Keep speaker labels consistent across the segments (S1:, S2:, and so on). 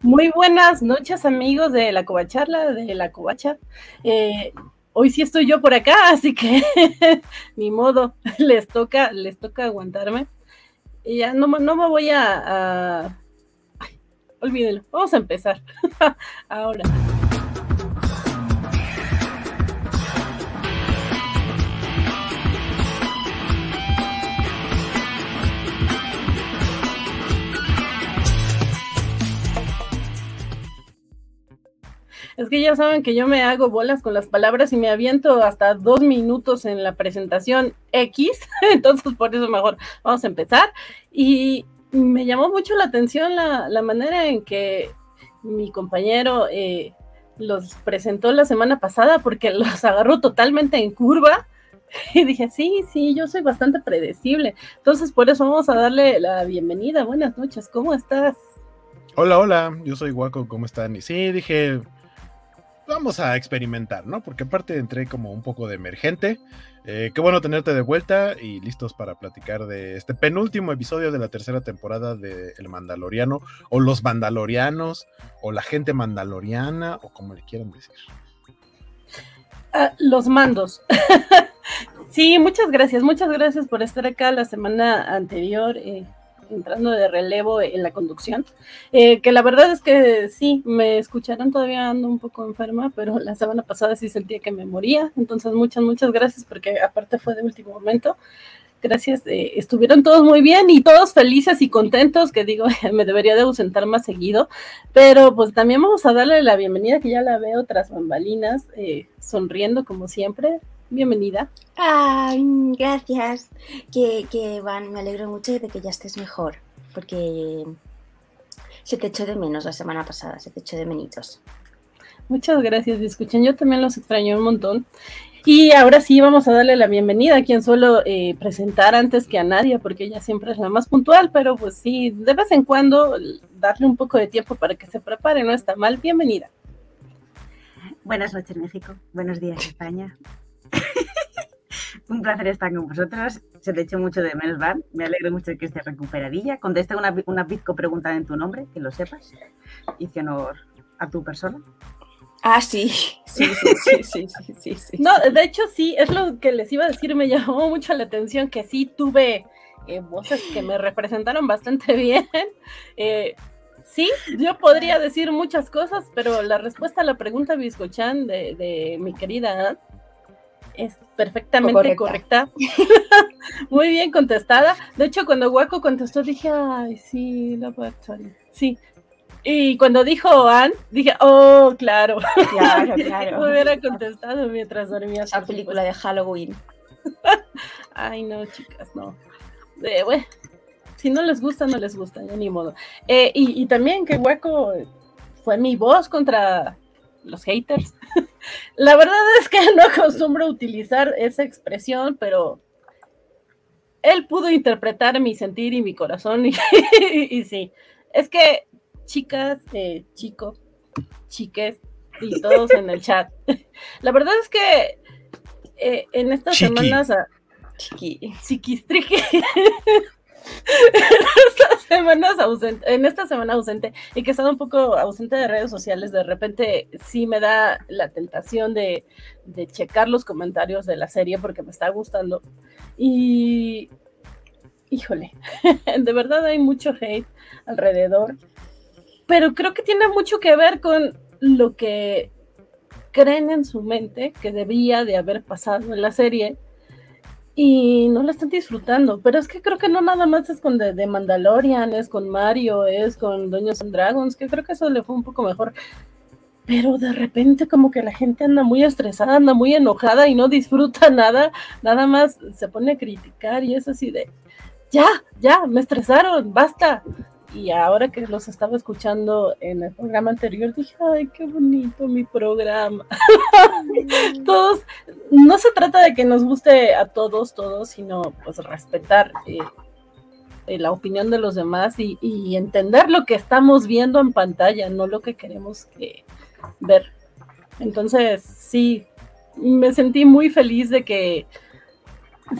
S1: Muy buenas noches, amigos de la Covacharla, de la Covacha. Eh, hoy sí estoy yo por acá, así que ni modo, les toca, les toca aguantarme. Y ya no, no me voy a, a... olvídenlo, vamos a empezar ahora. Es que ya saben que yo me hago bolas con las palabras y me aviento hasta dos minutos en la presentación X, entonces por eso mejor vamos a empezar. Y me llamó mucho la atención la, manera en que mi compañero eh, los presentó la semana pasada porque los agarró totalmente en curva. Y dije, sí, sí, yo soy bastante predecible. Entonces, por eso vamos a darle la bienvenida. Buenas noches, ¿cómo estás?
S2: Hola, hola, yo soy Guaco, ¿cómo están? Y sí, dije, vamos a experimentar, ¿no? Porque aparte entré como un poco de emergente. Eh, qué bueno tenerte de vuelta y listos para platicar de este penúltimo episodio de la tercera temporada de El Mandaloriano, o los Mandalorianos, o la gente mandaloriana, o como le quieran decir.
S1: Ah, los mandos. sí, muchas gracias, muchas gracias por estar acá la semana anterior. Eh, entrando de relevo en la conducción, eh, que la verdad es que sí, me escucharon todavía ando un poco enferma, pero la semana pasada sí sentía que me moría, entonces muchas, muchas gracias porque aparte fue de último momento. Gracias, eh, estuvieron todos muy bien y todos felices y contentos, que digo, me debería de ausentar más seguido, pero pues también vamos a darle la bienvenida, que ya la veo tras bambalinas, eh, sonriendo como siempre, bienvenida.
S3: Ay, gracias. Que, que Van, me alegro mucho de que ya estés mejor, porque se te echó de menos la semana pasada, se te echó de menitos.
S1: Muchas gracias, escuchen, yo también los extraño un montón. Y ahora sí vamos a darle la bienvenida a quien suelo eh, presentar antes que a nadie, porque ella siempre es la más puntual, pero pues sí, de vez en cuando darle un poco de tiempo para que se prepare, no está mal. Bienvenida.
S4: Buenas noches, México. Buenos días, España. Un placer estar con vosotros. Se te echo mucho de menos, Van. Me alegro mucho de que estés recuperadilla. Contesta una, una bizco pregunta en tu nombre, que lo sepas. Hice honor a tu persona.
S3: Ah, sí. Sí, sí, sí, sí, sí,
S1: No, de hecho, sí, es lo que les iba a decir. Me llamó mucho la atención que sí tuve eh, voces que me representaron bastante bien. Eh, sí, yo podría decir muchas cosas, pero la respuesta a la pregunta Biscochan de, de mi querida Anne es perfectamente correcta. Muy bien contestada. De hecho, cuando Waco contestó, dije, ay, sí, la Sí. Y cuando dijo Anne, dije, oh, claro. Claro, claro. Me hubiera contestado mientras dormía.
S3: La película de Halloween.
S1: ay, no, chicas, no. bueno, si no les gusta, no les gusta, ni modo. Eh, y, y también que Waco fue mi voz contra los haters. La verdad es que no acostumbro utilizar esa expresión, pero él pudo interpretar mi sentir y mi corazón. Y, sí, es que chicas, eh, chicos, chiques y todos en el chat. La verdad es que eh, en estas semanas... Chiqui. Chiquistriqui. estas semanas ausente, en esta semana ausente y que he estado un poco ausente de redes sociales, de repente sí me da la tentación de, de checar los comentarios de la serie porque me está gustando. Y híjole, de verdad hay mucho hate alrededor, pero creo que tiene mucho que ver con lo que creen en su mente que debía de haber pasado en la serie y no la están disfrutando. Pero es que creo que no nada más es con de, Mandalorian, es con Mario, es con Dungeons and Dragons, que creo que eso le fue un poco mejor. Pero de repente como que la gente anda muy estresada, anda muy enojada y no disfruta nada, nada más se pone a criticar y es así de, ya, ya, me estresaron, basta y ahora que los estaba escuchando en el programa anterior, dije, ay, qué bonito mi programa. todos, no se trata de que nos guste a todos, todos, sino pues respetar eh, eh, la opinión de los demás y, entender lo que estamos viendo en pantalla, no lo que queremos ver. Entonces, sí, me sentí muy feliz de que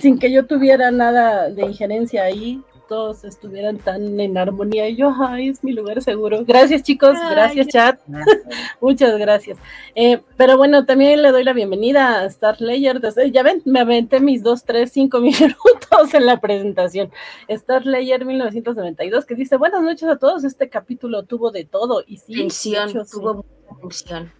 S1: sin que yo tuviera nada de injerencia ahí, todos estuvieran tan en armonía. Y yo, ay, es mi lugar seguro. Gracias, chicos. Gracias, chat. Muchas gracias. Eh, pero bueno, también le doy la bienvenida a Star Layer. Ya ven, me aventé mis dos, tres, cinco minutos en la presentación. Star Layer 1992, que dice: Buenas noches a todos. Este capítulo tuvo de todo. Y sí,
S3: tensión, tuvo tensión.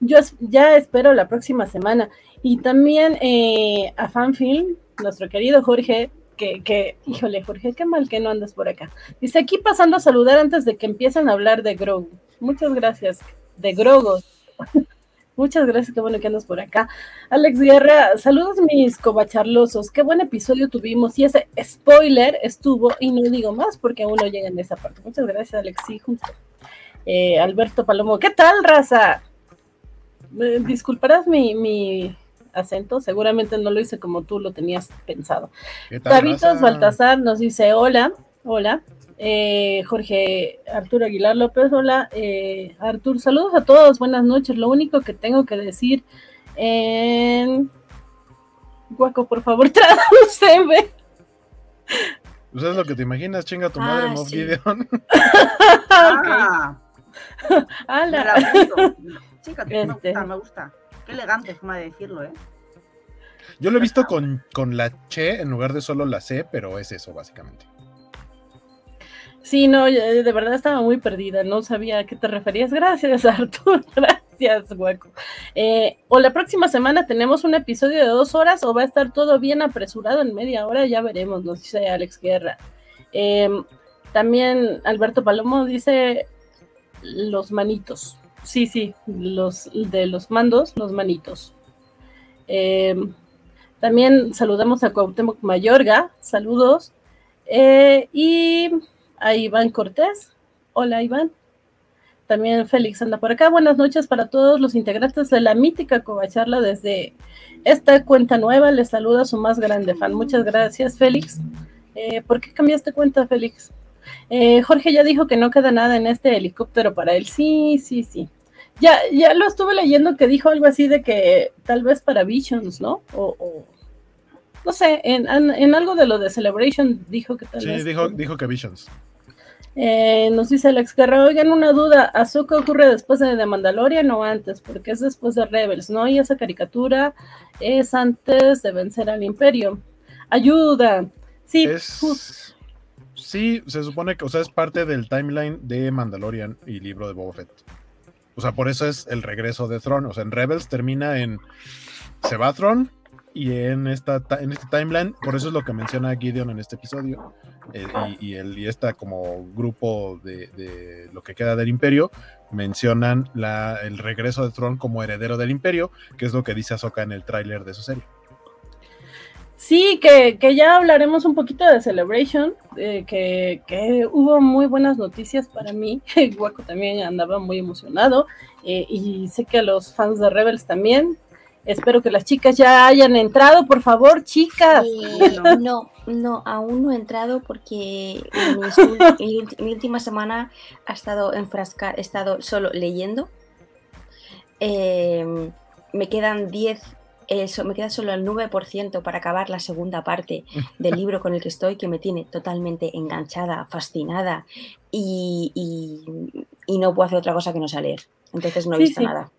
S1: Yo ya espero la próxima semana. Y también eh, a Fanfilm, nuestro querido Jorge, que, que, híjole, Jorge, qué mal que no andas por acá. Dice aquí pasando a saludar antes de que empiecen a hablar de Grogu. Muchas gracias, de Grogos. Muchas gracias, qué bueno que andas por acá. Alex Guerra, saludos mis cobacharlosos, qué buen episodio tuvimos y ese spoiler estuvo y no digo más porque aún no llega en esa parte. Muchas gracias, Alex, sí, justo. Eh, Alberto Palomo, ¿qué tal, raza? disculparás mi, mi acento, seguramente no lo hice como tú lo tenías pensado. Davitos Baltasar nos dice hola, hola. Eh, Jorge Arturo Aguilar López, hola. Eh, Artur, saludos a todos, buenas noches. Lo único que tengo que decir en... Guaco, por favor, tradúceme.
S2: Pues es lo que te imaginas, chinga tu madre, ah, Moff Gideon.
S4: ah. Chica, me este. gusta, me gusta. Qué elegante forma de decirlo, ¿eh?
S2: Yo lo he visto con, con la che en lugar de solo la c, pero es eso, básicamente.
S1: Sí, no, de verdad estaba muy perdida, no sabía a qué te referías. Gracias, Artur, gracias, hueco. Eh, o la próxima semana tenemos un episodio de dos horas o va a estar todo bien apresurado en media hora, ya veremos, nos dice Alex Guerra. Em, también Alberto Palomo dice los manitos. Sí, sí, los de los mandos, los manitos. Em, también saludamos a Cuauhtémoc Mayorga, saludos. Eh, y a Iván Cortés. Hola, Iván. También Félix anda por acá. Buenas noches para todos los integrantes de la mítica Covacharla desde esta cuenta nueva. Les saluda su más grande fan. Muchas gracias, Félix. Eh, ¿Por qué cambiaste cuenta, Félix? Eh, Jorge ya dijo que no queda nada en este helicóptero para él. Sí, sí, sí. Ya, ya lo estuve leyendo que dijo algo así de que tal vez para Visions, ¿no? O, no sé, en, algo de lo de Celebration dijo que tal vez.
S2: Sí, dijo, dijo que Visions.
S1: Eh, nos dice Alex Guerra, oigan una duda, ¿Azuka ocurre después de The Mandalorian o antes? Porque es después de Rebels, ¿no? Y esa caricatura es antes de vencer al Imperio. Ayuda. Sí,
S2: sí, se supone que, o sea, es parte del timeline de Mandalorian y libro de Boba Fett. O sea, por eso es el regreso de Throne. O sea, en Rebels termina en se va Throne y en esta en este timeline, por eso es lo que menciona Gideon en este episodio. Eh, y, el, y esta como grupo de, lo que queda del imperio mencionan la, el regreso de Throne como heredero del imperio, que es lo que dice Ahsoka en el tráiler de su serie.
S1: Sí, que, ya hablaremos un poquito de Celebration, eh, que, hubo muy buenas noticias para mí. Guaco también andaba muy emocionado eh, y sé que a los fans de Rebels también. Espero que las chicas ya hayan entrado, por favor, chicas.
S3: no, no, aún no he entrado porque mi, mi última semana ha estado enfrascada, he estado solo leyendo. Eh, me quedan 10 eso, me queda solo el 9% para acabar la segunda parte del libro con el que estoy, que me tiene totalmente enganchada, fascinada y, no puedo hacer otra cosa que no salir. Entonces no he visto nada.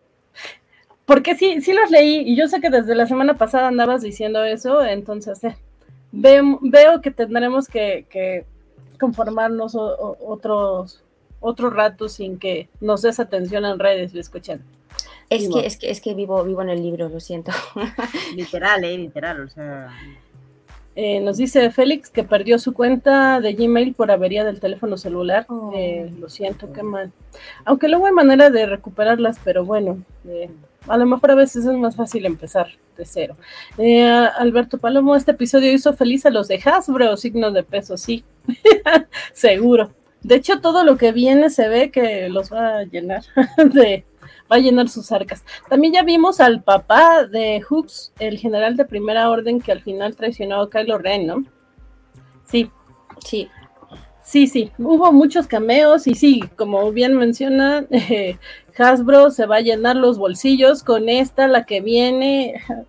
S1: Porque sí, sí los leí y yo sé que desde la semana pasada andabas diciendo eso, entonces eh, veo, que tendremos que, conformarnos otros, otro rato sin que nos des atención en redes y escuchen.
S3: Es que, es que, es que vivo, vivo en el libro, lo siento.
S4: Literal, eh, literal, o sea.
S1: Eh, nos dice Félix que perdió su cuenta de Gmail por avería del teléfono celular. Oh. Eh, lo siento, qué mal. Aunque luego hay manera de recuperarlas, pero bueno, eh, a lo mejor a veces es más fácil empezar de cero. Alberto Palomo, este episodio hizo feliz a los de Hasbro, signo de peso, sí, seguro. De hecho, todo lo que viene se ve que los va a llenar de, va a llenar sus arcas. También ya vimos al papá de Hooks, el general de primera orden que al final traicionó a Kylo Ren, ¿no? Sí.
S3: Sí.
S1: Sí, sí, hubo muchos cameos y sí, como bien menciona, eh, Hasbro se va a llenar los bolsillos con esta, la que viene.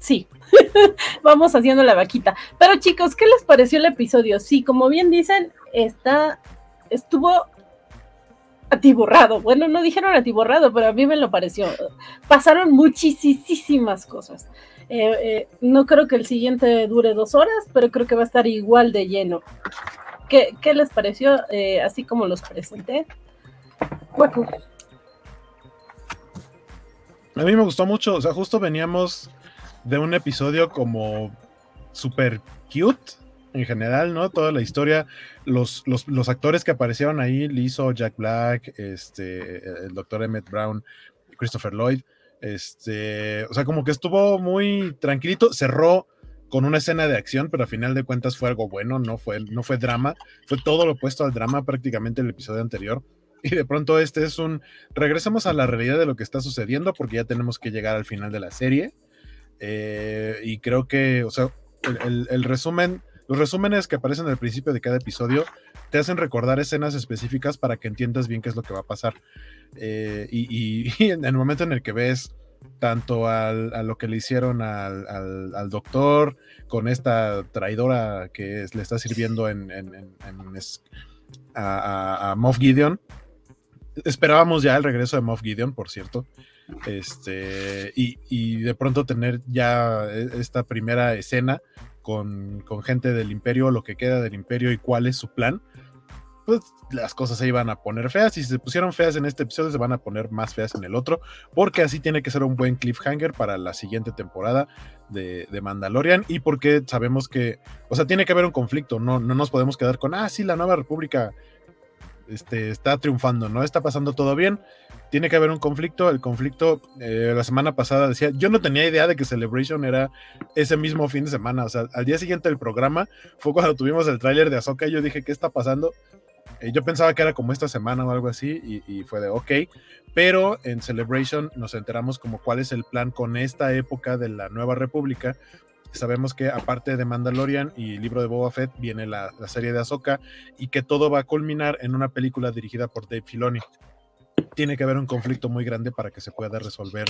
S1: Sí, vamos haciendo la vaquita. Pero chicos, ¿qué les pareció el episodio? Sí, como bien dicen, está, estuvo atiborrado. Bueno, no dijeron atiborrado, pero a mí me lo pareció. Pasaron muchísimas cosas. Eh, eh, no creo que el siguiente dure dos horas, pero creo que va a estar igual de lleno. ¿Qué, les pareció eh, así como los presenté? Hueco.
S2: A mí me gustó mucho, o sea, justo veníamos de un episodio como super cute en general, ¿no? Toda la historia, los, los, actores que aparecieron ahí, Lizzo, Jack Black, este, el doctor Emmett Brown, Christopher Lloyd, este, o sea, como que estuvo muy tranquilito, cerró con una escena de acción, pero a final de cuentas fue algo bueno, no fue, no fue drama, fue todo lo opuesto al drama prácticamente el episodio anterior. Y de pronto este es un, regresemos a la realidad de lo que está sucediendo porque ya tenemos que llegar al final de la serie. Eh, y creo que, o sea, el, resumen, los resúmenes que aparecen al principio de cada episodio te hacen recordar escenas específicas para que entiendas bien qué es lo que va a pasar. Eh, y, en el momento en el que ves tanto a lo que le hicieron al, doctor con esta traidora que le está sirviendo en, a, a Moff Gideon, esperábamos ya el regreso de Moff Gideon, por cierto. Este, y, de pronto tener ya e, esta primera escena con, gente del imperio, lo que queda del imperio y cuál es su plan, pues las cosas se iban a poner feas. Y si se pusieron feas en este episodio, se van a poner más feas en el otro, porque así tiene que ser un buen cliffhanger para la siguiente temporada de, Mandalorian. Y porque sabemos que, o sea, tiene que haber un conflicto, no, no nos podemos quedar con, ah, sí, la nueva república este, está triunfando, ¿no? Está pasando todo bien. Tiene que haber un conflicto. El conflicto, eh, la semana pasada decía, yo no tenía idea de que Celebration era ese mismo fin de semana. O sea, al día siguiente del programa fue cuando tuvimos el tráiler de Ahsoka y yo dije, ¿qué está pasando? Eh, yo pensaba que era como esta semana o algo así y, fue de ok, pero en Celebration nos enteramos como cuál es el plan con esta época de la Nueva República, Sabemos que aparte de Mandalorian y libro de Boba Fett viene la, serie de Ahsoka y que todo va a culminar en una película dirigida por Dave Filoni. Tiene que haber un conflicto muy grande para que se pueda resolver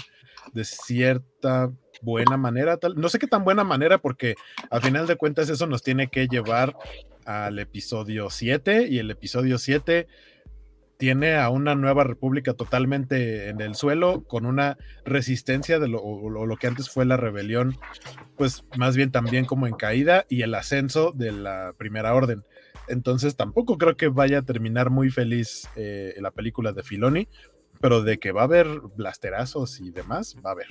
S2: de cierta buena manera. Tal. No sé qué tan buena manera, porque a final de cuentas eso nos tiene que llevar al episodio 7 y el episodio 7 tiene a una nueva república totalmente en el suelo, con una resistencia de lo, lo, que antes fue la rebelión, pues más bien también como en caída y el ascenso de la primera orden. Entonces tampoco creo que vaya a terminar muy feliz eh, la película de Filoni, pero de que va a haber blasterazos y demás, va a haber.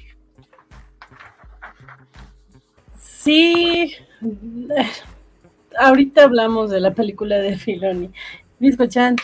S1: Sí, ahorita hablamos de la película de Filoni. Misco Chan.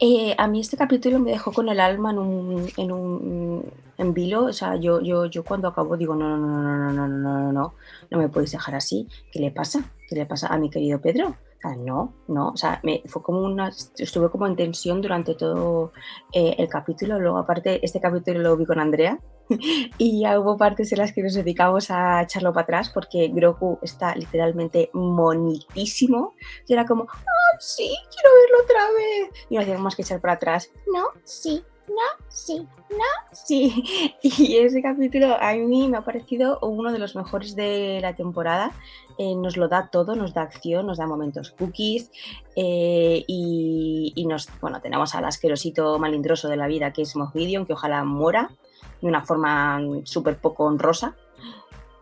S3: Eh, a mí este capítulo me dejó con el alma en un, en un en vilo, o sea, yo, yo, yo cuando acabo digo, no, no, no, no, no, no, no, no, no, no me podéis dejar así. ¿Qué le pasa? ¿Qué le pasa a mi querido Pedro? No, no, o sea, me, fue como una, estuve como en tensión durante todo eh, el capítulo, luego aparte este capítulo lo vi con Andrea y ya hubo partes en las que nos dedicamos a echarlo para atrás porque Grogu está literalmente monitísimo y era como, ¡ah, sí, quiero verlo otra vez! Y no hacíamos más que echar para atrás, no, sí, no, sí, no, sí. Y ese capítulo a mí me ha parecido uno de los mejores de la temporada. Eh, nos lo da todo, nos da acción, nos da momentos cookies eh, y, nos, bueno, tenemos al asquerosito malindroso de la vida que es Moff que ojalá muera de una forma súper poco honrosa.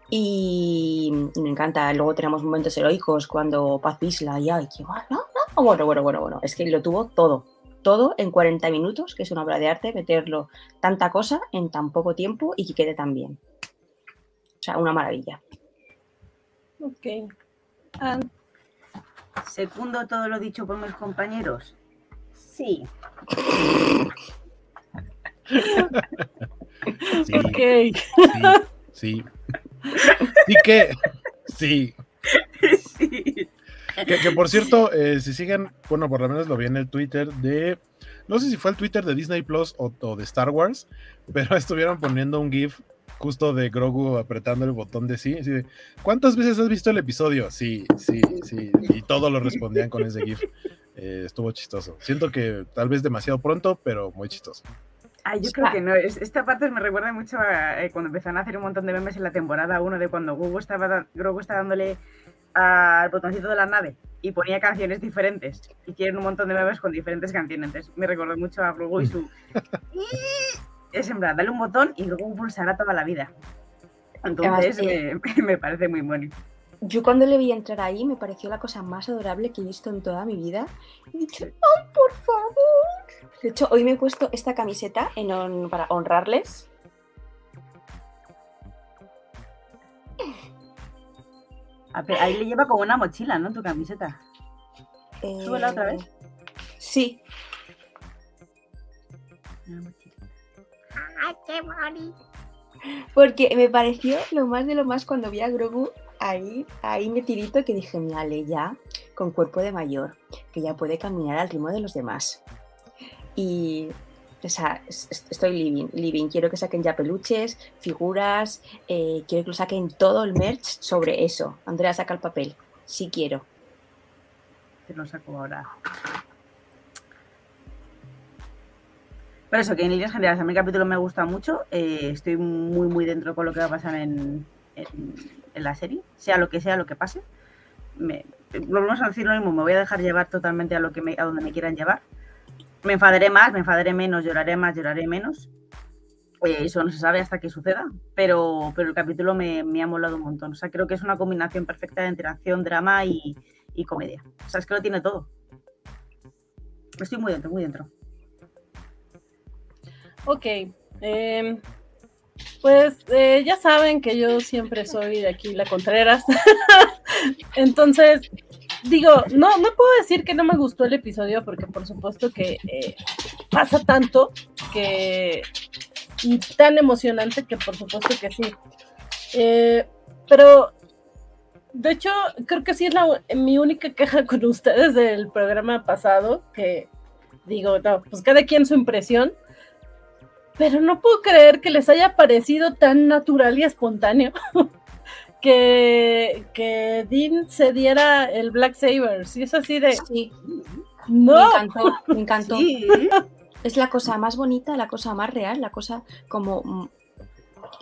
S3: Y me encanta. Luego tenemos momentos heroicos cuando Paz Isla y ay, qué bueno, bueno, bueno, bueno, bueno. Es que lo tuvo todo todo en 40 minutos, que es una obra de arte, meterlo tanta cosa en tan poco tiempo y que quede tan bien. O sea, una maravilla.
S1: Ok.
S4: Segundo todo lo dicho por mis compañeros. Sí.
S2: sí. Ok. Sí. Sí. Sí que. Sí. Sí. Que, por cierto, eh, si siguen, bueno, por lo menos lo vi en el Twitter de, no sé si fue el Twitter de Disney Plus o, de Star Wars, pero estuvieron poniendo un GIF justo de Grogu apretando el botón de sí. ¿Cuántas veces has visto el episodio? Sí, sí, sí. Y todos lo respondían con ese GIF. Eh, estuvo chistoso. Siento que tal vez demasiado pronto, pero muy chistoso.
S4: Ay, yo creo que no. Esta parte me recuerda mucho a eh, cuando empezaron a hacer un montón de memes en la temporada 1 de cuando Grogu estaba, Grogu estaba dándole al botoncito de la nave y ponía canciones diferentes. Y quieren un montón de memes con diferentes canciones. Entonces me recuerda mucho a Grogu y su... es en verdad, dale un botón y luego pulsará toda la vida. Entonces eh, me, parece muy bueno.
S3: Yo cuando le vi entrar ahí me pareció la cosa más adorable que he visto en toda mi vida. He dicho, ¡ay, por favor! De hecho, hoy me he puesto esta camiseta en para honrarles.
S4: Ahí le lleva como una mochila, ¿no? Tu camiseta. Eh... Súbela otra vez.
S3: Sí.
S4: ¡Ay, qué bonito!
S3: Porque me pareció lo más de lo más cuando vi a Grogu ahí, ahí metidito que dije, mírale ya, con cuerpo de mayor, que ya puede caminar al ritmo de los demás. Y, o sea, estoy living, living. Quiero que saquen ya peluches, figuras, eh, quiero que lo saquen todo el merch sobre eso. Andrea, saca el papel. Sí quiero.
S4: Te lo saco ahora. Por eso, que en líneas generales a mí el capítulo me gusta mucho. Eh, estoy muy, muy dentro con lo que va a pasar en, la serie, sea lo que sea lo que pase. Me, volvemos a decir lo mismo, me voy a dejar llevar totalmente a, lo que me, a donde me quieran llevar. Me enfadaré más, me enfadaré menos, lloraré más, lloraré menos. Eh, eso no se sabe hasta que suceda, pero, pero el capítulo me, ha molado un montón. O sea, creo que es una combinación perfecta entre acción, drama y, y comedia. O sea, es que lo tiene todo. Estoy muy dentro, muy dentro.
S1: Ok. Em, pues eh, ya saben que yo siempre soy de aquí la Contreras. Entonces, digo, no, no puedo decir que no me gustó el episodio porque por supuesto que eh, pasa tanto que y tan emocionante que por supuesto que sí. Eh, pero de hecho, creo que sí es la, mi única queja con ustedes del programa pasado, que digo, no, pues cada quien su impresión, pero no puedo creer que les haya parecido tan natural y espontáneo que, que Dean se diera el Black Saber. Sí, es así de.
S3: Sí. No. Me encantó, me encantó. Es la cosa más bonita, la cosa más real, la cosa como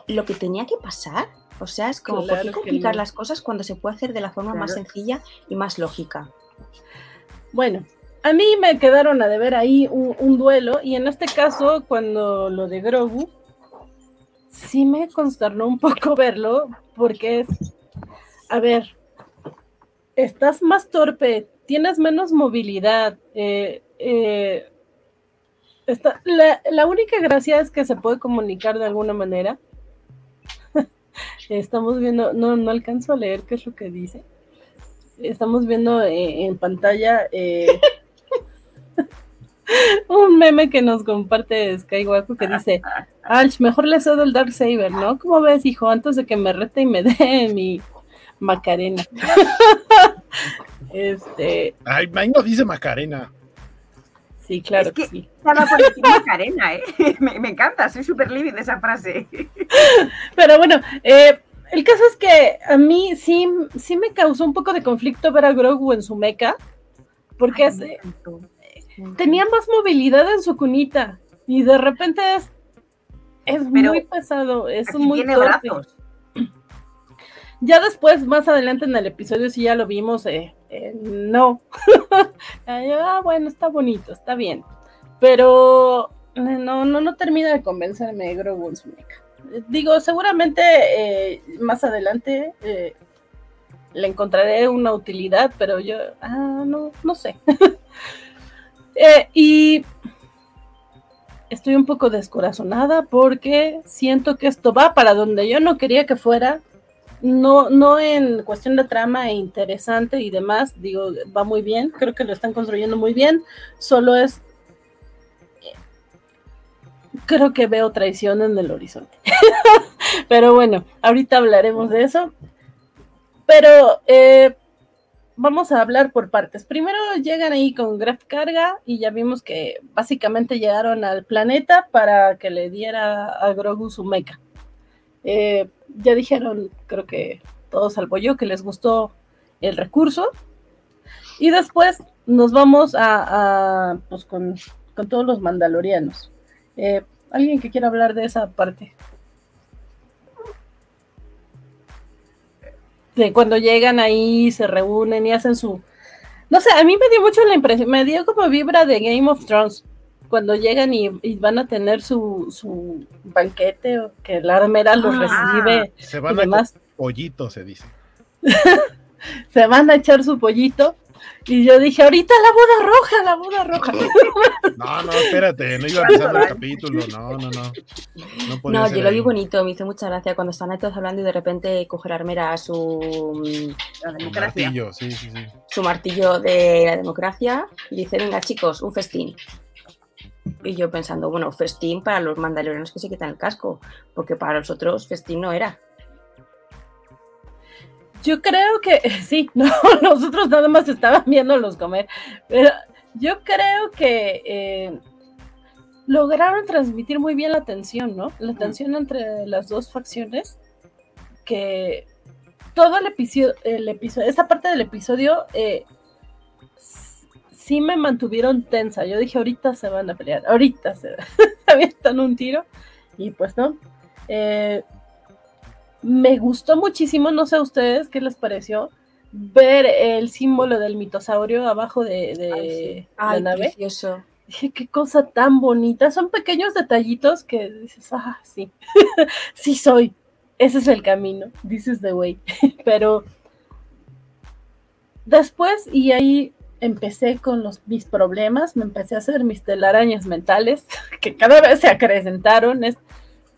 S3: lo que tenía que pasar. O sea, es como, ¿por qué complicar las cosas cuando se puede hacer de la forma más sencilla y más lógica?
S1: Bueno, a mí me quedaron a deber ahí un, duelo y en este caso cuando lo de Grogu sí me consternó un poco verlo porque es, a ver, estás más torpe, tienes menos movilidad, eh, eh, la, la, única gracia es que se puede comunicar de alguna manera. Estamos viendo, no, no alcanzo a leer qué es lo que dice. Estamos viendo eh, en pantalla un meme que nos comparte Skywalker que dice, Alch, mejor le cedo el Dark Saber, ¿no? ¿Cómo ves, hijo? Antes de que me rete y me dé mi Macarena. este.
S2: Ay, no dice Macarena.
S1: Sí, claro que, sí.
S4: Macarena, ¿eh? me, encanta, soy súper living de esa frase.
S1: Pero bueno, eh, el caso es que a mí sí, sí me causó un poco de conflicto ver a Grogu en su meca, porque es, tenía más movilidad en su cunita y de repente es, es muy pesado, es muy tiene brazos. Ya después, más adelante en el episodio, si ya lo vimos, eh, eh, no. ah, bueno, está bonito, está bien. Pero eh, no, no, no termina de convencerme Grogu en su mecha. Digo, seguramente más adelante le encontraré una utilidad, pero yo, ah, no, no sé. Y estoy un poco descorazonada porque siento que esto va para donde yo no quería que fuera. No, no en cuestión de trama e interesante y demás, digo, va muy bien, creo que lo están construyendo muy bien, solo es creo que veo traición en el horizonte. Pero bueno, ahorita hablaremos de eso. Pero eh, vamos a hablar por partes. Primero llegan ahí con Graf Carga y ya vimos que básicamente llegaron al planeta para que le diera a Grogu su mecha. Eh, ya dijeron, creo que todos salvo yo, que les gustó el recurso. Y después nos vamos a, pues con, todos los mandalorianos. Eh, alguien que quiera hablar de esa parte. De cuando llegan ahí, se reúnen y hacen su... No sé, a mí me dio mucho la impresión, me dio como vibra de Game of Thrones, cuando llegan y, van a tener su, su, banquete, o que la armera los ah. recibe.
S2: Se van a pollito, se dice.
S1: se van a echar su pollito y yo dije, ahorita la boda roja, la boda roja.
S2: No, no, espérate, no iba a empezar el capítulo, no, no, no.
S3: No, no yo lo vi bonito, me hizo mucha gracia cuando están todos hablando y de repente coger Armera su,
S2: martillo, sí, sí, sí.
S3: su martillo de la democracia y dice, venga chicos, un festín. Y yo pensando, bueno, festín para los mandalorianos que se quitan el casco, porque para los otros festín no era.
S1: Yo creo que sí, no, nosotros nada más estaban viéndolos comer, pero yo creo que eh, lograron transmitir muy bien la tensión, ¿no? La tensión entre las dos facciones, que todo el episodio, el episodio esa parte del episodio eh, sí me mantuvieron tensa. Yo dije, ahorita se van a pelear, ahorita se, avientan un tiro, y pues no. Eh, me gustó muchísimo, no sé a ustedes qué les pareció, ver el símbolo del mitosaurio abajo de, la nave.
S3: Precioso.
S1: Dije, qué cosa tan bonita. Son pequeños detallitos que dices, ah, sí, sí soy. Ese es el camino, dices the way. Pero después, y ahí empecé con los, mis problemas, me empecé a hacer mis telarañas mentales, que cada vez se acrecentaron. Es,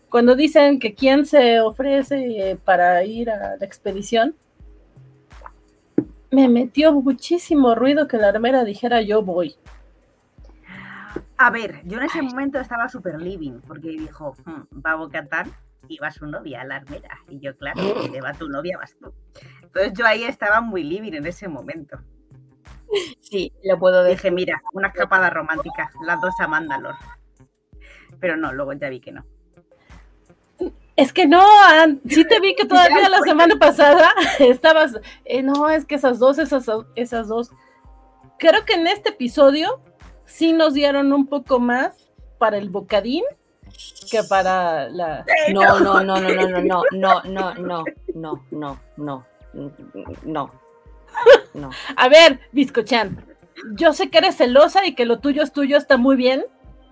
S1: cuando dicen que quién se ofrece para ir a la expedición, me metió muchísimo ruido que la armera dijera yo voy.
S4: A ver, yo en ese momento estaba súper living, porque dijo, hmm, va a Bocatán y va su novia, la armera. Y yo, claro, si va tu novia, vas tú. Entonces yo ahí estaba muy living en ese momento.
S3: Sí, lo puedo decir.
S4: Dije, mira, una escapada romántica, las dos a Mandalor. Pero no, luego ya vi que no.
S1: Es que no, sí te vi que todavía la semana pasada estabas, eh, no, es que esas dos, esas, esas dos. Creo que en este episodio sí nos dieron un poco más para el bocadín que para la.
S3: No, no, no, no, no, no, no, no, no, no, no, no, no, no, no.
S1: A ver, Biscochan, yo sé que eres celosa y que lo tuyo es tuyo, está muy bien,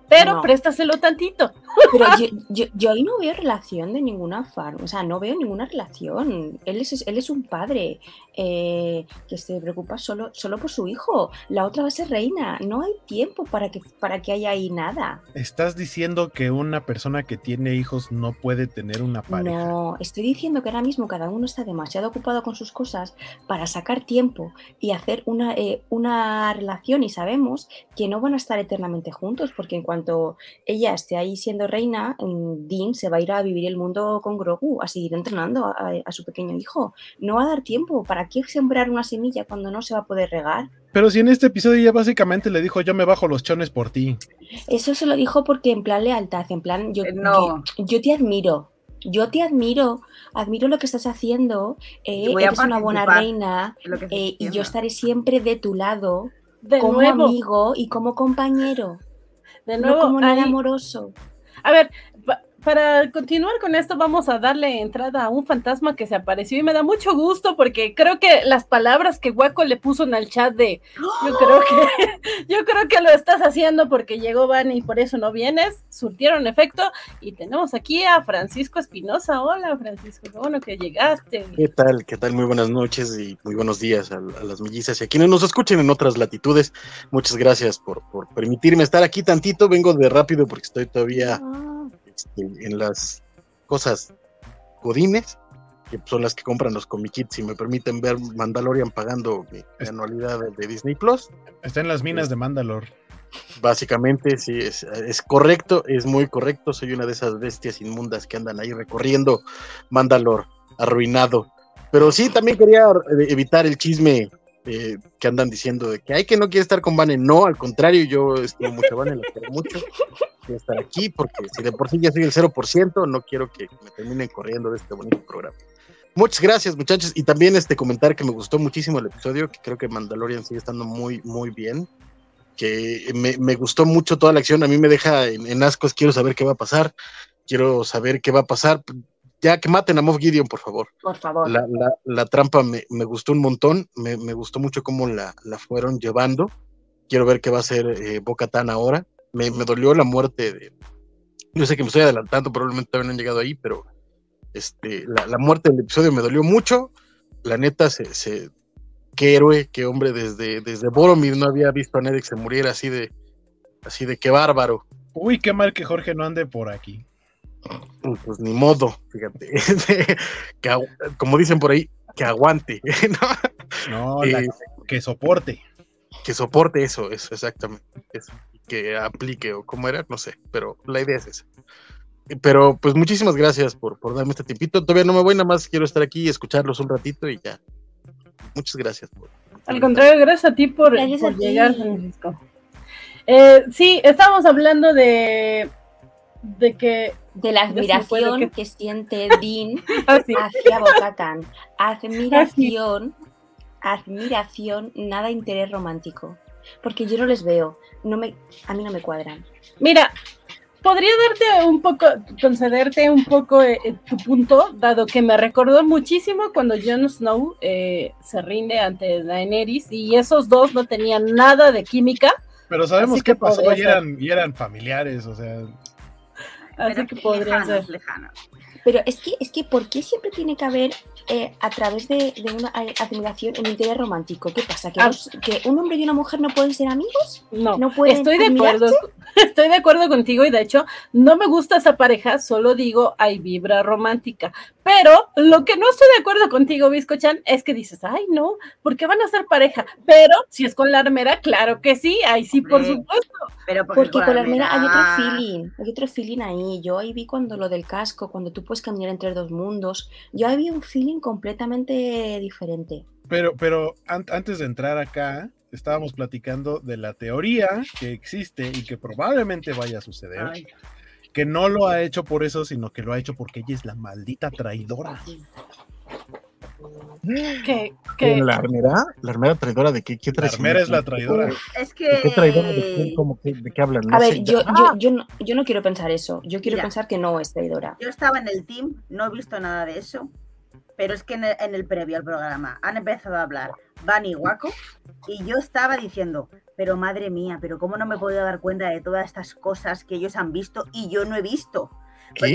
S1: pero préstaselo tantito.
S3: Pero yo, yo, ahí no veo relación de ninguna forma, o sea, no veo ninguna relación. Él es, él es un padre eh, que se preocupa solo, solo por su hijo. La otra va a ser reina. No hay tiempo para que, para que haya ahí nada.
S2: ¿Estás diciendo que una persona que tiene hijos no puede tener una pareja?
S3: No, estoy diciendo que ahora mismo cada uno está demasiado ocupado con sus cosas para sacar tiempo y hacer una, eh, una relación y sabemos que no van a estar eternamente juntos porque en cuanto ella esté ahí siendo reina, Dean se va a ir a vivir el mundo con Grogu, a seguir entrenando a, su pequeño hijo. No va a dar tiempo. ¿Para qué sembrar una semilla cuando no se va a poder regar?
S2: Pero si en este episodio ya básicamente le dijo, yo me bajo los chones por ti.
S3: Eso se lo dijo porque en plan lealtad, en plan, yo, eh, yo, te admiro, yo te admiro, admiro lo que estás haciendo, eh, eres una buena reina eh, y yo estaré siempre de tu lado como amigo y como compañero, de nuevo, no como nada amoroso.
S1: A ver, para continuar con esto, vamos a darle entrada a un fantasma que se apareció y me da mucho gusto porque creo que las palabras que Waco le puso en el chat de yo creo que yo creo que lo estás haciendo porque llegó Van y por eso no vienes, surtieron efecto y tenemos aquí a Francisco Espinosa. Hola Francisco, qué bueno que llegaste.
S5: ¿Qué tal? ¿Qué tal? Muy buenas noches y muy buenos días a, las mellizas y a quienes nos escuchen en otras latitudes. Muchas gracias por, permitirme estar aquí tantito. Vengo de rápido porque estoy todavía... Ah. Este, en las cosas godines, que son las que compran los comiquits y me permiten ver Mandalorian pagando mi, anualidad de, Disney Plus.
S2: Está en las minas de Mandalor.
S5: Básicamente, sí, es, correcto, es muy correcto. Soy una de esas bestias inmundas que andan ahí recorriendo Mandalor, arruinado. Pero sí, también quería evitar el chisme eh, que andan diciendo de que hay que no quiere estar con Vane. No, al contrario, yo estimo mucho Vane, la quiero mucho. Estar aquí porque si de por sí ya soy el 0%, no quiero que me terminen corriendo de este bonito programa. Muchas gracias, muchachos. Y también este comentar que me gustó muchísimo el episodio, que creo que Mandalorian sigue estando muy, muy bien. que me, me gustó mucho toda la acción. A mí me deja en, en ascos, quiero saber qué va a pasar. Quiero saber qué va a pasar. Ya que maten a Moff Gideon, por favor.
S3: Por favor.
S5: La, la, la trampa me, me, gustó un montón, me, me, gustó mucho cómo la, la, fueron llevando. Quiero ver qué va a hacer eh, Boca Tan ahora. Me, me, dolió la muerte de. Yo sé que me estoy adelantando, probablemente todavía no han llegado ahí, pero este, la, la muerte del episodio me dolió mucho. La neta, se, se, qué héroe, qué hombre, desde, desde Boromir no había visto a nadie que se muriera así de, así de qué bárbaro.
S2: Uy, qué mal que Jorge no ande por aquí.
S5: Pues ni modo, fíjate. que, como dicen por ahí, que aguante.
S2: no, no eh, la, que soporte.
S5: Que soporte eso, eso, exactamente. Eso. Que aplique, o como era, no sé, pero la idea es esa. Pero pues muchísimas gracias por, por darme este tiempito. Todavía no me voy, nada más quiero estar aquí y escucharlos un ratito y ya. Muchas gracias. Por,
S1: Al contrario, gracias a ti por, por
S3: a
S1: llegar,
S3: ti.
S1: Francisco. Eh, sí, estábamos hablando de, de que
S3: de la admiración
S1: que-
S3: que... siente Dean
S1: Ah, sí.
S3: hacia Bocatan. Admiración, admiración, nada interés romántico. Porque yo no les veo, no me, a mí no me cuadran.
S1: Mira, podría darte un poco, concederte un poco eh, eh, tu punto, dado que me recordó muchísimo cuando Jon Snow eh, se rinde ante Daenerys y esos dos no tenían nada de química,
S2: Pero sabemos qué
S1: que
S2: pasó y eran, y eran familiares, o sea.
S1: así
S4: Pero
S1: que podría
S4: lejanos,
S1: ser.
S4: lejanos.
S3: Pero es que, es que ¿por qué siempre tiene que haber, eh, a través de, de una admiración, un interés romántico? ¿Qué pasa? ¿Que,
S1: Ah.
S3: ¿Que un hombre y una mujer no pueden ser amigos?
S1: No,
S3: ¿No pueden
S1: estoy de acuerdo, estoy de acuerdo contigo y de hecho no me gusta esa pareja, solo digo hay vibra romántica. Pero lo que no estoy de acuerdo contigo, Biscochan, es que dices, ay no, porque van a ser pareja. Pero si es con la armera, claro que sí, ahí sí, por supuesto.
S4: Pero
S3: Porque con la armera hay otro
S4: armera-
S3: feeling, hay otro feeling ahí. Yo ahí vi cuando lo del casco, cuando tú puedes caminar entre dos mundos, yo ahí vi un feeling completamente diferente.
S2: Pero, pero an- antes de entrar acá, estábamos platicando de la teoría que existe y que probablemente vaya a suceder.
S4: Ay,
S2: Que no lo ha hecho por eso, sino que lo ha hecho porque ella es la maldita traidora.
S1: Que
S5: ¿La armera? ¿La armera traidora de qué? ¿Qué
S2: La armera es la traidora.
S4: Es que.
S5: ¿De qué traidora? ¿De, quién? ¿Cómo que- ¿De qué hablan? No
S3: A ver,
S5: sé,
S3: yo,
S5: ya-
S3: yo, yo, no, yo no quiero pensar eso. Yo quiero
S4: Mira.
S3: pensar que no es traidora.
S4: Yo estaba en el team, no he visto nada de eso, pero es que en el, en el previo al programa han empezado a hablar Van y Waco y yo estaba diciendo, pero madre mía, pero cómo no me he podido dar cuenta de todas estas cosas que ellos han visto y yo no he visto.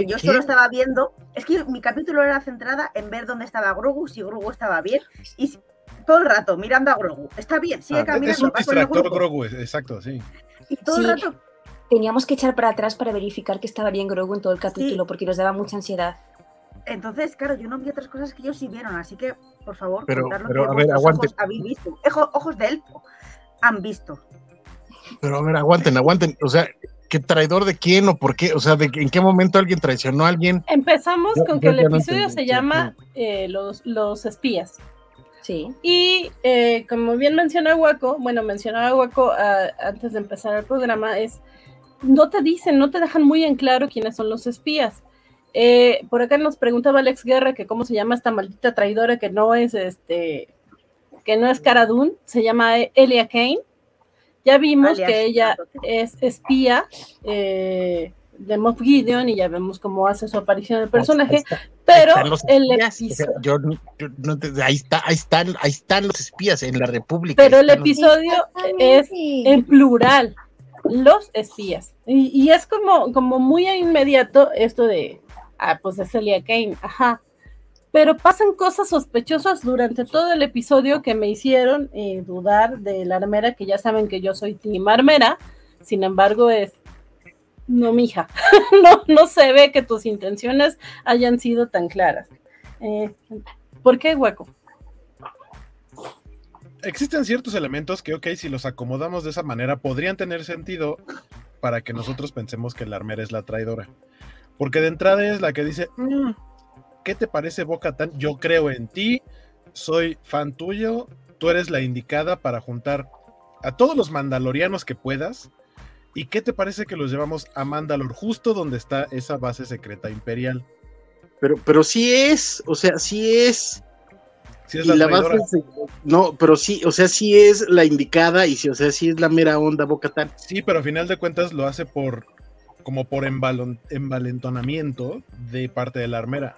S4: Yo
S5: ¿Qué?
S4: solo estaba viendo, es que mi capítulo era centrada en ver dónde estaba Grogu, si Grogu estaba bien y si- todo el rato mirando a Grogu. Está bien, sigue
S2: Ah,
S4: caminando.
S2: es un distractor Grogu, exacto, sí.
S4: Y todo
S3: Sí.
S4: el rato
S3: Teníamos que echar para atrás para verificar que estaba bien Grogu en todo el capítulo porque nos daba mucha ansiedad.
S4: Entonces, claro, yo no vi otras cosas que ellos sí vieron, así que, por favor,
S5: Pero-
S4: contad lo
S5: pero,
S4: que
S5: a ver, aguante.
S4: ojos habéis visto. Ojo- ojos de elfo han visto.
S5: Pero a ver, aguanten, aguanten. O sea, ¿qué traidor de quién o por qué? O sea, ¿de qué- ¿en qué momento alguien traicionó a alguien?
S1: empezamos
S5: Yo-
S1: con
S5: yo
S1: que el
S5: no
S1: episodio
S5: entendí,
S1: se llama eh, los, los espías.
S3: Sí.
S1: Y eh, como bien menciona Waco, bueno, mencionaba Waco ah, antes de empezar el programa, es no te dicen, no te dejan muy en claro quiénes son los espías. Eh, por acá nos preguntaba Alex Guerra que cómo se llama esta maldita traidora que no es este, que no es Cara Dune, se llama Elia Kane. Ya vimos
S4: Alias
S1: que ella es espía eh, de Moff Gideon y ya vemos cómo hace su aparición el personaje,
S5: Ahí está-
S1: pero
S5: ahí están los
S1: el
S5: espías. O sea,
S1: episodio
S5: yo no- yo no te- ahí, está, ahí, están, ahí están los espías en la República.
S1: pero el
S5: los-
S1: episodio es en plural, los espías. Y, y es como, como muy inmediato esto de, ah, pues es Celia Kane, ajá. Pero pasan cosas sospechosas durante todo el episodio que me hicieron eh, dudar de la armera, que ya saben que yo soy Team Armera, sin embargo es, no, mija, no, no se ve que tus intenciones hayan sido tan claras. Eh, ¿Por qué hueco?
S2: Existen ciertos elementos que, ok, si los acomodamos de esa manera, podrían tener sentido para que nosotros pensemos que la armera es la traidora. Porque de entrada es la que dice, "Mm, ¿qué te parece Boca Tan? Yo creo en ti, soy fan tuyo, tú eres la indicada para juntar a todos los mandalorianos que puedas. ¿Y qué te parece que los llevamos a Mandalor, justo donde está esa base secreta imperial?
S5: Pero, pero sí es, o sea, sí es.
S2: Sí es la,
S5: la base no, pero sí, o sea, sí es la indicada y sí, o sea, sí es la mera onda Bocatán.
S2: Sí, pero a final de cuentas lo hace por como por envalentonamiento de parte de la armera.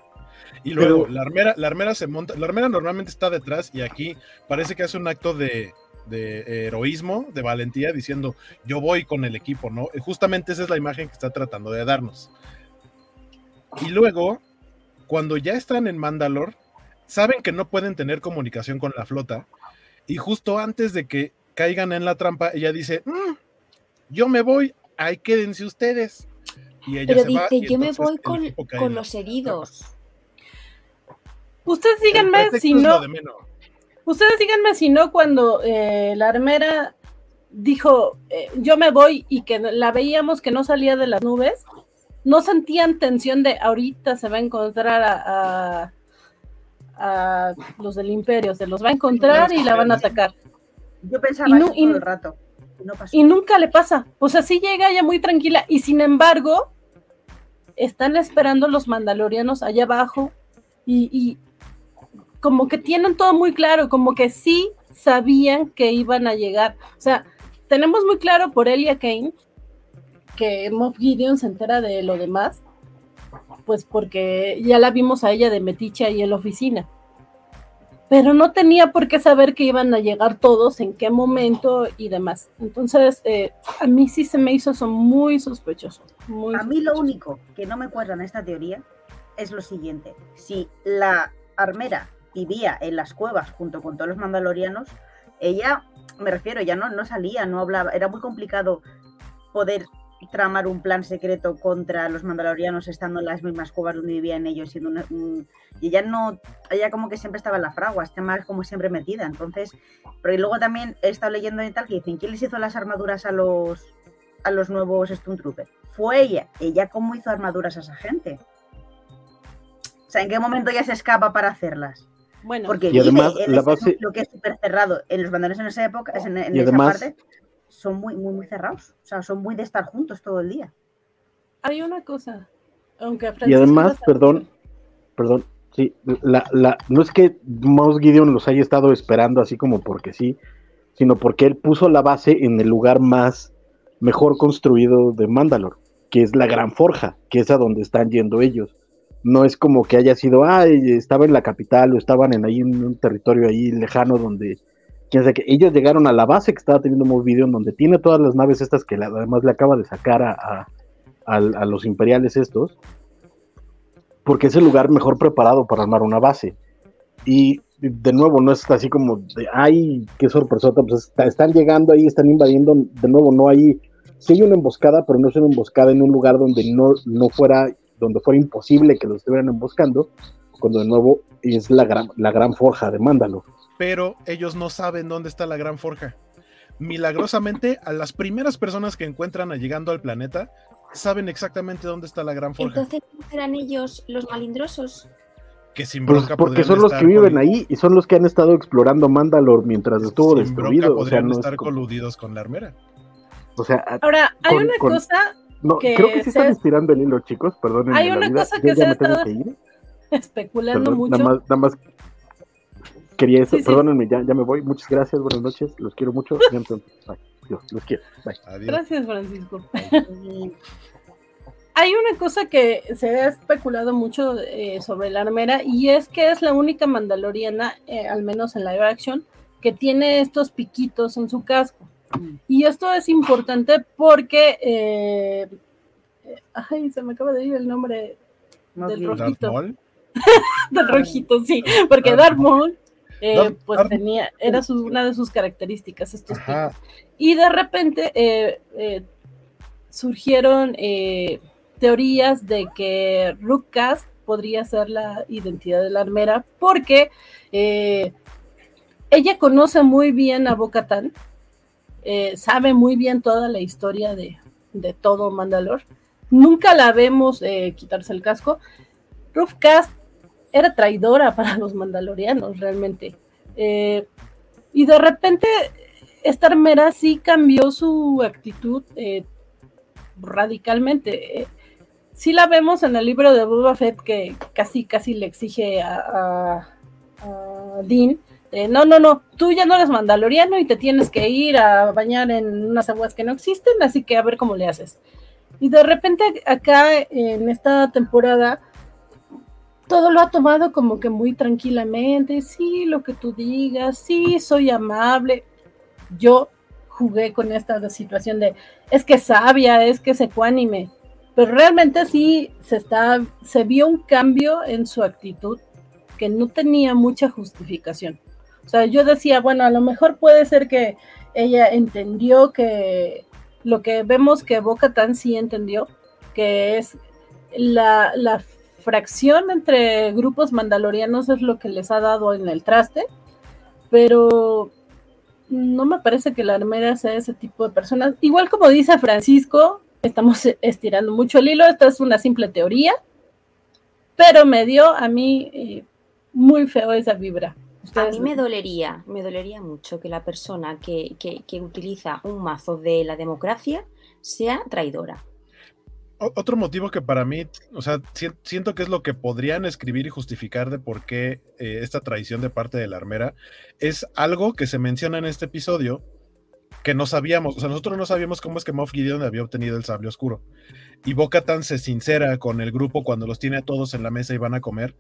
S2: Y luego
S5: Pero-
S2: la armera, la armera se monta, la armera normalmente está detrás y aquí parece que hace un acto de, de heroísmo, de valentía, diciendo yo voy con el equipo, ¿no? Y justamente esa es la imagen que está tratando de darnos. Y luego, cuando ya están en Mandalor, saben que no pueden tener comunicación con la flota. Y justo antes de que caigan en la trampa, ella dice, "Mm, yo me voy, ahí quédense ustedes. Y ella
S3: Pero
S2: se va,
S3: dice,
S2: y
S3: yo me voy con, con los heridos.
S1: Ustedes díganme si no, ustedes díganme si no cuando eh, la armera dijo eh, yo me voy y que la veíamos que no salía de las nubes, no sentían tensión de ahorita se va a encontrar a, a- a los del imperio, se los va a encontrar y la van a atacar.
S4: Yo pensaba
S1: Y no-
S4: eso
S1: y-
S4: todo el rato. Y
S1: nunca le pasa. Pues así llega ella muy tranquila. Y sin embargo, están esperando los mandalorianos allá abajo. Y, y como que tienen todo muy claro, como que sí sabían que iban a llegar. O sea, tenemos muy claro por Elia Kane que Moff Gideon se entera de lo demás. Pues porque ya la vimos a ella de metiche ahí en la oficina pero no tenía por qué saber que iban a llegar todos, en qué momento y demás. Entonces, eh, a mí sí se me hizo eso muy sospechoso. Muy
S4: A mí lo único que no me cuadra en esta teoría es lo siguiente. Si la armera vivía en las cuevas junto con todos los mandalorianos, ella, me refiero, ya no, no salía, no hablaba, era muy complicado poder tramar un plan secreto contra los mandalorianos estando en las mismas cuevas donde vivían ellos siendo una- un- y ella no ella como que siempre estaba en la fragua está más como siempre metida entonces pero y luego también he estado leyendo y tal que dicen quién les hizo las armaduras a los a los nuevos Stone Troopers. Fue ella. Ella cómo hizo armaduras a esa gente. O sea, ¿en qué momento ella se escapa para hacerlas?
S1: Bueno,
S4: Porque
S5: Y además,
S4: vive
S5: la base-
S4: núcleo que es súper cerrado. En los bandones en esa época, en, en
S5: Y
S4: esa
S5: además-
S4: parte, son muy, muy, muy cerrados. O sea, son muy de estar juntos todo el día.
S1: hay una cosa. Aunque a
S5: Y además,
S1: no
S5: perdón, perdón, sí, la, la, no es que Mouse Gideon los haya estado esperando así como porque sí, sino porque él puso la base en el lugar más mejor construido de Mandalore, que es la Gran Forja, que es a donde están yendo ellos. No es como que haya sido, ah, estaba en la capital o estaban en ahí en un territorio ahí lejano donde, quién sabe qué. Ellos llegaron a la base que estaba teniendo Mouse Gideon, donde tiene todas las naves estas que además le acaba de sacar a, a- a los imperiales estos, porque es el lugar mejor preparado para armar una base. Y de nuevo, no es así como de, ay, qué sorpresota, pues está- están llegando ahí, están invadiendo, de nuevo, no hay, sí hay una emboscada, pero no es una emboscada en un lugar donde no, no fuera, donde fuera imposible que los estuvieran emboscando, cuando de nuevo es la gran, la gran forja de Mándalo.
S2: Pero ellos no saben dónde está la gran forja. Milagrosamente, a las primeras personas que encuentran a- llegando al planeta, saben exactamente dónde está la gran forja.
S3: Entonces, ¿no serán ellos los malindrosos?
S2: que sin
S5: Pues
S2: bronca
S5: porque
S2: podrían
S5: son los que viven ahí y son los que han estado explorando Mandalore mientras estuvo
S2: sin
S5: destruido. O sea,
S2: podrían
S5: no es
S2: estar coludidos con la armera.
S5: o sea,
S1: Ahora, hay
S5: con-
S1: una
S5: con-
S1: cosa
S5: no,
S1: que
S5: creo que sí están estirando el hilo, chicos, perdónenme
S1: Hay una
S5: vida,
S1: cosa que se ha estado
S5: que ir.
S1: especulando
S5: Perdón,
S1: mucho.
S5: Nada más, nada más quería eso.
S1: Sí, sí.
S5: Perdónenme, ya, ya me voy. Muchas gracias, buenas noches. Los quiero mucho. Bye. Dios, los quiero. Bye.
S2: Adiós.
S1: Gracias, Francisco. Hay una cosa que se ha especulado mucho eh, sobre la armera y es que es la única mandaloriana, eh, al menos en live action, que tiene estos piquitos en su casco. Y esto es importante porque, eh, ay, se me acaba de ir el nombre
S4: no
S1: Del.
S2: Darth
S1: Rojito.
S2: Maul.
S1: del rojito, sí, porque
S2: Darth
S1: Darth Maul, eh, pues tenía, era su- una de sus características, estos picos. Y de repente eh, eh, surgieron teorías de que Rukast podría ser la identidad de la armera, porque ella conoce muy bien a Bo-Katan, eh, sabe muy bien toda la historia de, de todo Mandalor. Nunca la vemos quitarse el casco. Rufcast era traidora para los mandalorianos, realmente. Eh, y de repente, esta armera sí cambió su actitud eh, radicalmente. Eh, sí la vemos en el libro de Boba Fett que casi, casi le exige a, a- a Dean, no, no, no, tú ya no eres mandaloriano y te tienes que ir a bañar en unas aguas que no existen, así que a ver cómo le haces. Y de repente acá en esta temporada todo lo ha tomado como que muy tranquilamente, sí, lo que tú digas, sí, soy amable. Yo jugué con esta situación de, es que sabia, es que es ecuánime, pero realmente sí se está, se vio un cambio en su actitud que no tenía mucha justificación. O sea, yo decía, bueno, a lo mejor puede ser que ella entendió que lo que vemos que Boca Tan sí entendió, que es la, la fracción entre grupos mandalorianos es lo que les ha dado en el traste, pero no me parece que la armera sea ese tipo de personas. Igual como dice Francisco, estamos estirando mucho el hilo, esta es una simple teoría, pero me dio a mí eh, muy feo esa vibra.
S3: A mí me dolería, me dolería mucho que la persona que, que utiliza un mazo de la democracia sea traidora
S2: otro motivo que para mí, o sea, siento que es lo que podrían escribir y justificar de por qué eh, esta traición de parte de la armera es algo que se menciona en este episodio que no sabíamos, o sea, nosotros no sabíamos cómo es que Moff Gideon había obtenido el sable oscuro. Y Boca tan se sincera con el grupo cuando los tiene a todos en la mesa y van a comer.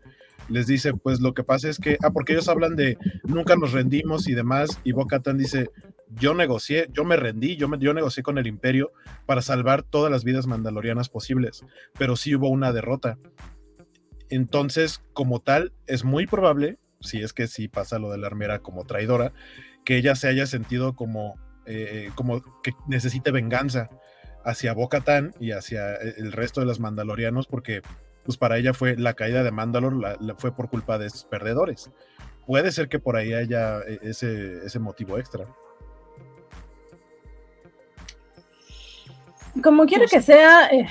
S2: Les dice, pues lo que pasa es que, ah, porque ellos hablan de nunca nos rendimos y demás, y Boca tan dice, yo negocié, yo me rendí, yo, me, yo negocié con el imperio para salvar todas las vidas mandalorianas posibles, pero sí hubo una derrota. Entonces, como tal, es muy probable, si es que sí pasa lo de la armera como traidora, que ella se haya sentido como, eh, como que necesite venganza hacia Bo-Katan y hacia el resto de los mandalorianos, porque pues para ella fue la caída de Mandalor, fue por culpa de esos perdedores. Puede ser que por ahí haya eh, ese, ese motivo extra.
S1: Como quiera que sea, eh,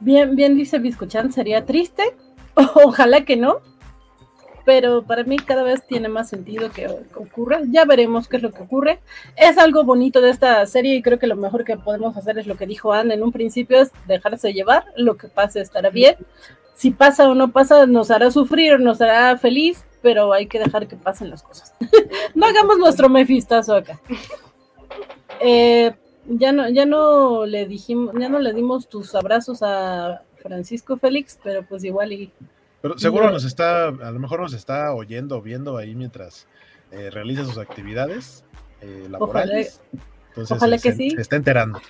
S1: bien, bien dice Biscochan, sería triste. Ojalá que no. Pero para mí cada vez tiene más sentido que, ocurra. Ya veremos qué es lo que ocurre. Es algo bonito de esta serie y creo que lo mejor que podemos hacer es lo que dijo Anne en un principio, es dejarse llevar. Lo que pase estará bien. Si pasa o no pasa, nos hará sufrir, nos hará feliz, pero hay que dejar que pasen las cosas. no hagamos nuestro mefistazo acá. Eh, ya no, ya no le dijimos, ya no le dimos tus abrazos a Francisco Félix, pero pues igual y.
S2: Pero seguro nos está, a lo mejor nos está oyendo, viendo ahí mientras eh, realiza sus actividades eh, laborales.
S1: Ojalá, que sí.
S2: Se está enterando.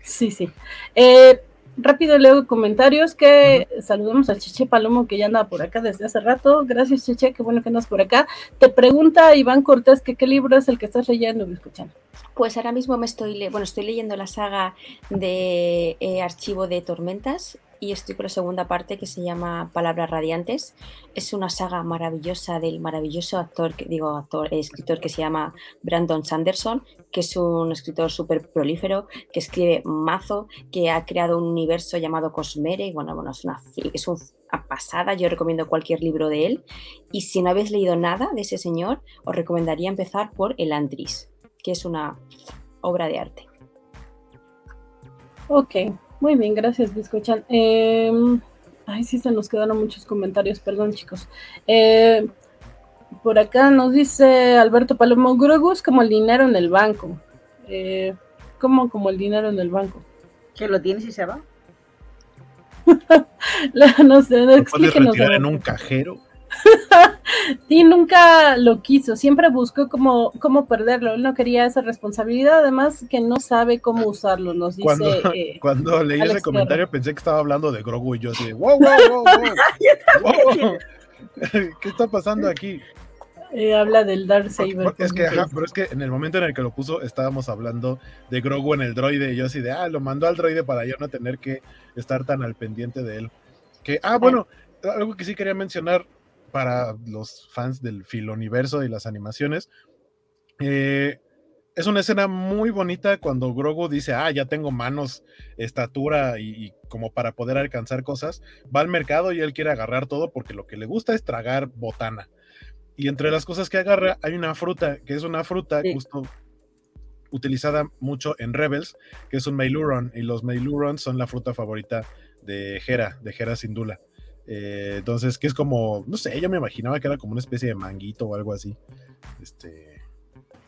S1: Sí, sí. Eh, rápido leo comentarios que saludamos a Cheche Palomo que ya anda por acá desde hace rato. Gracias Cheche, qué bueno que andas por acá. Te pregunta Iván Cortés que qué libro es el que estás leyendo y escuchando.
S3: Pues ahora mismo me estoy, bueno, estoy leyendo la saga de eh, Archivo de Tormentas y estoy con la segunda parte que se llama Palabras Radiantes. Es una saga maravillosa del maravilloso actor, digo, actor, escritor que se llama Brandon Sanderson, que es un escritor súper prolífero, que escribe mazo, que ha creado un universo llamado Cosmere. Bueno, bueno, es una, es una pasada, yo recomiendo cualquier libro de él. Y si no habéis leído nada de ese señor, os recomendaría empezar por El Antris, que es una obra de arte.
S1: Ok, muy bien, gracias, Biscochan. Eh, ay, sí, se nos quedaron muchos comentarios, perdón, chicos. Eh, por acá nos dice Alberto Palomo, Grogu como el dinero en el banco. Eh, ¿Cómo como el dinero en el banco?
S4: ¿Que lo tienes y se va?
S1: no sé, no
S2: explíquenos. en un cajero?
S1: y nunca lo quiso, siempre buscó cómo, cómo perderlo, él no quería esa responsabilidad, además que no sabe cómo usarlo, nos dice.
S2: Cuando, eh, cuando leí ese comentario pensé que estaba hablando de Grogu y yo así, wow, wow, wow, ¿qué está pasando aquí?
S1: Eh, habla del Dark Saber.
S2: Es que, pero es que en el momento en el que lo puso estábamos hablando de Grogu en el droide y yo así de, ah, lo mandó al droide para yo no tener que estar tan al pendiente de él. Que, ah, bueno, algo que sí quería mencionar, para los fans del filoniverso y las animaciones. Eh, es una escena muy bonita cuando Grogu dice, ah, ya tengo manos, estatura y, como para poder alcanzar cosas. Va al mercado y él quiere agarrar todo porque lo que le gusta es tragar botana. Y entre las cosas que agarra hay una fruta, que es una fruta justo utilizada mucho en Rebels, que es un Meiluron. Y los Meilurons son la fruta favorita de Hera, de Hera Sindula. Eh, entonces, que es como, no sé, yo me imaginaba que era como una especie de manguito o algo así. Este,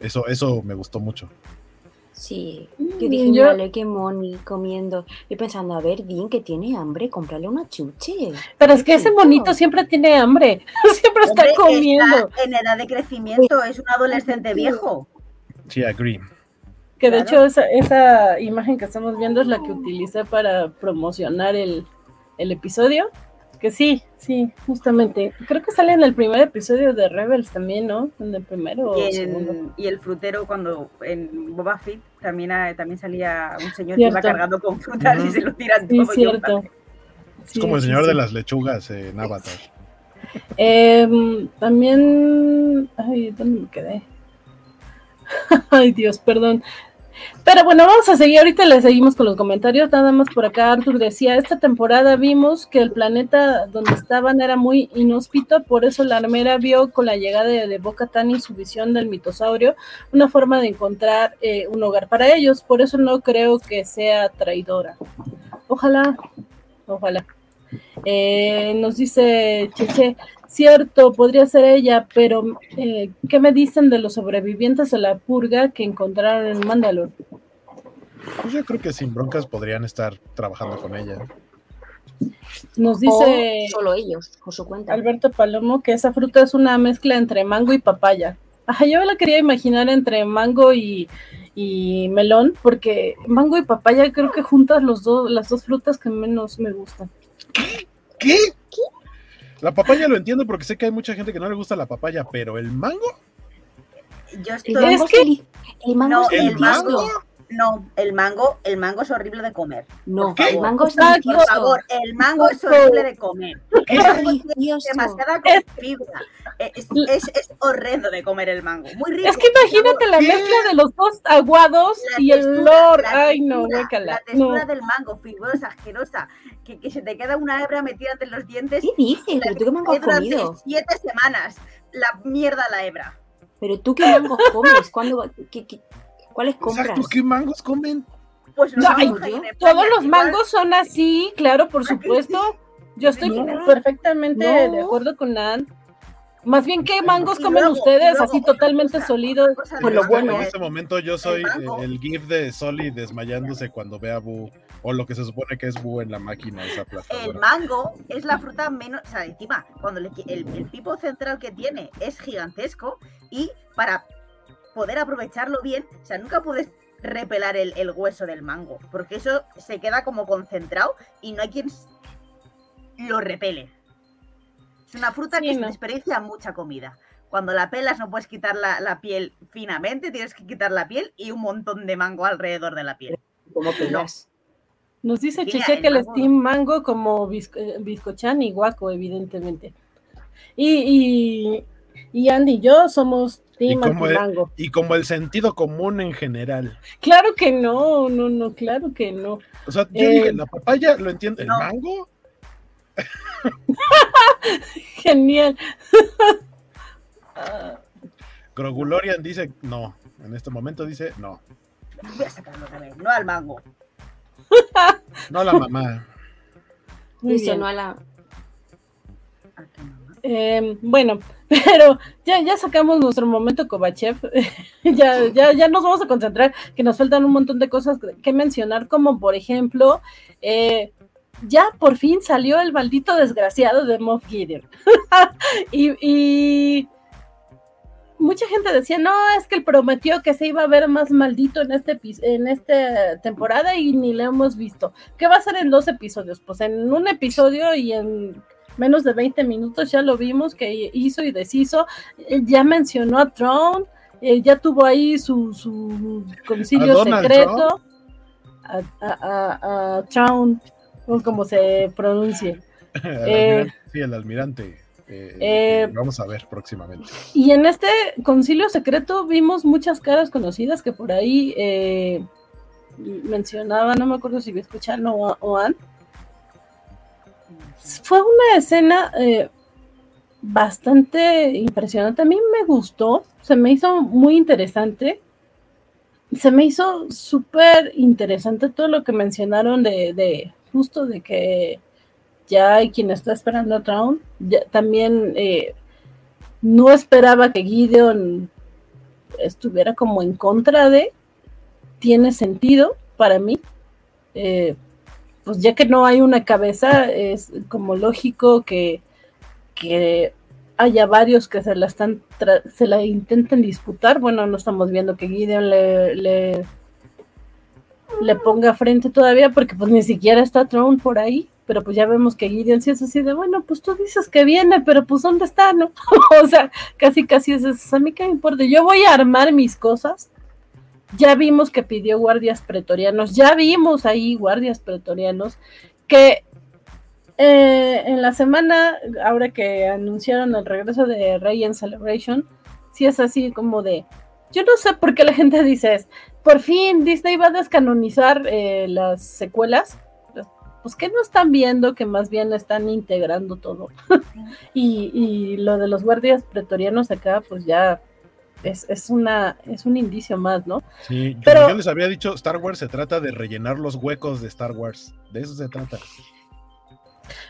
S2: eso, eso me gustó mucho.
S3: Sí,
S1: Mm,
S3: yo dije,
S1: yo-
S3: vale, qué moni comiendo. Y pensando, a ver, Dean, que tiene hambre, cómprale una chuche.
S1: Pero es que ese monito siempre tiene hambre, siempre está
S4: Hombre,
S1: comiendo.
S4: está en edad de crecimiento, es un adolescente viejo.
S2: Sí, agree.
S1: Que de
S4: Claro.
S1: hecho esa, esa imagen que estamos viendo es la que utilicé para promocionar el, el episodio. Que sí, sí, justamente. Creo que sale en el primer episodio de Rebels también, ¿no? En el primero o
S4: Y,
S1: segundo.
S4: y el frutero, cuando en Boba Fett también, también salía un señor que iba
S1: Cierto.
S4: cargando con frutas
S2: Ujú.
S4: y se lo tiran
S1: Sí,
S4: todo. y
S1: cierto.
S4: un-
S2: Es como el
S1: Sí,
S2: señor
S1: sí,
S2: de
S1: sí.
S2: las lechugas en Avatar.
S1: Em, también. Ay, ¿dónde me quedé? Ay, Dios, perdón. Pero bueno, vamos a seguir. Ahorita le seguimos con los comentarios. Nada más por acá, Arthur decía: Esta temporada vimos que el planeta donde estaban era muy inhóspito. Por eso la armera vio con la llegada de, de Boca Tan y su visión del mitosaurio una forma de encontrar eh, un hogar para ellos. Por eso no creo que sea traidora. Ojalá, ojalá. Eh, nos dice Cheche, cierto, podría ser ella, pero eh, ¿qué me dicen de los sobrevivientes de la purga que encontraron en Mandalore?
S2: Pues yo creo que sin broncas podrían estar trabajando con ella.
S1: Nos
S3: O
S1: dice
S3: solo ellos, por su cuenta.
S1: Alberto Palomo que esa fruta es una mezcla entre mango y papaya. Ajá, yo la quería imaginar entre mango y, y melón, porque mango y papaya creo que juntas los dos, las dos frutas que menos me gustan.
S2: ¿Qué? La papaya lo entiendo porque sé que hay mucha gente que no le gusta la papaya, pero el mango,
S4: Yo
S3: El
S4: estoy.
S3: mango
S1: Es
S3: el mango
S4: No,
S3: es
S2: el mango,
S4: No, el mango, el mango es horrible de comer.
S3: No, el mango es.
S4: Por
S3: delicioso.
S4: favor, el mango es horrible de comer.
S3: Es
S4: mango
S3: delicioso.
S4: demasiada fibra. Es, es, es horrendo de comer el mango. Muy rico.
S1: Es que imagínate la mezcla de los dos aguados
S4: La
S1: y el
S4: textura,
S1: olor. Ay, no, guácala.
S4: La textura
S1: No.
S4: del mango, fibrosa, asquerosa, que, que se te queda una hebra metida entre los dientes
S3: ¿Qué dices? ¿Pero tú qué mango has comido?
S4: siete semanas. La mierda la hebra.
S3: ¿Pero tú qué mangos comes? ¿Cuándo, qué- qué- ¿Cuáles compras?
S2: exacto, ¿qué mangos comen?
S4: Pues
S1: No,
S4: no,
S1: Todos los mangos son así, claro, por supuesto. Yo estoy
S3: No.
S1: perfectamente
S3: No.
S1: de acuerdo con Nan. Más bien, ¿qué mangos comen
S4: luego-
S1: ustedes?
S4: luego
S1: así totalmente
S4: cosa,
S1: sólidos.
S3: Pues
S4: de
S3: lo bueno.
S2: En este momento yo soy el, el gif de Soli desmayándose cuando ve a Boo, o lo que se supone que es Boo en la máquina, esa
S4: El mango es la fruta menos, o sea, encima, cuando le el, el pipo central que tiene es gigantesco y para poder aprovecharlo bien, o sea, nunca puedes repelar el, el hueso del mango, porque eso se queda como concentrado y no hay quien lo repele. Es una fruta
S1: Sí,
S4: que
S1: no.
S4: desperdicia mucha comida. Cuando la pelas no puedes quitar la, la piel finamente, tienes que quitar la piel y un montón de mango alrededor de la piel.
S3: ¿Cómo pelas?
S1: Nos dice
S4: el
S1: que el
S4: mango-
S1: Steam Mango como bizco- eh, bizcochan y guaco, evidentemente. Y, y, y Andy y yo somos Team
S2: como el-. Y como el sentido común en general.
S1: Claro que no, no, no, claro que no.
S2: O sea, yo
S1: Eh,
S2: dije, la papaya lo entiendo. ¿El
S4: no.
S2: mango?
S1: Genial. Ah,
S2: Grogulorian dice no. En este momento dice no.
S4: Voy a sacarlo no al mango.
S2: No la mamá.
S1: muy
S3: Dice,
S1: bien.
S3: no a la...
S1: Eh, bueno, pero ya, ya sacamos nuestro momento Kovachev. ya, ya, ya nos vamos a concentrar, que nos faltan un montón de cosas que- mencionar, como por ejemplo, eh, ya por fin salió el maldito desgraciado de Moff Gideon. y, y mucha gente decía, no, es que él prometió que se iba a ver más maldito en este en esta temporada y ni lo hemos visto. ¿Qué va a ser en dos episodios? Pues en un episodio y en menos de 20 minutos ya lo vimos que hizo y deshizo. Eh, Ya mencionó a Tron, eh, ya tuvo ahí su, su concilio
S2: ¿A Donald
S1: secreto. A, a, a, a o como se pronuncie. Eh,
S2: sí, el almirante. eh,
S1: eh,
S2: vamos a ver próximamente.
S1: Y en este concilio secreto vimos muchas caras conocidas que por ahí eh, mencionaba, no me acuerdo si vi escuchar o, o Ann. Fue una escena eh, bastante impresionante. A mí me gustó, se me hizo muy interesante. Se me hizo súper interesante todo lo que mencionaron de, justo de que ya hay quien está esperando a Traun. también eh, no esperaba que Gideon estuviera como en contra de. Tiene sentido para mí. Eh, pues ya que no hay una cabeza, es como lógico que, que haya varios que se la están se la intenten disputar. Bueno, no estamos viendo que Gideon le, le, ponga frente todavía, porque pues ni siquiera está Throne por ahí pero pues ya vemos que Gideon sí es así de, bueno, pues tú dices que viene, pero pues ¿dónde está, no? o sea, casi casi es eso, a mí qué me importa, yo voy a armar mis cosas, ya vimos que pidió guardias pretorianos, ya vimos ahí guardias pretorianos, que eh, en la semana, ahora que anunciaron el regreso de Rey en Celebration, sí es así como de, yo no sé por qué la gente dice es, por fin Disney va a descanonizar eh, las secuelas, pues que no están viendo que más bien están integrando todo. y, lo de los guardias pretorianos acá, pues ya es, una, es un indicio más, ¿no?
S2: Sí, Pero, yo les había dicho, Star Wars se trata de rellenar los huecos de Star Wars. De eso se trata.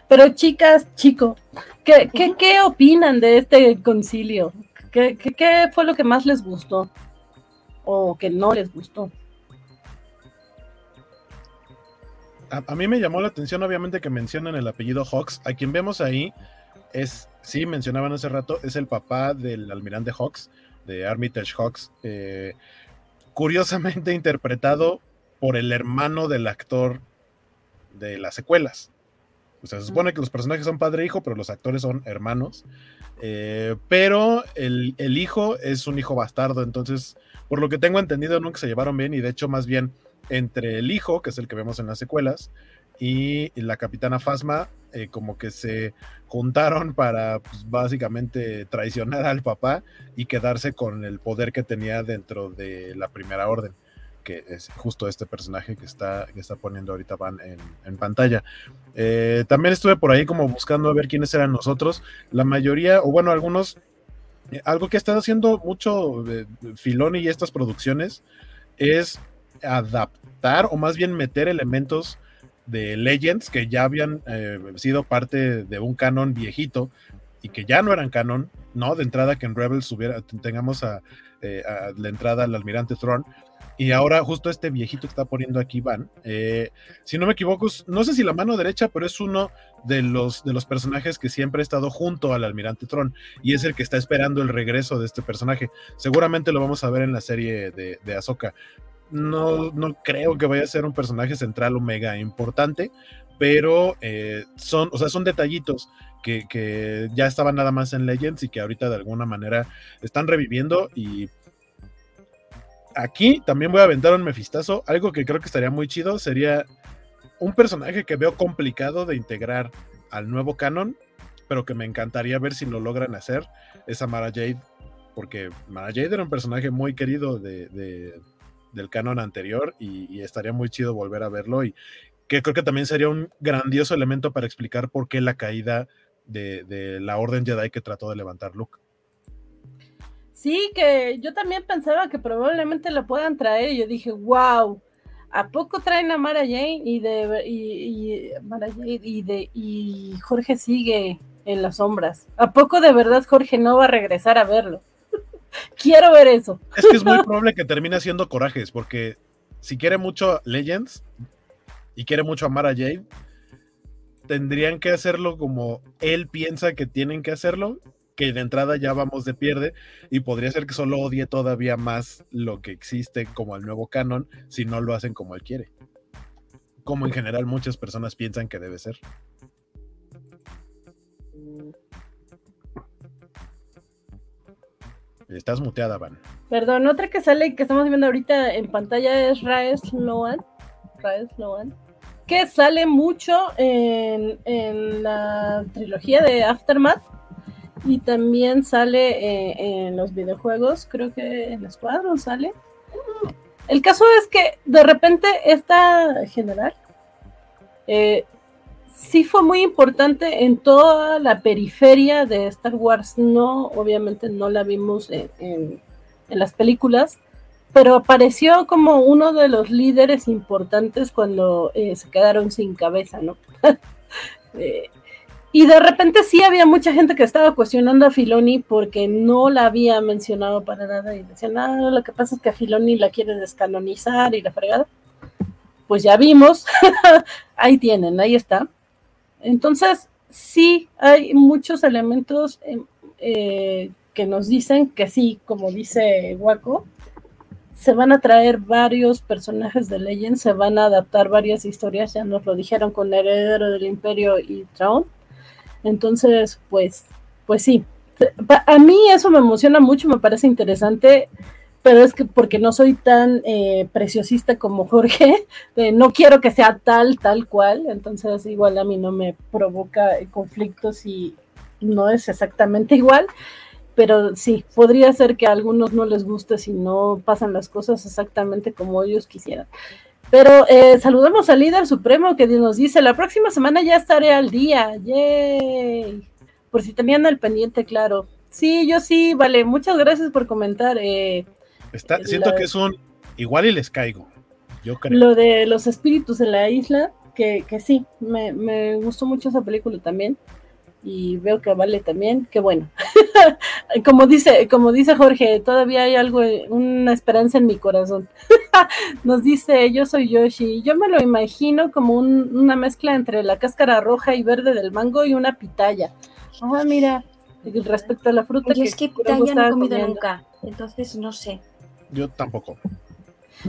S1: Pero chicas, chico, ¿qué, qué, opinan de este concilio? ¿Qué, ¿Qué fue lo que más les gustó? ¿O que no les gustó?
S2: a, mí me llamó la atención, obviamente, que mencionan el apellido Hawks. A quien vemos ahí es, sí, mencionaban hace rato, es el papá del almirante Hawks, de Armitage Hawks. Eh, curiosamente interpretado por el hermano del actor de las secuelas. O sea, se supone que los personajes son padre e hijo, pero los actores son hermanos. Eh, pero el, el, hijo es un hijo bastardo, entonces, por lo que tengo entendido, nunca se llevaron bien y de hecho, más bien, entre el hijo, que es el que vemos en las secuelas, y la capitana Fasma, eh, como que se juntaron para pues, básicamente traicionar al papá y quedarse con el poder que tenía dentro de la primera orden que es justo este personaje que está, que está poniendo ahorita Van en, pantalla. Eh, también estuve por ahí como buscando a ver quiénes eran nosotros. La mayoría, o bueno, algunos, eh, algo que están haciendo mucho Filoni y estas producciones es adaptar o más bien meter elementos de Legends que ya habían eh, sido parte de un canon viejito y que ya no eran canon, ¿no? De entrada que en Rebels hubiera, tengamos eh, a, la entrada al almirante Thrawn. Y ahora justo este viejito que está poniendo aquí Van, eh, si no me equivoco, no sé si la mano derecha, pero es uno de los, de los personajes que siempre ha estado junto al almirante Tron y es el que está esperando el regreso de este personaje. Seguramente lo vamos a ver en la serie de, de Ahsoka, no, no creo que vaya a ser un personaje central o mega importante, pero eh, son, o sea, son detallitos que, ya estaban nada más en Legends y que ahorita de alguna manera están reviviendo y aquí también voy a aventar un mefistazo, algo que creo que estaría muy chido sería un personaje que veo complicado de integrar al nuevo canon, pero que me encantaría ver si lo logran hacer, es a Mara Jade, porque Mara Jade era un personaje muy querido de del canon anterior y, estaría muy chido volver a verlo y que creo que también sería un grandioso elemento para explicar por qué la caída de, la Orden Jedi que trató de levantar Luke.
S1: Sí, que yo también pensaba que probablemente lo puedan traer. Yo dije, wow, ¿a poco traen a Mara Jane y de y, Mara Jane y de y Jorge sigue en las sombras? ¿A poco de verdad Jorge no va a regresar a verlo? Quiero ver eso.
S2: Es que es muy probable que termine haciendo corajes, porque si quiere mucho Legends y quiere mucho amar a Jade, tendrían que hacerlo como él piensa que tienen que hacerlo, que de entrada ya vamos de pierde, y podría ser que solo odie todavía más lo que existe como el nuevo canon si no lo hacen como él quiere. Como en general muchas personas piensan que debe ser. Estás muteada, Van.
S1: Perdón, otra que sale que estamos viendo ahorita en pantalla es Raes Loan. Raes Loan. Que sale mucho en, la trilogía de Aftermath. Y también sale eh, en los videojuegos. Creo que en Squadron sale. El caso es que de repente esta general eh, sí fue muy importante en toda la periferia de Star Wars. No, obviamente no la vimos en, las películas, pero apareció como uno de los líderes importantes cuando eh, se quedaron sin cabeza, ¿no? Eh, y de repente sí había mucha gente que estaba cuestionando a Filoni porque no la había mencionado para nada y decían, ah, lo que pasa es que a Filoni la quiere descanonizar y la fregada. Pues ya vimos, ahí tienen, ahí está. Entonces, sí hay muchos elementos em, eh, que nos dicen que sí, como dice Waco, se van a traer varios personajes de Legend, se van a adaptar varias historias, ya nos lo dijeron con Heredero del Imperio y Traun. Entonces, pues, pues sí. A mí eso me emociona mucho, me parece interesante, pero es que porque no soy tan eh, preciosista como Jorge, no quiero que sea tal, tal cual, entonces igual a mí no me provoca conflictos y no es exactamente igual pero sí, podría ser que a algunos no les guste si no pasan las cosas exactamente como ellos quisieran. Pero eh, saludamos al líder supremo que nos dice, la próxima semana ya estaré al día, yay. Por si tenían el pendiente, claro. Sí, yo sí, vale, muchas gracias por comentar. Eh,
S2: Está, siento que es un, igual y les caigo, yo creo.
S1: Lo de los espíritus en la isla, que, que sí, me, me gustó mucho esa película también y veo que vale también, qué bueno. como dice, como dice Jorge, todavía hay algo, una esperanza en mi corazón. Nos dice, yo soy Yoshi, yo me lo imagino como una mezcla entre la cáscara roja y verde del mango y una pitaya. Ah, mira, respecto a la fruta.
S3: Yo es que pitaya no he comido nunca, entonces no sé.
S2: Yo tampoco.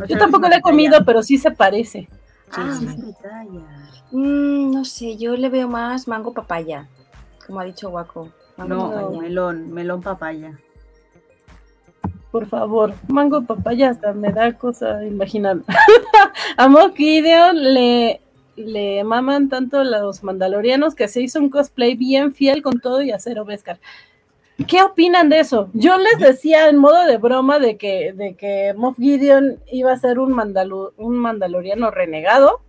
S1: yo tampoco la he comido, pero sí se parece.
S4: Ah, pitaya.
S3: Mm, no sé, yo le veo más mango papaya como ha dicho Waco.
S4: No, melón, melón papaya.
S1: Por favor, mango papaya hasta me da cosa imaginar. a Mock Gideon le, le maman tanto los mandalorianos que se hizo un cosplay bien fiel con todo y acero Beskar. ¿Qué opinan de eso? Yo les decía en modo de broma de que, de que Moff Gideon iba a ser un, un mandaloriano renegado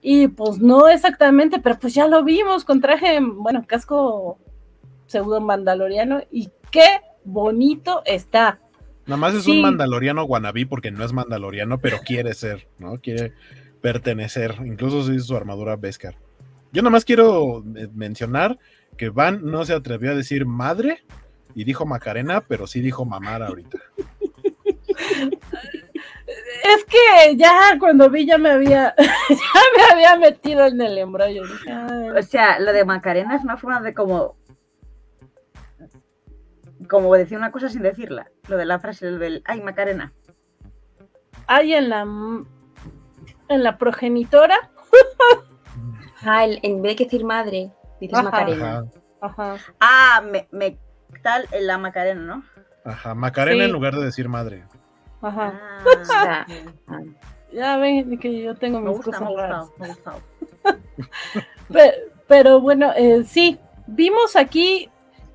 S1: y pues no exactamente, pero pues ya lo vimos con traje, bueno, casco pseudo mandaloriano y qué bonito está.
S2: Nada más es un mandaloriano guanabí porque no es mandaloriano, pero quiere ser, ¿no? Quiere pertenecer, incluso si es su armadura Beskar. Yo nada más quiero eh, mencionar que Van no se atrevió a decir madre y dijo Macarena, pero sí dijo mamar ahorita.
S1: es que ya cuando vi ya me había, ya me había metido en el embrollo.
S4: o sea, lo de Macarena es una forma de como, como decir una cosa sin decirla. Lo de la frase del, ay, Macarena.
S1: Ay, en la, en la progenitora.
S3: ah, en vez de decir madre, dices Macarena.
S1: Ajá.
S4: Ah, me, tal en la Macarena, ¿no?
S2: Ajá, Macarena en lugar de decir madre.
S1: Ajá. Ah, ya ven que yo tengo mis cosas pero, bueno, eh, sí, vimos aquí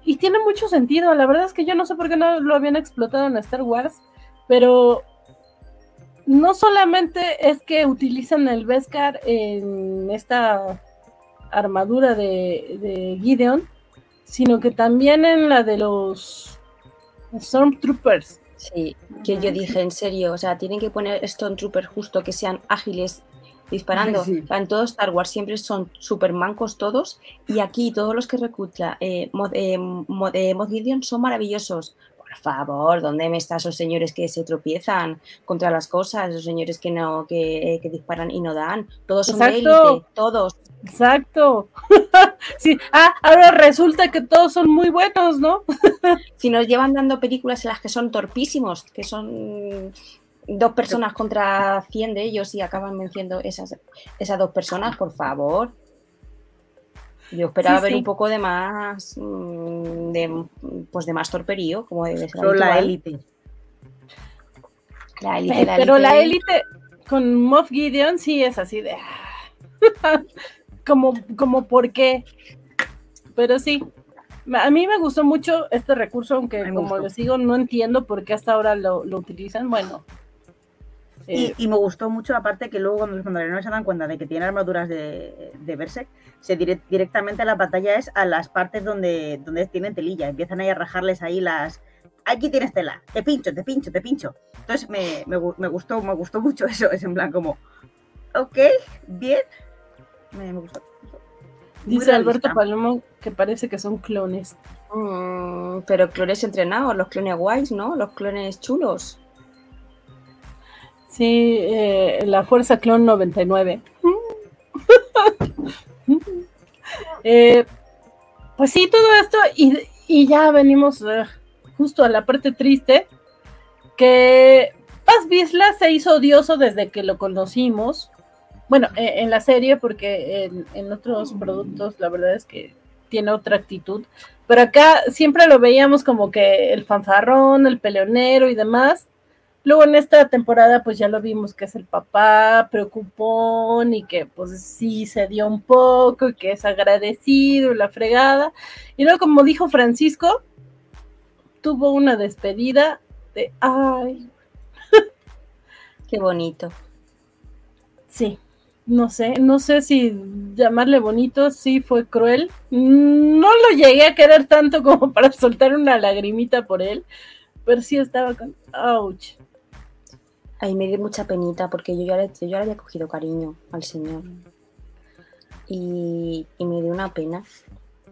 S1: y tiene mucho sentido. La verdad es que yo no sé por qué no lo habían explotado en Star Wars, pero no solamente es que utilizan el Beskar en esta armadura de, de Gideon, sino que también en la de los Stormtroopers.
S3: Sí, que yo dije, en serio, o sea, tienen que poner Stone Troopers justo que sean ágiles disparando. En todo Star Wars siempre son super mancos todos y aquí todos los que recluta eh, Mod, eh, eh Gideon son maravillosos. Por favor, ¿dónde me están esos señores que se tropiezan contra las cosas? Esos señores que no que, que disparan y no dan. Todos son de élite, todos.
S1: Exacto. sí. Ah, ahora resulta que todos son muy buenos, ¿no?
S3: si nos llevan dando películas en las que son torpísimos, que son dos personas contra 100 de ellos y acaban venciendo esas, esas dos personas, por favor. Yo esperaba ver un poco de más mm, de, pues de más torperío, como debe ser.
S4: la élite.
S1: La élite. Pero la élite con Moff Gideon sí es así de. como, como por qué. Pero sí, a mí me gustó mucho este recurso, aunque como les digo, no entiendo por qué hasta ahora lo, utilizan. Bueno.
S4: Eh, y, me gustó mucho, aparte que luego cuando los mandalorianos se dan cuenta de que tienen armaduras de, de Berserk, se directamente la batalla es a las partes donde, donde tienen telilla. Empiezan ahí a rajarles ahí las. Aquí tienes tela, te pincho, te pincho, te pincho. Entonces me, me, me gustó, me gustó mucho eso. Es en plan como, ok, bien, me, gustó.
S1: Dice Alberto Palomo que parece que son clones.
S3: Mm, pero clones entrenados, los clones guays, ¿no? Los clones chulos.
S1: Sí, eh, la Fuerza Clon 99. Eh, pues sí, todo esto y, ya venimos eh, justo a la parte triste, que Paz Bisla se hizo odioso desde que lo conocimos. Bueno, en la serie, porque en, otros productos la verdad es que tiene otra actitud. Pero acá siempre lo veíamos como que el fanfarrón, el peleonero y demás. Luego en esta temporada pues ya lo vimos que es el papá preocupón y que pues sí se dio un poco y que es agradecido y la fregada. Y luego como dijo Francisco, tuvo una despedida de ay.
S3: Qué bonito.
S1: Sí, no sé, no sé si llamarle bonito, sí fue cruel. No lo llegué a querer tanto como para soltar una lagrimita por él, pero sí estaba con ouch.
S3: Ahí me dio mucha penita porque yo ya, le, yo había cogido cariño al señor. Y, me dio una pena.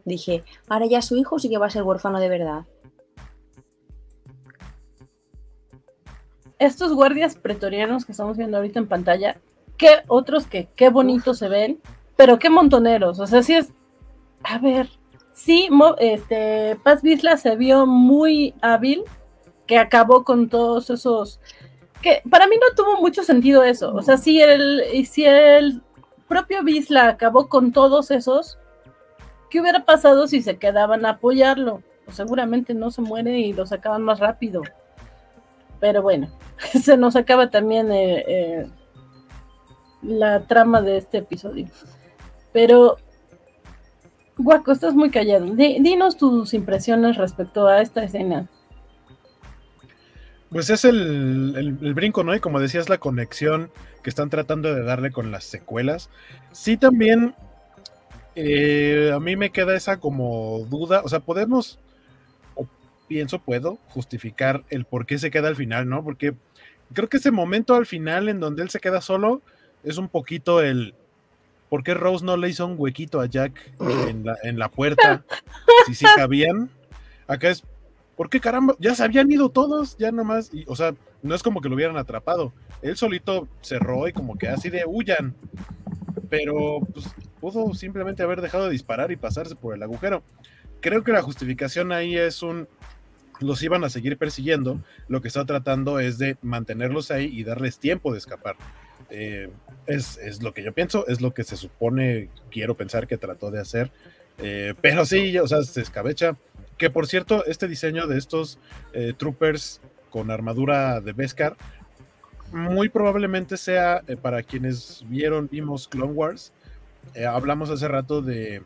S3: Dije, ahora ya su hijo sí que va a ser huérfano de verdad.
S1: Estos guardias pretorianos que estamos viendo ahorita en pantalla, otros que qué bonitos se ven, pero qué montoneros. O sea, sí es. A ver, sí, este, Paz Vizla se vio muy hábil, que acabó con todos esos que para mí no tuvo mucho sentido eso. O sea, si el, si el propio Bisla acabó con todos esos, ¿qué hubiera pasado si se quedaban a apoyarlo? Pues seguramente no se muere y lo sacaban más rápido. Pero bueno, se nos acaba también eh, eh, la trama de este episodio. Pero, Guaco, estás muy callado. dinos tus impresiones respecto a esta escena.
S2: Pues es el, brinco, ¿no? Y como decías, la conexión que están tratando de darle con las secuelas. Sí, también eh, a mí me queda esa como duda, o sea, podemos, o pienso, puedo justificar el por qué se queda al final, ¿no? Porque creo que ese momento al final en donde él se queda solo es un poquito el... ¿Por qué Rose no le hizo un huequito a Jack en la, en la puerta? Si sí cabían. Acá es ¿Por qué caramba? Ya se habían ido todos, ya nomás. Y, o sea, no es como que lo hubieran atrapado. Él solito cerró y como que así de huyan. Pero pues, pudo simplemente haber dejado de disparar y pasarse por el agujero. Creo que la justificación ahí es un. Los iban a seguir persiguiendo. Lo que está tratando es de mantenerlos ahí y darles tiempo de escapar. Eh, es, es, lo que yo pienso, es lo que se supone, quiero pensar que trató de hacer. Eh, pero sí, o sea, se escabecha que por cierto, este diseño de estos eh, troopers con armadura de Beskar muy probablemente sea para quienes vieron, vimos Clone Wars. Hablamos hace rato de,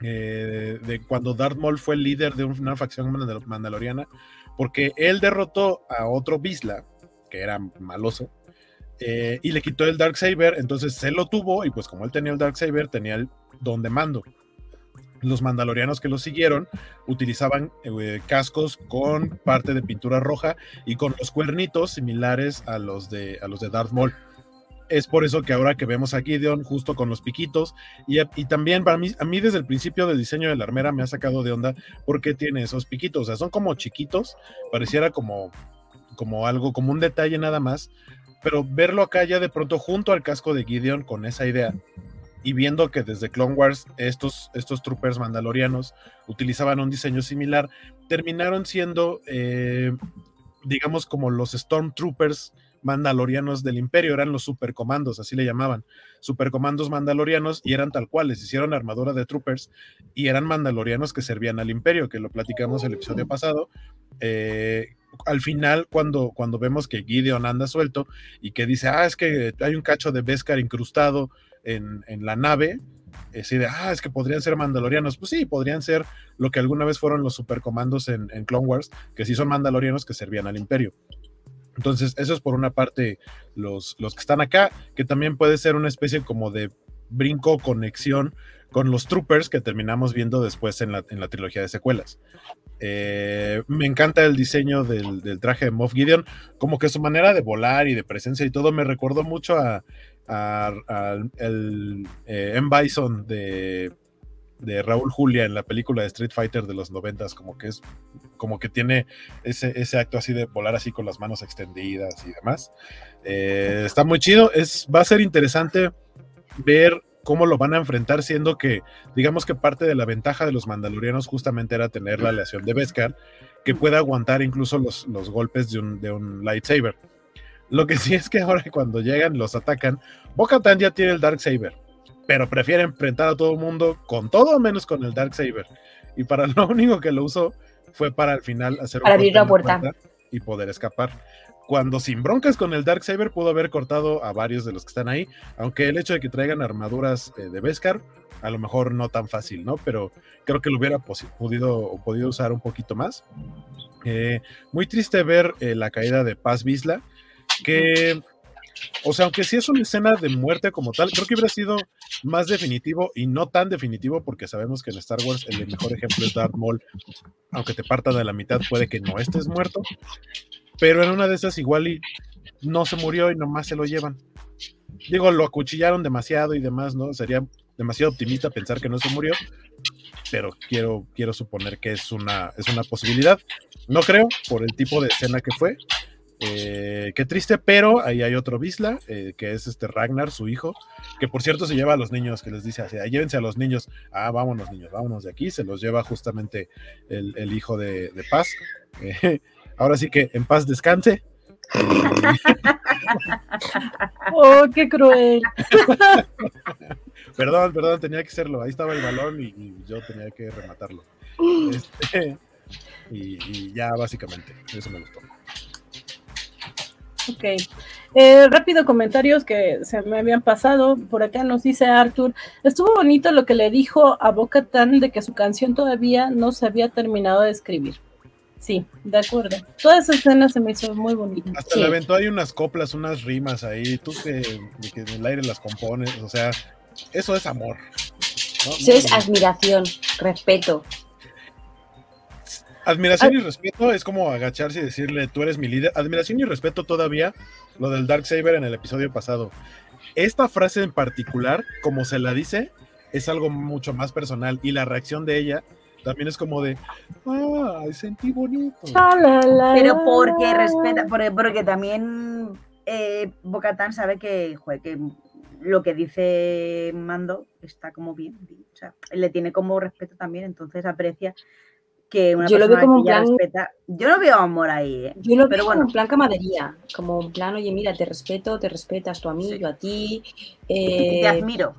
S2: de cuando Darth Maul fue el líder de una facción mandaloriana, porque él derrotó a otro Bisla, que era maloso, y le quitó el Dark Saber, entonces se lo tuvo, y pues como él tenía el Dark Saber, tenía el don de mando los mandalorianos que lo siguieron utilizaban eh, cascos con parte de pintura roja y con los cuernitos similares a los de, a los de Darth Maul. Es por eso que ahora que vemos a Gideon justo con los piquitos y, y, también para mí, a mí desde el principio del diseño de la armera me ha sacado de onda porque tiene esos piquitos, o sea, son como chiquitos, pareciera como, como algo, como un detalle nada más, pero verlo acá ya de pronto junto al casco de Gideon con esa idea y viendo que desde Clone Wars estos, estos troopers mandalorianos utilizaban un diseño similar, terminaron siendo, eh, digamos, como los Stormtroopers mandalorianos del imperio, eran los supercomandos, así le llamaban, supercomandos mandalorianos y eran tal cual, les hicieron armadura de troopers y eran mandalorianos que servían al imperio, que lo platicamos el episodio pasado. Eh, al final, cuando, cuando vemos que Gideon anda suelto y que dice, ah, es que hay un cacho de Beskar incrustado en, la nave, es de, ah, es que podrían ser mandalorianos. Pues sí, podrían ser lo que alguna vez fueron los supercomandos en, en Clone Wars, que sí son mandalorianos que servían al imperio. Entonces, eso es por una parte los, los que están acá, que también puede ser una especie como de brinco, conexión con los troopers que terminamos viendo después en la, en la trilogía de secuelas. Eh, me encanta el diseño del, del, traje de Moff Gideon, como que su manera de volar y de presencia y todo me recordó mucho a, el eh, M. Bison de, de Raúl Julia en la película de Street Fighter de los noventas, como que es, como que tiene ese, ese acto así de volar así con las manos extendidas y demás. Eh, está muy chido, es, va a ser interesante ver cómo lo van a enfrentar, siendo que, digamos que parte de la ventaja de los mandalorianos justamente era tener la aleación de Beskar, que pueda aguantar incluso los, los golpes de un, de un lightsaber. Lo que sí es que ahora cuando llegan, los atacan, Bo-Katan ya tiene el Dark Saber, pero prefiere enfrentar a todo el mundo con todo menos con el Dark Saber. Y para lo único que lo usó fue para al final hacer
S3: para abrir la puerta
S2: y poder escapar. Cuando sin broncas con el Dark Saber pudo haber cortado a varios de los que están ahí, aunque el hecho de que traigan armaduras eh, de Beskar, a lo mejor no tan fácil, ¿no? Pero creo que lo hubiera podido, podido usar un poquito más. Eh, muy triste ver eh, la caída de Paz Vizla que, o sea, aunque sí es una escena de muerte como tal, creo que hubiera sido más definitivo y no tan definitivo porque sabemos que en Star Wars el mejor ejemplo es Darth Maul, aunque te parta de la mitad puede que no estés muerto, pero en una de esas igual y no se murió y nomás se lo llevan. Digo, lo acuchillaron demasiado y demás, ¿no? Sería demasiado optimista pensar que no se murió, pero quiero, quiero suponer que es una, es una posibilidad. No creo, por el tipo de escena que fue, eh, qué triste, pero ahí hay otro Bisla, eh, que es este Ragnar, su hijo, que por cierto se lleva a los niños, que les dice así, llévense a los niños, ah, vámonos niños, vámonos de aquí, se los lleva justamente el, hijo de, Paz. Eh, ahora sí que en paz descanse.
S1: oh, qué cruel.
S2: perdón, perdón, tenía que serlo, ahí estaba el balón y, yo tenía que rematarlo. Este, y ya básicamente, eso me gustó.
S1: Ok. Eh, rápido comentarios que se me habían pasado. Por acá nos dice Arthur. Estuvo bonito lo que le dijo a Boca Tan de que su canción todavía no se había terminado de escribir. Sí, de acuerdo. Toda esa escena se me hizo muy bonita.
S2: Hasta
S1: le
S2: aventó hay unas coplas, unas rimas ahí. Tú que, que, en el aire las compones. O sea, eso es amor.
S3: Eso es admiración, respeto.
S2: Admiración y respeto es como agacharse y decirle, tú eres mi líder. Admiración y respeto todavía, lo del Dark Saber en el episodio pasado. Esta frase en particular, como se la dice, es algo mucho más personal y la reacción de ella también es como de, ah, sentí bonito.
S4: Pero porque respeta, porque, también eh, Bocatán sabe que, que lo que dice Mando está como bien, o sea, le tiene como respeto también, entonces aprecia que una yo lo veo como un plan, respeta. Yo no veo amor ahí, ¿eh?
S3: Yo lo veo como un plan camadería, como un plan, oye, mira, te respeto, te respetas tu amigo, a ti.
S4: te eh, admiro.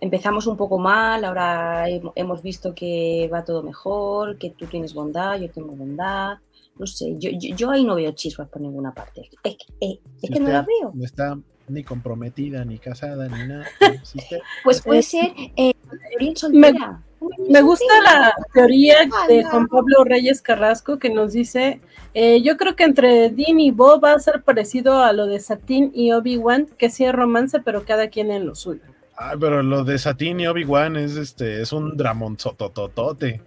S3: Empezamos un poco mal, ahora hemos visto que va todo mejor, que tú tienes bondad, yo tengo bondad. No sé, yo, yo, ahí no veo chispas por ninguna parte. Es, que, es que no la veo.
S2: No está ni comprometida, ni casada, ni nada.
S3: pues puede ser eh, soltera.
S1: Me gusta la teoría de Juan Pablo Reyes Carrasco que nos dice, eh, yo creo que entre Dean y Bo va a ser parecido a lo de Satín y Obi-Wan, que sí es romance, pero cada quien en lo suyo.
S2: Ah, pero lo de Satín y Obi-Wan es este, es un dramonzototote.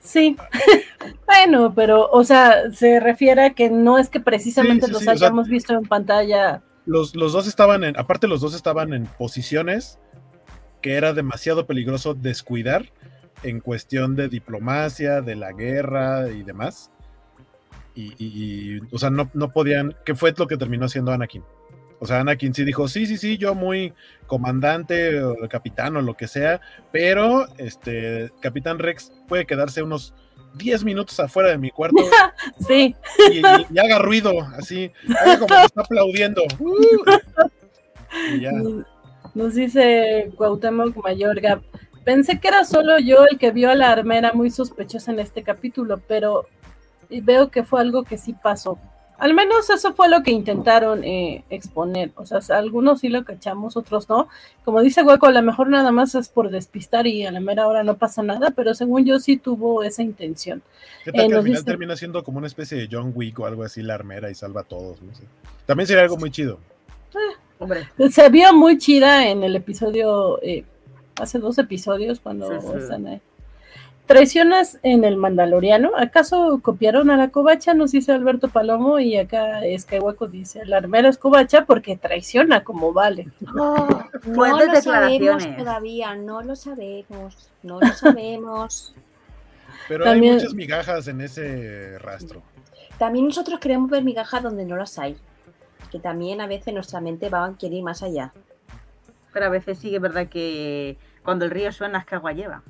S1: Sí, bueno, pero, o sea, se refiere a que no es que precisamente los hayamos visto en pantalla.
S2: Los, los dos estaban en, aparte los dos estaban en posiciones que era demasiado peligroso descuidar en cuestión de diplomacia, de la guerra y demás. Y, o sea, no, no podían, ¿qué fue lo que terminó haciendo Anakin? O sea, Anakin sí dijo, sí, sí, sí, yo muy comandante o capitán o lo que sea, pero este Capitán Rex puede quedarse unos 10 minutos afuera de mi cuarto.
S1: sí.
S2: Y, haga ruido, así, haga como que está aplaudiendo.
S1: y ya. Nos dice Cuauhtémoc Mayorga, pensé que era solo yo el que vio a la armera muy sospechosa en este capítulo, pero veo que fue algo que sí pasó. Al menos eso fue lo que intentaron eh, exponer. O sea, algunos sí lo cachamos, otros no. Como dice Hueco, a lo mejor nada más es por despistar y a la mera hora no pasa nada, pero según yo sí tuvo esa intención.
S2: ¿Qué tal que eh, al final termina siendo como una especie de John Wick o algo así, la armera y salva a todos? También sería algo muy chido.
S1: Eh, se vio muy chida en el episodio, eh, hace dos episodios cuando están ahí. Traiciones en el Mandaloriano. ¿Acaso copiaron a la covacha? Nos dice Alberto Palomo y acá Skywaco dice, la armera es covacha porque traiciona como vale.
S3: No, no lo sabemos todavía, no lo sabemos, no lo sabemos.
S2: Pero hay muchas migajas en ese rastro.
S3: También nosotros queremos ver migajas donde no las hay. Que también a veces nuestra mente va a querer ir más allá.
S4: Pero a veces sí que es verdad que cuando el río suena es que agua lleva.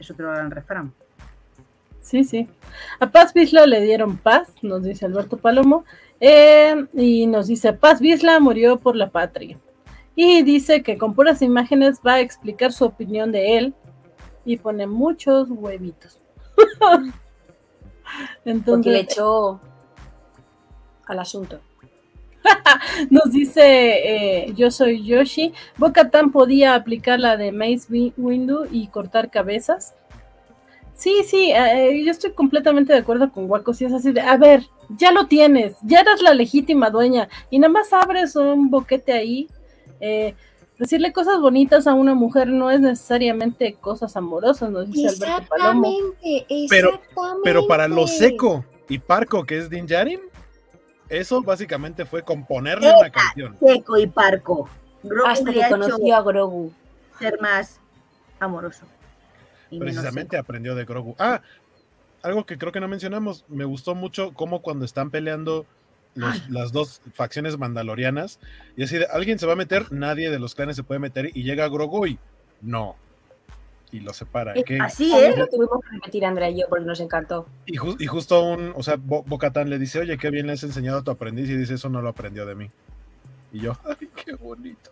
S4: Es otro gran refrán.
S1: Sí, sí. A Paz Bisla le dieron paz, nos dice Alberto Palomo. Eh, y nos dice, Paz Bisla murió por la patria. Y dice que con puras imágenes va a explicar su opinión de él. Y pone muchos huevitos.
S3: Entonces, Porque le echó al asunto.
S1: Nos dice eh, yo soy Yoshi. Tan podía aplicar la de Maze Windu y cortar cabezas. Sí, sí, eh, yo estoy completamente de acuerdo con Waco. Si es así de, a ver, ya lo tienes, ya eres la legítima dueña y nada más abres un boquete ahí. Eh, decirle cosas bonitas a una mujer no es necesariamente cosas amorosas, nos dice Alberto Palomo.
S2: Pero, pero para lo seco y parco que es Din eso básicamente fue componerle una canción.
S4: Seco y parco.
S3: Hasta que conoció a Grogu.
S4: Ser más amoroso.
S2: Precisamente aprendió de Grogu. Ah, algo que creo que no mencionamos. Me gustó mucho cómo cuando están peleando las dos facciones mandalorianas y así de alguien se va a meter, nadie de los clanes se puede meter y llega Grogu y no, y lo separa.
S3: Así es. Lo tuvimos que repetir Andrea y yo porque nos encantó.
S2: Y, justo un, o sea, Bo le dice, oye, qué bien le has enseñado a tu aprendiz y dice, eso no lo aprendió de mí. Y yo, ay, qué bonito.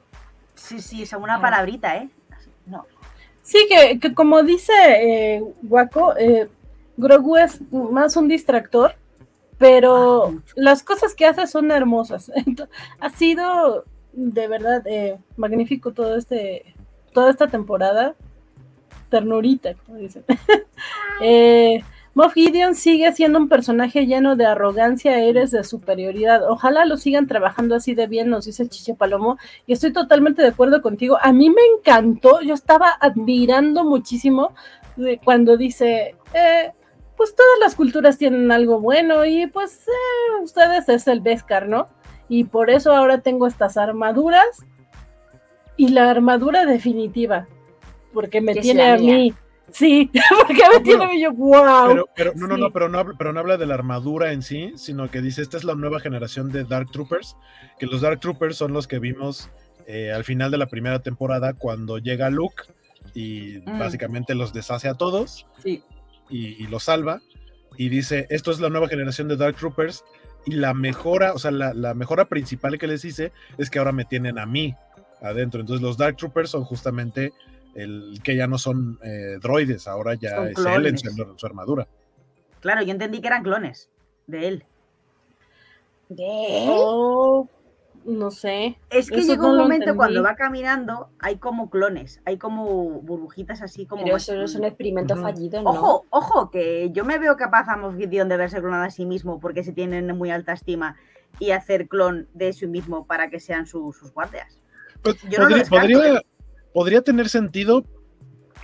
S4: Sí, sí, es una palabrita, ¿eh? No.
S1: Sí, que, como dice eh, Waco, eh, Grogu es más un distractor, pero ah, las cosas que hace son hermosas. ha sido de verdad eh, magnífico todo este, toda esta temporada ternurita, como dicen. eh, Moff Gideon sigue siendo un personaje lleno de arrogancia, eres de superioridad. Ojalá lo sigan trabajando así de bien, nos dice Chiche Palomo. Y estoy totalmente de acuerdo contigo. A mí me encantó, yo estaba admirando muchísimo cuando dice, eh, pues todas las culturas tienen algo bueno y pues eh, ustedes es el Beskar, ¿no? Y por eso ahora tengo estas armaduras y la armadura definitiva porque me tiene a mí. Sí, porque me tiene a mí yo, wow.
S2: Pero, no, no, no, pero no, pero no habla de la armadura en sí, sino que dice, esta es la nueva generación de Dark Troopers, que los Dark Troopers son los que vimos eh, al final de la primera temporada cuando llega Luke y mm. básicamente los deshace a todos
S4: sí.
S2: y, los salva. Y dice, esto es la nueva generación de Dark Troopers y la mejora, o sea, la, la mejora principal que les hice es que ahora me tienen a mí adentro. Entonces los Dark Troopers son justamente el que ya no son eh, droides, ahora ya es él en su, armadura.
S4: Claro, yo entendí que eran clones de él.
S1: ¿De él? Oh, no sé.
S4: Es que llega un momento cuando va caminando, hay como clones, hay como burbujitas así como.
S3: Pero eso no es un experimento fallido, ¿no?
S4: Ojo, ojo, que yo me veo capaz a Moff Gideon de verse clonado a sí mismo porque se tienen muy alta estima y hacer clon de sí mismo para que sean sus guardias.
S2: Pues, yo no podría, podría tener sentido,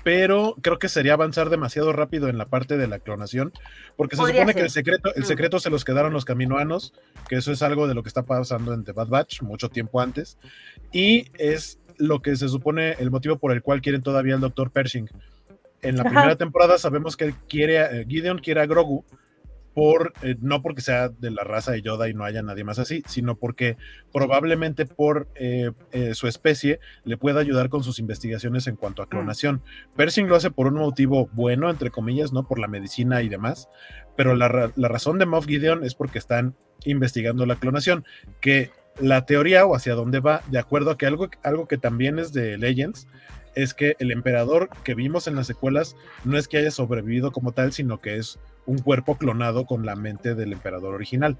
S2: pero creo que sería avanzar demasiado rápido en la parte de la clonación, porque se supone que el secreto, el mm. secreto se los quedaron los caminoanos, que eso es algo de lo que está pasando en The Bad Batch mucho tiempo antes, y es lo que se supone el motivo por el cual quieren todavía el Dr. Pershing. En la primera temporada sabemos que quiere, eh, Gideon quiere a Grogu, por, eh, no porque sea de la raza de Yoda y no haya nadie más así, sino porque probablemente por eh, eh, su especie le pueda ayudar con sus investigaciones en cuanto a mm. clonación. Pershing lo hace por un motivo bueno, entre comillas, ¿no? Por la medicina y demás, pero la, la razón de Moff Gideon es porque están investigando la clonación, que la teoría o hacia dónde va, de acuerdo a que algo, algo que también es de Legends, es que el emperador que vimos en las secuelas no es que haya sobrevivido como tal, sino que es un cuerpo clonado con la mente del emperador original.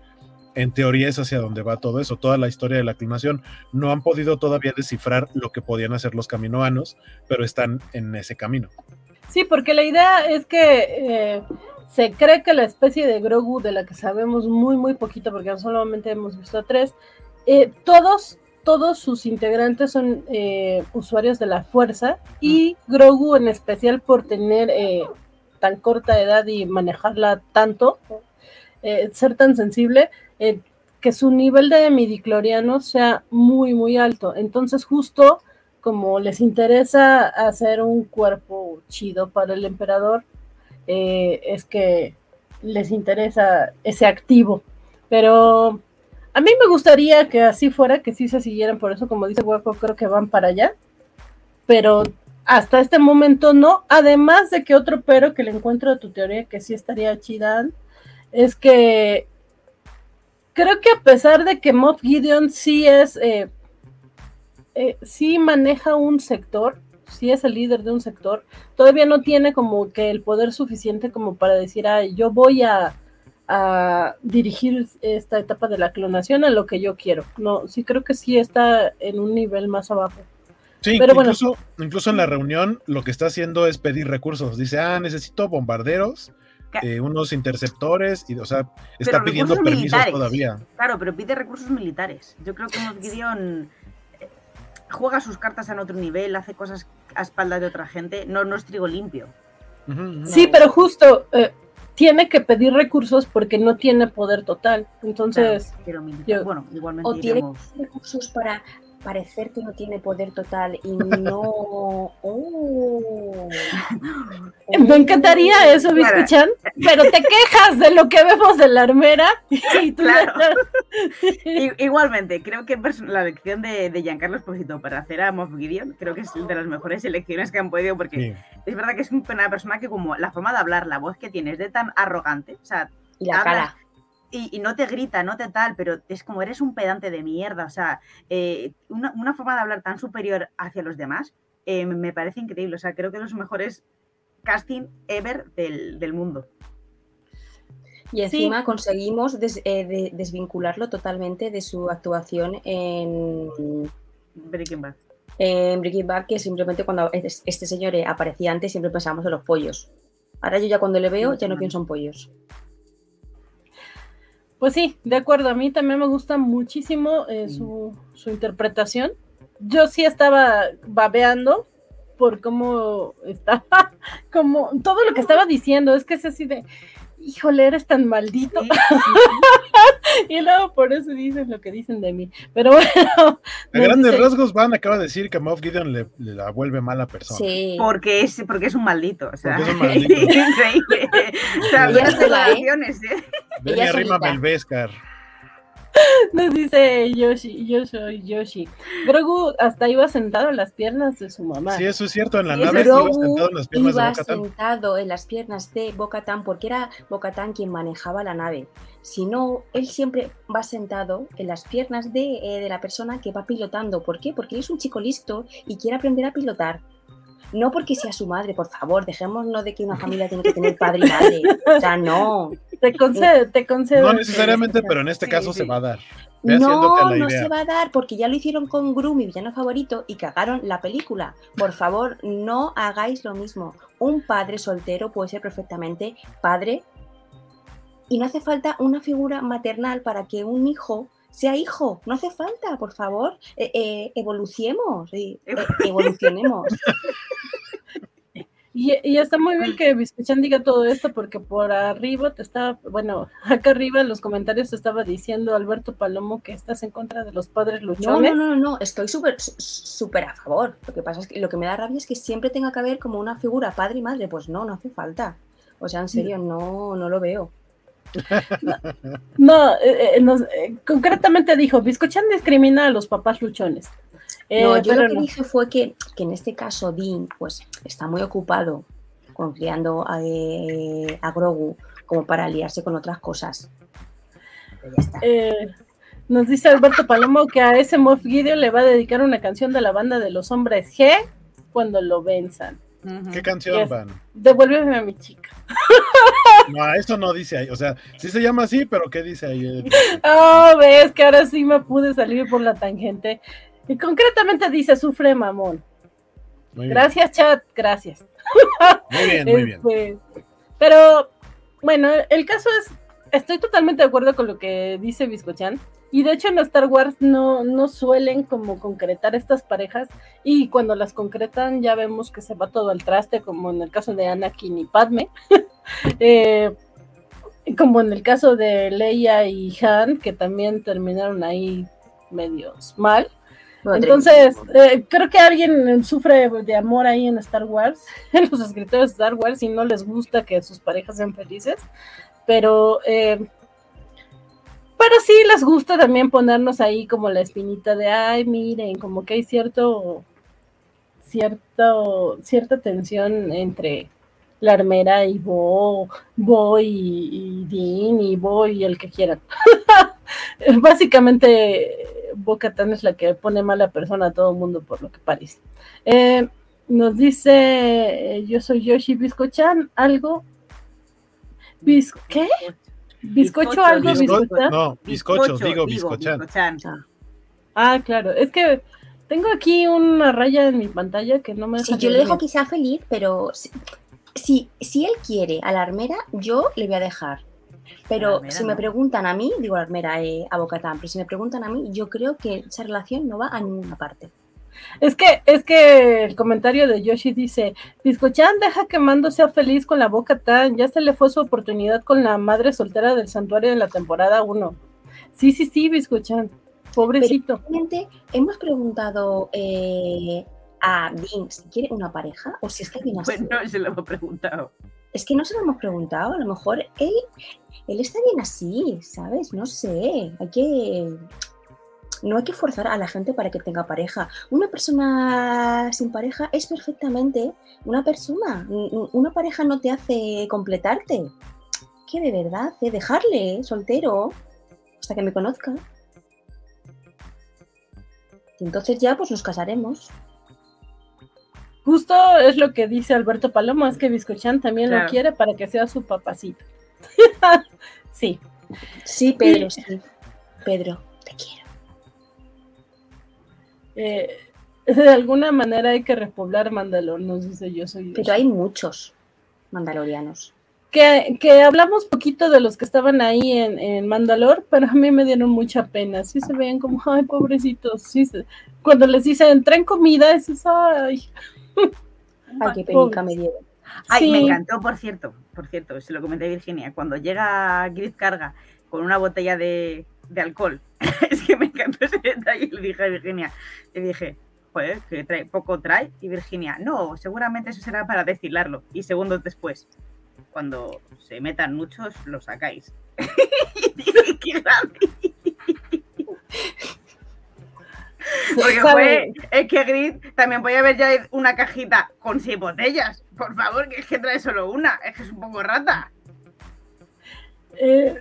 S2: En teoría es hacia donde va todo eso, toda la historia de la clonación. No han podido todavía descifrar lo que podían hacer los caminoanos, pero están en ese camino.
S1: Sí, porque la idea es que eh, se cree que la especie de Grogu, de la que sabemos muy, muy poquito, porque solamente hemos visto tres, eh, todos todos sus integrantes son eh, usuarios de la fuerza y Grogu en especial por tener tan corta edad y manejarla tanto, eh, ser tan sensible, eh, que su nivel de midicloriano sea muy, muy alto. Entonces, justo como les interesa hacer un cuerpo chido para el emperador, eh, es que les interesa ese activo. Pero a mí me gustaría que así fuera, que sí se siguieran, por eso como dice Hueco, creo que van para allá. Pero hasta este momento no. Además de que otro pero que le encuentro a tu teoría que sí estaría chida, es que creo que a pesar de que Moff Gideon sí es, eh, eh, sí maneja un sector, sí es el líder de un sector, todavía no tiene como que el poder suficiente como para decir, ay, yo voy a, a dirigir esta etapa de la clonación a lo que yo quiero. No, sí creo que sí está en un nivel más abajo.
S2: Sí, Pero incluso, bueno. incluso en la reunión lo que está haciendo es pedir recursos. Dice, ah, necesito bombarderos, eh, unos interceptores, y, o sea, está
S4: pero
S2: pidiendo permisos
S4: militares.
S2: todavía.
S4: Claro, pero pide recursos militares. Yo creo que Moff Gideon eh, juega sus cartas en otro nivel, hace cosas a espaldas de otra gente. No, no es trigo limpio.
S2: Uh -huh.
S1: Sí, pero justo eh, tiene que pedir recursos porque no tiene poder total. Entonces,
S4: claro, pero militar,
S1: yo-
S4: bueno, igualmente
S3: O tiene
S4: iremos-
S3: recursos para parecer que no tiene poder total y no. Oh.
S1: me encantaría eso,
S4: Claro.
S1: Biscuchan, pero te quejas de lo que vemos de la armera y tú
S4: Claro. I- Igualmente, creo que perso- la elección de, de Giancarlo Esposito para hacer a Moff Gideon creo que es de las mejores elecciones que han podido porque
S2: Sí.
S4: es verdad que es una persona que como la forma de hablar, la voz que tiene es de tan arrogante, o sea,
S3: Y la
S4: hablas
S3: cara.
S4: Y, y no te grita, no te tal, pero es como eres un pedante de mierda, o sea, eh, una, una forma de hablar tan superior hacia los demás eh, me parece increíble, o sea, creo que los mejores casting ever del, del mundo.
S3: Y encima conseguimos des- eh, de- desvincularlo totalmente de su actuación en,
S4: Breaking Bad.
S3: en Breaking Bad, que simplemente cuando es- este señor aparecía antes siempre pensábamos en los pollos. Ahora yo ya cuando le veo ya no pienso en pollos.
S1: Pues sí, de acuerdo, a mí también me gusta muchísimo eh, su, su interpretación. Yo sí estaba babeando por cómo estaba, como todo lo que estaba diciendo, es que es así de, híjole, eres tan maldito.
S4: Sí,
S1: Y luego por eso dicen lo que dicen de mí. Pero bueno,
S2: A grandes
S1: dice-
S2: rasgos, Van acaba de decir que Moff Gideon le, le la vuelve mala persona.
S3: Sí.
S4: Porque es, porque es un maldito, o sea,
S2: Porque es un maldito.
S4: increíble. O sea,
S3: Ella
S4: las
S3: ¿eh?
S4: relaciones, ¿eh?
S2: Ven y arrímame el Vescar.
S1: nos dice Yoshi, yo soy Yoshi. Grogu hasta iba sentado en las piernas de su mamá.
S2: Sí, eso es cierto. En la nave iba sentado en las piernas de
S3: iba
S2: Bo-Katan.
S3: sentado en las piernas de Bocatán porque era Bocatán quien manejaba la nave. Si no, él siempre va sentado en las piernas de, eh, de la persona que va pilotando. ¿Por qué? Porque él es un chico listo y quiere aprender a pilotar. No porque sea su madre, por favor, dejémonos de que una familia tiene que tener padre y madre. O sea, no.
S1: Te concedo, te concedo.
S2: No necesariamente, pero en este caso
S4: sí.
S2: se va a dar. Ve
S3: No,
S2: la
S3: no
S2: idea.
S3: se va a dar porque ya lo hicieron con Gru, mi villano favorito, y cagaron la película. Por favor, no hagáis lo mismo. Un padre soltero puede ser perfectamente padre y no hace falta una figura maternal para que un hijo sea hijo. No hace falta, por favor. Eh, eh, evoluciemos, sí, eh, evolucionemos.
S1: Y, y está muy bien que Biscuchan diga todo esto porque por arriba te estaba, bueno, acá arriba en los comentarios te estaba diciendo Alberto Palomo que estás en contra de los padres
S3: No,
S1: luchones.
S3: no, no, no, estoy súper súper a favor. Lo que pasa es que lo que me da rabia es que siempre tenga que haber como una figura padre y madre. Pues no, no hace falta. O sea, en serio, no, no lo veo.
S1: No, eh, eh, nos- eh, concretamente dijo, Biscuchan discrimina a los papás luchones. Eh,
S3: No, yo lo que dije fue que, que en este caso Dean pues está muy ocupado con criando a, a Grogu como para liarse con otras cosas. Pero ya está.
S1: Nos dice Alberto Palomo que a ese Moff Gideon le va a dedicar una canción de la banda de los hombres G cuando lo venzan.
S2: ¿Qué canción
S1: Yes.
S2: van?
S1: Devuélveme a mi chica.
S2: No, eso no dice ahí. O sea, sí se llama así, pero ¿qué dice ahí?
S1: Oh, ves que ahora sí me pude salir por la tangente. Y concretamente dice, sufre mamón.
S2: Muy bien,
S1: Gracias, chat, gracias.
S2: muy bien. Muy bien.
S1: Este, pero, bueno, el caso es, estoy totalmente de acuerdo con lo que dice Biscochan. Y de hecho en Star Wars no, no suelen como concretar estas parejas. Y cuando las concretan ya vemos que se va todo al traste, como en el caso de Anakin y Padme. eh, como en el caso de Leia y Han, que también terminaron ahí medios mal. Entonces, eh, creo que alguien sufre de amor ahí en Star Wars, en los escritores de Star Wars, y no les gusta que sus parejas sean felices, pero, eh, pero sí les gusta también ponernos ahí como la espinita de, ay, miren, como que hay cierto, cierto, cierta tensión entre la armera y Bo, Bo y, Dean y Bo y el que quieran. Básicamente, Bocatan es la que pone mala persona a todo el mundo, por lo que parece. Eh, nos dice, yo soy Yoshi Biscochan, algo. Bis ¿Qué? ¿Bizcocho algo?
S2: Bizcocho, no, bizcocho, digo Biscochan.
S1: Ah, claro, es que tengo aquí una raya en mi pantalla que no me
S3: deja. Sí, yo le dejo que sea feliz, pero si, si él quiere a la armera, yo le voy a dejar. Pero si me preguntan a mí, digo armera, eh, a Bocatán, pero si me preguntan a mí, yo creo que esa relación no va a ninguna parte.
S1: Es que, es que el comentario de Yoshi dice, Biscochan deja que Mando sea feliz con la Boca Tan, ya se le fue su oportunidad con la madre soltera del santuario en la temporada 1. Sí, sí, sí, Biscochan, pobrecito.
S3: Pero, hemos preguntado eh, a Dean si quiere una pareja o si está bien así.
S4: Pues no se lo hemos preguntado.
S3: Es que no se lo hemos preguntado, a lo mejor él, él está bien así, ¿sabes? No sé, hay que... No hay que forzar a la gente para que tenga pareja. Una persona sin pareja es perfectamente una persona. Una pareja no te hace completarte. Que de verdad, de dejarle soltero hasta que me conozca. Y entonces ya pues nos casaremos.
S1: Justo es lo que dice Alberto Palomo, es que Biscochan también lo quiere para que sea su papacito. sí.
S3: Sí, Pedro, sí. Pedro, te quiero.
S1: Eh, de alguna manera hay que repoblar Mandalor, nos dice yo soy.
S3: Pero hay muchos mandalorianos.
S1: Que, que, hablamos poquito de los que estaban ahí en, en, Mandalor, pero a mí me dieron mucha pena. Sí se ven como, ay, pobrecitos. Sí cuando les dicen, traen comida, es ay.
S3: Ay, qué penica me dieron.
S4: Ay, me encantó, por cierto, por cierto, se lo comenté a Virginia, cuando llega Gris Carga con una botella de, de alcohol, es que me encantó ese detalle, le dije a Virginia, le dije, joder, que trae, poco trae, y Virginia, no, seguramente eso será para destilarlo, y segundos después, cuando se metan muchos, lo sacáis. y Porque fue, es que Gris también podía haber ya una cajita con seis botellas. Por favor, que es que trae solo una. Es que es un poco rata.
S1: Eh,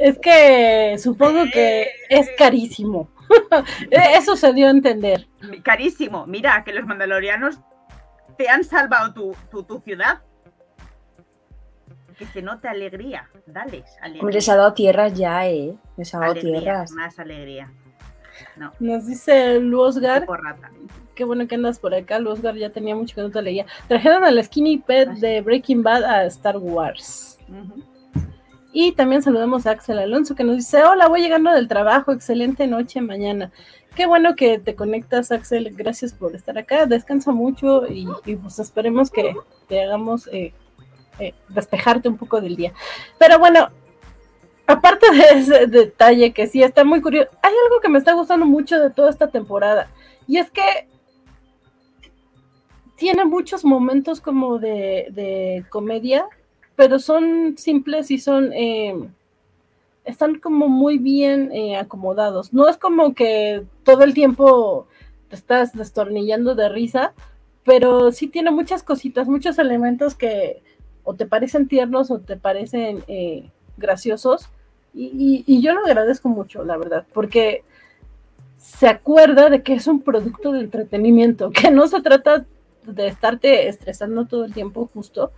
S1: es que supongo que es carísimo. Eso se dio a entender.
S4: Carísimo. Mira, que los mandalorianos te han salvado tu, tu, ciudad. Que se note alegría. Dales alegría.
S3: Hombre, les ha dado tierras ya, ¿eh? Les ha dado tierras.
S4: Más alegría.
S1: Nos dice Luosgar. Qué bueno que andas por acá. Luosgar ya tenía mucho que no te leía. Trajeron a la Skinny Pet de Breaking Bad a Star Wars. Y también saludamos a Axel Alonso que nos dice: Hola, voy llegando del trabajo. Excelente noche mañana. Qué bueno que te conectas, Axel. Gracias por estar acá. Descansa mucho y, pues esperemos que te hagamos eh, eh, despejarte un poco del día. Pero bueno, aparte de ese detalle que sí está muy curioso, hay algo que me está gustando mucho de toda esta temporada y es que tiene muchos momentos como de, comedia, pero son simples y son eh, están como muy bien eh, acomodados. No es como que todo el tiempo te estás destornillando de risa, pero sí tiene muchas cositas, muchos elementos que o te parecen tiernos o te parecen eh, graciosos y, yo lo agradezco mucho, la verdad, porque se acuerda de que es un producto de entretenimiento, que no se trata de estarte estresando todo el tiempo justo,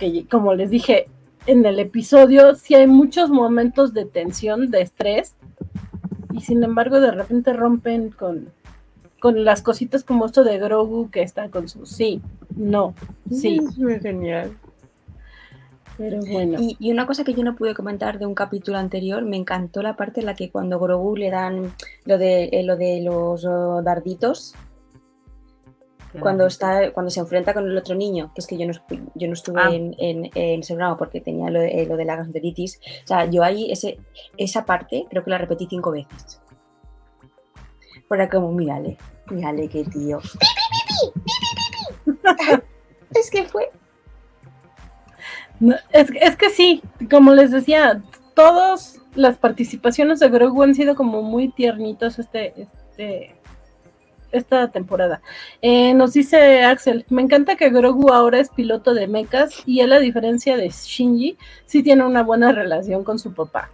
S1: que como les dije en el episodio, sí hay muchos momentos de tensión, de estrés, y sin embargo de repente rompen con, con las cositas como esto de Grogu que está con su sí, no, sí.
S3: Es muy genial.
S1: Pero bueno.
S3: Y, y una cosa que yo no pude comentar de un capítulo anterior, me encantó la parte en la que cuando Grogu le dan lo de, eh, lo de los oh, darditos, cuando está cuando se enfrenta con el otro niño, que es que yo no, yo no estuve
S4: Ah.
S3: en, en, en ese programa porque tenía lo, de- lo de la gastroenteritis. O sea, yo ahí ese, esa parte creo que la repetí cinco veces. Para como, mírale, mírale qué tío. es que fue.
S1: No, es, que- es que sí, como les decía, todas las participaciones de Grogu han sido como muy tiernitos este, este, esta temporada. Eh, nos dice Axel, me encanta que Grogu ahora es piloto de mechas y él, a diferencia de Shinji, sí tiene una buena relación con su papá.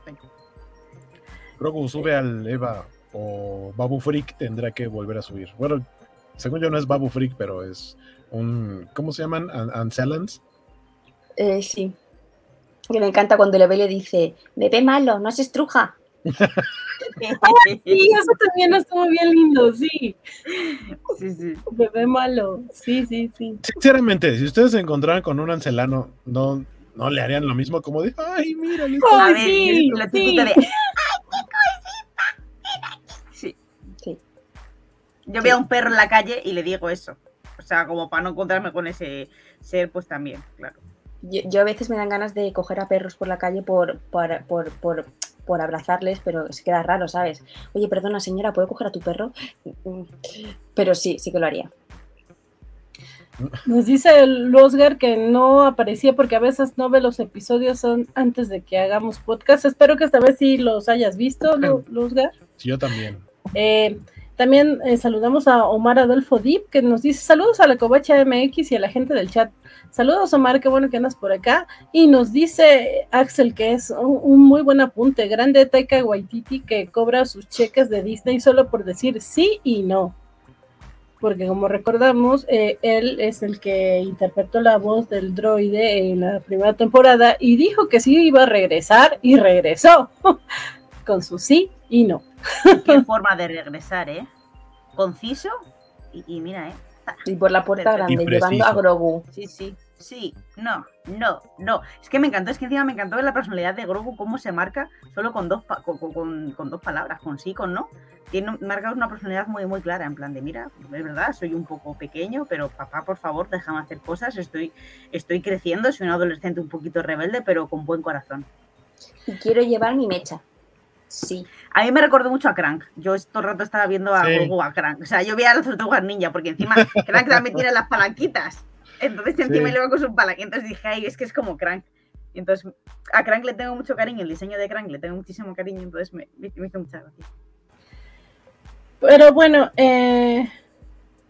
S2: Grogu sube al Eva o Babu Freak tendrá que volver a subir. Bueno, según yo no es Babu Freak, pero es un. ¿Cómo se llaman? An- Ancelans.
S3: Eh, sí. Que me encanta cuando le ve y le dice, bebé malo, no se estruja.
S1: Sí, eso también estuvo bien lindo, sí.
S4: Sí, sí.
S1: Bebé malo, sí, sí, sí.
S2: Sinceramente, si ustedes se encontraran con un ancelano, no, no le harían lo mismo como de, ay, mira, le
S1: Ay,
S4: ver,
S1: sí,
S4: lo
S1: sí.
S4: de. Sí.
S3: Sí.
S4: Yo veo a un perro en la calle y le digo eso. O sea, como para no encontrarme con ese ser, pues también, claro.
S3: Yo, yo a veces me dan ganas de coger a perros por la calle por, por, por, por, por abrazarles, pero se queda raro, ¿sabes? Oye, perdona señora, ¿puedo coger a tu perro? Pero sí, sí que lo haría.
S1: Nos dice el que no aparecía porque a veces no ve los episodios son antes de que hagamos podcast. Espero que esta vez sí los hayas visto, Losgar.
S2: Sí, yo también.
S1: Eh, también eh, saludamos a Omar Adolfo Deep, que nos dice saludos a la Covacha MX y a la gente del chat. Saludos, Omar, qué bueno que andas por acá. Y nos dice Axel que es un, un muy buen apunte. Grande Taika Waititi que cobra sus cheques de Disney solo por decir sí y no. Porque como recordamos, eh, él es el que interpretó la voz del droide en la primera temporada y dijo que sí iba a regresar y regresó con su sí y no.
S4: Qué forma de regresar, ¿eh? Conciso y, y mira, ¿eh?
S3: Y por la puerta grande, llevando a Grogu.
S4: Sí, sí, sí, no, no, no. Es que me encantó, es que encima me encantó ver la personalidad de Grogu, cómo se marca solo con dos, pa- con, con- con dos palabras, con sí, con no. Tiene marca una personalidad muy, muy clara, en plan de, mira, es verdad, soy un poco pequeño, pero papá, por favor, déjame hacer cosas, estoy, estoy creciendo, soy un adolescente un poquito rebelde, pero con buen corazón.
S3: Y quiero llevar mi mecha. Sí.
S4: A mí me recordó mucho a Crank. Yo todo el rato estaba viendo a
S2: Sí.
S4: Grogu a Crank. O sea, yo veía a las tortugas ninja, porque encima Crank también tiene las palanquitas. Entonces encima
S2: Sí.
S4: le va con sus palanquitas. Entonces dije, ay, es que es como Crank. Y entonces a Crank le tengo mucho cariño, el diseño de Crank le tengo muchísimo cariño, entonces me, me, me hizo mucha gracia.
S1: Pero bueno, eh,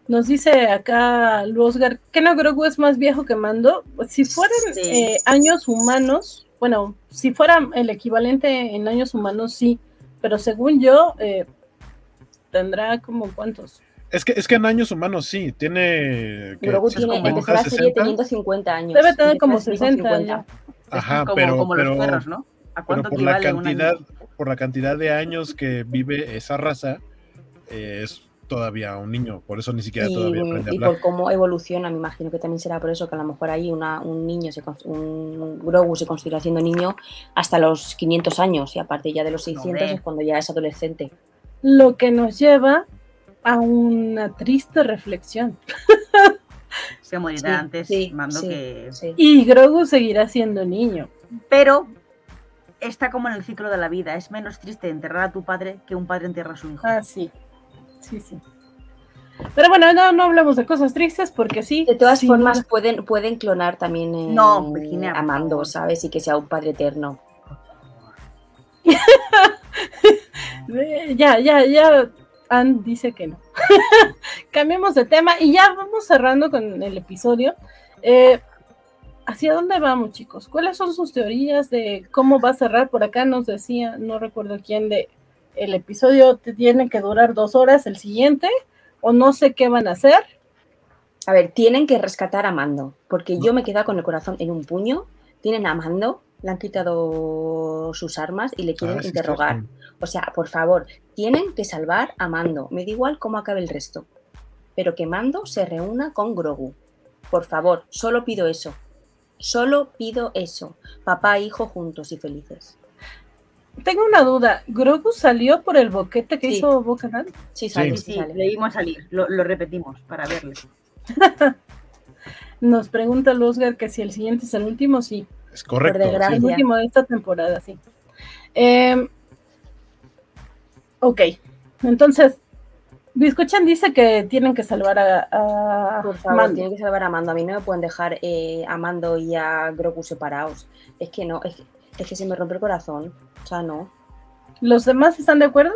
S1: nos dice acá Luosgar que no Grogu es más viejo que Mando. Si fueran
S4: Sí.
S1: eh, años humanos, bueno, si fuera el equivalente en años humanos, sí. Pero según yo, eh, tendrá como cuántos.
S2: Es que, es que en años humanos sí, tiene. que
S3: Grogu tiene, la serie
S2: 60.
S3: teniendo 50 años.
S1: Debe tener como
S3: la serie con
S1: 60
S3: 50.
S1: ya.
S2: Ajá,
S4: como,
S2: pero,
S4: como
S2: pero,
S4: los perros, ¿no? ¿A
S2: pero
S4: cuánto
S2: por la cantidad,
S4: año?
S2: por la cantidad de años que vive esa raza, eh, es todavía un niño, por eso ni siquiera
S3: Y,
S2: todavía aprende a
S3: y por cómo evoluciona, me imagino que también será por eso que a lo mejor ahí una, un niño, se, un Grogu se considera siendo niño hasta los 500 años y aparte ya de los 600
S4: Hombre.
S3: es cuando ya es adolescente.
S1: Lo que nos lleva a una triste reflexión.
S4: Se morirá
S3: Sí,
S4: antes,
S3: sí,
S4: mando
S3: sí,
S4: que...
S3: sí.
S1: Y Grogu seguirá siendo niño.
S4: Pero está como en el ciclo de la vida. Es menos triste enterrar a tu padre que un padre entierra a su hijo.
S1: Ah, sí. Sí, sí. Pero bueno, no, no hablamos de cosas tristes porque sí.
S3: De todas formas, pueden, pueden clonar también eh,
S4: No, Virginia,
S3: a Mando. ¿sabes? Y que sea un padre eterno.
S1: Ya, ya, ya. Ann dice que no. Cambiemos de tema y ya vamos cerrando con el episodio. Eh, ¿Hacia dónde vamos, chicos? ¿Cuáles son sus teorías de cómo va a cerrar? Por acá nos decía, no recuerdo quién, de el episodio te tiene que durar dos horas, el siguiente, o no sé qué van a hacer.
S3: A ver, tienen que rescatar a Mando, porque yo me he quedado con el corazón en un puño. Tienen a Mando, le han quitado sus armas y le quieren
S2: Ah, sí,
S3: interrogar. O sea, por favor, tienen que salvar a Mando. Me da igual cómo acabe el resto. Pero que Mando se reúna con Grogu. Por favor, solo pido eso. Solo pido eso. Papá e hijo juntos y felices.
S1: Tengo una duda. ¿Grogu salió por el boquete que
S3: Sí.
S1: hizo Bocanan?
S3: Sí, sale,
S4: Sí,
S3: sí,
S4: sí,
S3: sale.
S4: le dimos salir, lo, lo repetimos para verle.
S1: Nos pregunta Luzgar que si el siguiente es el último, sí.
S2: Es correcto.
S1: El último de esta temporada, sí. Eh, ok. Entonces, Biscochan dice que tienen que salvar a, a
S3: Por favor,
S1: Mando.
S3: tienen que salvar a Mando. A mí no me pueden dejar eh, a Mando y a Grogu separados. Es que no, es que, es que se me rompe el corazón. O sea, no.
S1: ¿Los demás están de acuerdo?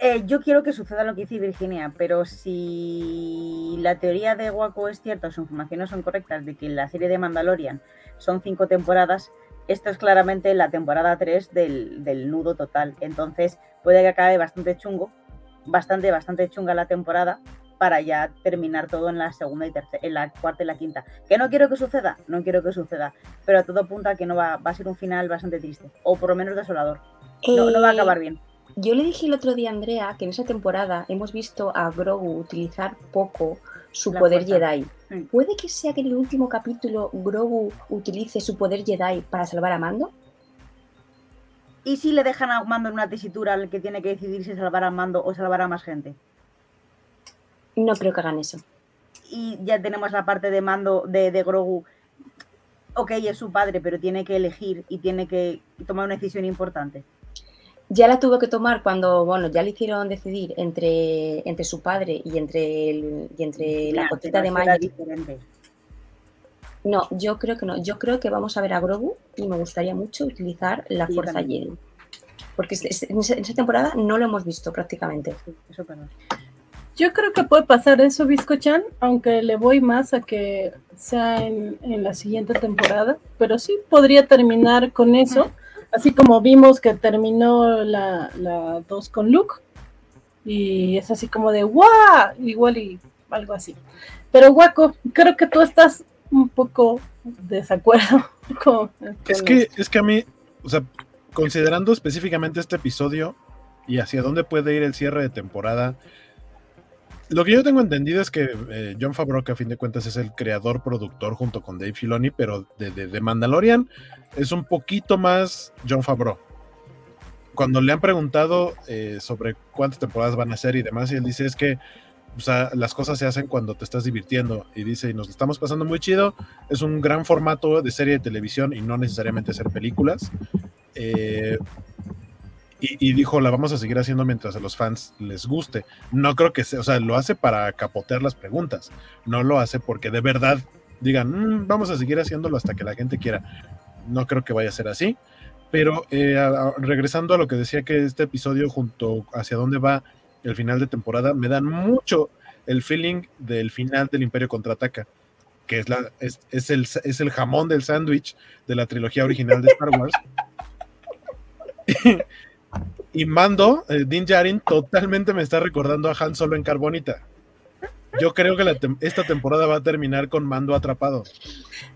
S4: Eh, yo quiero que suceda lo que dice Virginia, pero si la teoría de Waco es cierta, sus informaciones son correctas, de que la serie de Mandalorian son cinco temporadas, esto es claramente la temporada 3 del, del nudo total. Entonces puede que acabe bastante chungo, bastante, bastante chunga la temporada para ya terminar todo en la segunda y tercera, en la cuarta y la quinta. ¿Que no quiero que suceda? No quiero que suceda, pero todo apunta a que no va, va a ser un final bastante triste, o por lo menos desolador. No, no va a
S3: Eh,
S4: acabar bien.
S3: Yo le dije el otro día a Andrea que en esa temporada hemos visto a Grogu utilizar poco su
S4: La
S3: poder
S4: fuerza.
S3: Jedi.
S4: Mm.
S3: ¿Puede que sea que en el último capítulo Grogu utilice su poder Jedi para salvar a Mando?
S4: ¿Y si le dejan a Mando en una tesitura al que tiene que decidir si salvar a Mando o salvar a más gente?
S3: No creo que hagan eso.
S4: Y ya tenemos la parte de Mando de, de Grogu. Ok, es su padre, pero tiene que elegir y tiene que tomar una decisión importante.
S3: Ya la tuvo que tomar cuando, bueno, ya le hicieron decidir entre, entre su padre y entre, el- y entre la cotita de
S4: diferente.
S3: No, yo creo que no. Yo creo que vamos a ver a Grogu y me gustaría mucho utilizar la
S4: Sí,
S3: fuerza. Jedi. Porque en esa, temporada no lo hemos visto prácticamente.
S4: Sí, eso.
S1: Yo creo que puede pasar eso, Biscochan, aunque le voy más a que sea en, la siguiente temporada, pero sí podría terminar con eso, así como vimos que terminó la 2 con Luke, y es así como de ¡guau! Igual y algo así. Pero Guaco, creo que tú estás un poco desacuerdo con,
S2: Es que, es que a mí, o sea, considerando específicamente este episodio y hacia dónde puede ir el cierre de temporada, lo que yo tengo entendido es que eh, John Favreau, que a fin de cuentas es el creador, productor junto con Dave Filoni, pero de, de- de Mandalorian es un poquito más John Favreau. Cuando le han preguntado eh, sobre cuántas temporadas van a ser y demás, y él dice es que o sea, las cosas se hacen cuando te estás divirtiendo. Y dice, y nos estamos pasando muy chido. Es un gran formato de serie de televisión y no necesariamente hacer películas. Eh, y, y dijo, la vamos a seguir haciendo mientras a los fans les guste. No creo que sea, o sea, lo hace para capotear las preguntas. No lo hace porque de verdad digan, "Mm, vamos a seguir haciéndolo hasta que la gente quiera. No creo que vaya a ser así. Pero eh, a- regresando a lo que decía que este episodio junto hacia dónde va el final de temporada, me dan mucho el feeling del final del Imperio Contraataca, que es, la, es, es el, es el jamón del sándwich de la trilogía original de Star Wars. y Mando, eh, Din Djarin, totalmente me está recordando a Han Solo en Carbonita. Yo creo que la esta temporada va a terminar con Mando atrapado.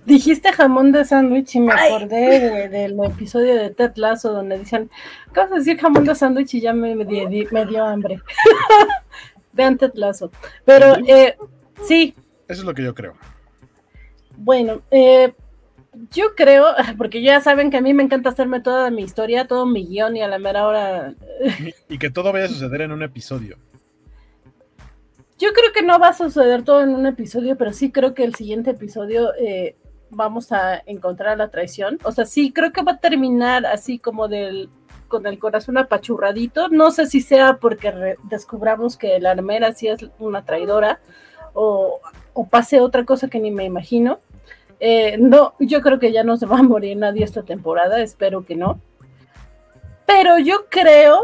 S1: Dijiste jamón de sándwich y me
S4: Ay.
S1: acordé de- del episodio de Ted Lasso donde dicen, acabas de decir jamón de sándwich y ya me, me di- me dio hambre. Vean Ted Lasso. Pero eh, sí,
S2: Eso es lo que yo creo.
S1: bueno, eh, yo creo, porque ya saben que a mí me encanta hacerme toda mi historia, todo mi guion y a la mera hora
S2: Y que todo vaya a suceder en un episodio.
S1: Yo creo que no va a suceder todo en un episodio, pero sí creo que el siguiente episodio eh, vamos a encontrar la traición. O sea, sí creo que va a terminar así como del con el corazón apachurradito. No sé si sea porque descubramos que la armera sí es una traidora o, o pase otra cosa que ni me imagino. Eh, no, yo creo que ya no se va a morir nadie esta temporada, espero que no. Pero yo creo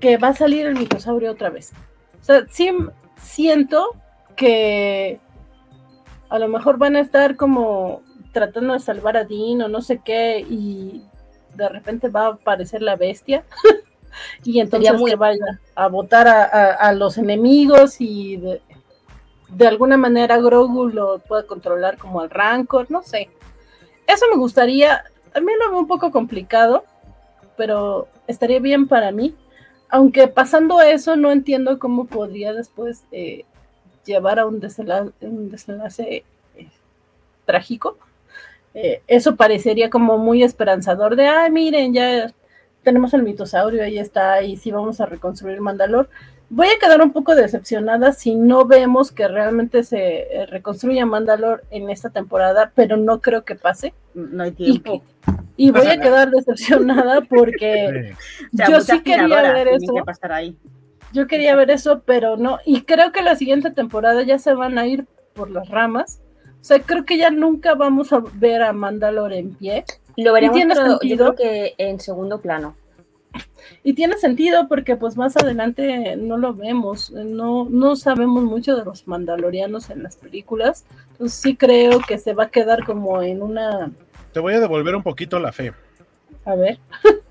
S1: que va a salir el mitosaurio otra vez. O sea, sí siento que a lo mejor van a estar como tratando de salvar a Dean o no sé qué y de repente va a aparecer la bestia y entonces
S3: muy-
S1: que vaya a votar a, a- a los enemigos y de, de alguna manera Grogu lo pueda controlar como al Rancor, no sé. Eso me gustaría, también lo veo un poco complicado, pero estaría bien para mí. Aunque pasando eso, no entiendo cómo podría después eh, llevar a un desenlace, un desenlace eh, trágico. Eh, eso parecería como muy esperanzador de, ay, miren, ya tenemos el mitosaurio, ahí está, y sí vamos a reconstruir Mandalor. Voy a quedar un poco decepcionada si no vemos que realmente se eh, reconstruya Mandalor en esta temporada, pero no creo que pase.
S4: No hay tiempo.
S1: Y, y voy a quedar decepcionada porque
S2: Sí.
S4: O sea,
S1: yo sí quería ver eso.
S4: que pasar ahí.
S1: Yo quería ver eso, pero no. Y creo que la siguiente temporada ya se van a ir por las ramas. O sea, creo que ya nunca vamos a ver a Mandalore en pie.
S3: Lo veremos, pero yo creo que en segundo plano.
S1: Y tiene sentido porque pues más adelante no lo vemos. No, no sabemos mucho de los mandalorianos en las películas. Entonces sí creo que se va a quedar como en una...
S2: Te voy a devolver un poquito la fe.
S1: A ver.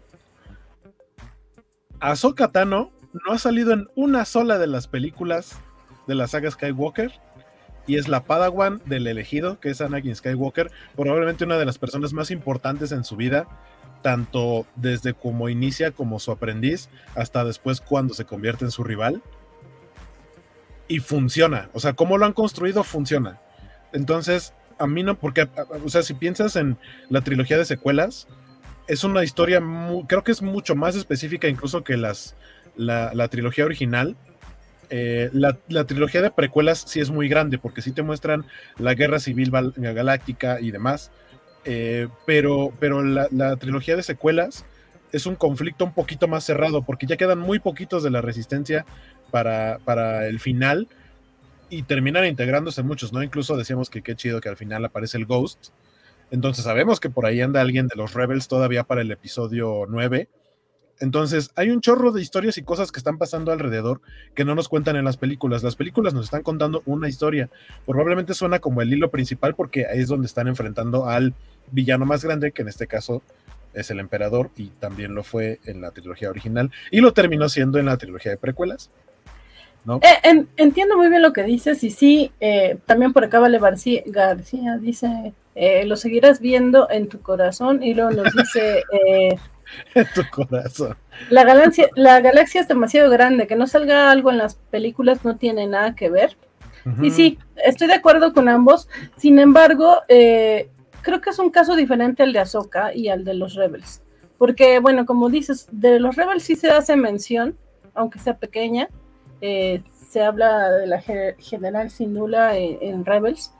S2: Ahsoka Tano no ha salido en una sola de las películas de la saga Skywalker y es la Padawan del elegido, que es Anakin Skywalker, probablemente una de las personas más importantes en su vida, tanto desde como inicia como su aprendiz hasta después cuando se convierte en su rival. Y funciona, o sea, cómo lo han construido funciona. Entonces, a mí no, porque, o sea, si piensas en la trilogía de secuelas, es una historia, creo que es mucho más específica incluso que las, la, trilogía original. Eh, la, la trilogía de precuelas sí es muy grande porque sí te muestran la guerra civil galáctica y demás. Eh, pero pero la, trilogía de secuelas es un conflicto un poquito más cerrado porque ya quedan muy poquitos de la resistencia para, para el final y terminan integrándose muchos, ¿no? Incluso decíamos que qué chido que al final aparece el Ghost. Entonces sabemos que por ahí anda alguien de los Rebels todavía para el episodio 9. Entonces hay un chorro de historias y cosas que están pasando alrededor que no nos cuentan en las películas. Las películas nos están contando una historia. Probablemente suena como el hilo principal porque ahí es donde están enfrentando al villano más grande, que en este caso es el emperador y también lo fue en la trilogía original y lo terminó siendo en la trilogía de precuelas. ¿no?
S1: Eh, en- entiendo muy bien lo que dices y sí, eh, también por acá Vale García, García dice, eh, lo seguirás viendo en tu corazón y luego nos dice, eh,
S2: En tu corazón.
S1: la, galaxia, la galaxia es demasiado grande, que no salga algo en las películas no tiene nada que ver. Y sí, estoy de acuerdo con ambos. Sin embargo, eh, creo que es un caso diferente al de Ahsoka y al de los Rebels. Porque, bueno, como dices, de los Rebels sí se hace mención, aunque sea pequeña. eh, se habla de la ge- general Syndulla en, en Rebels,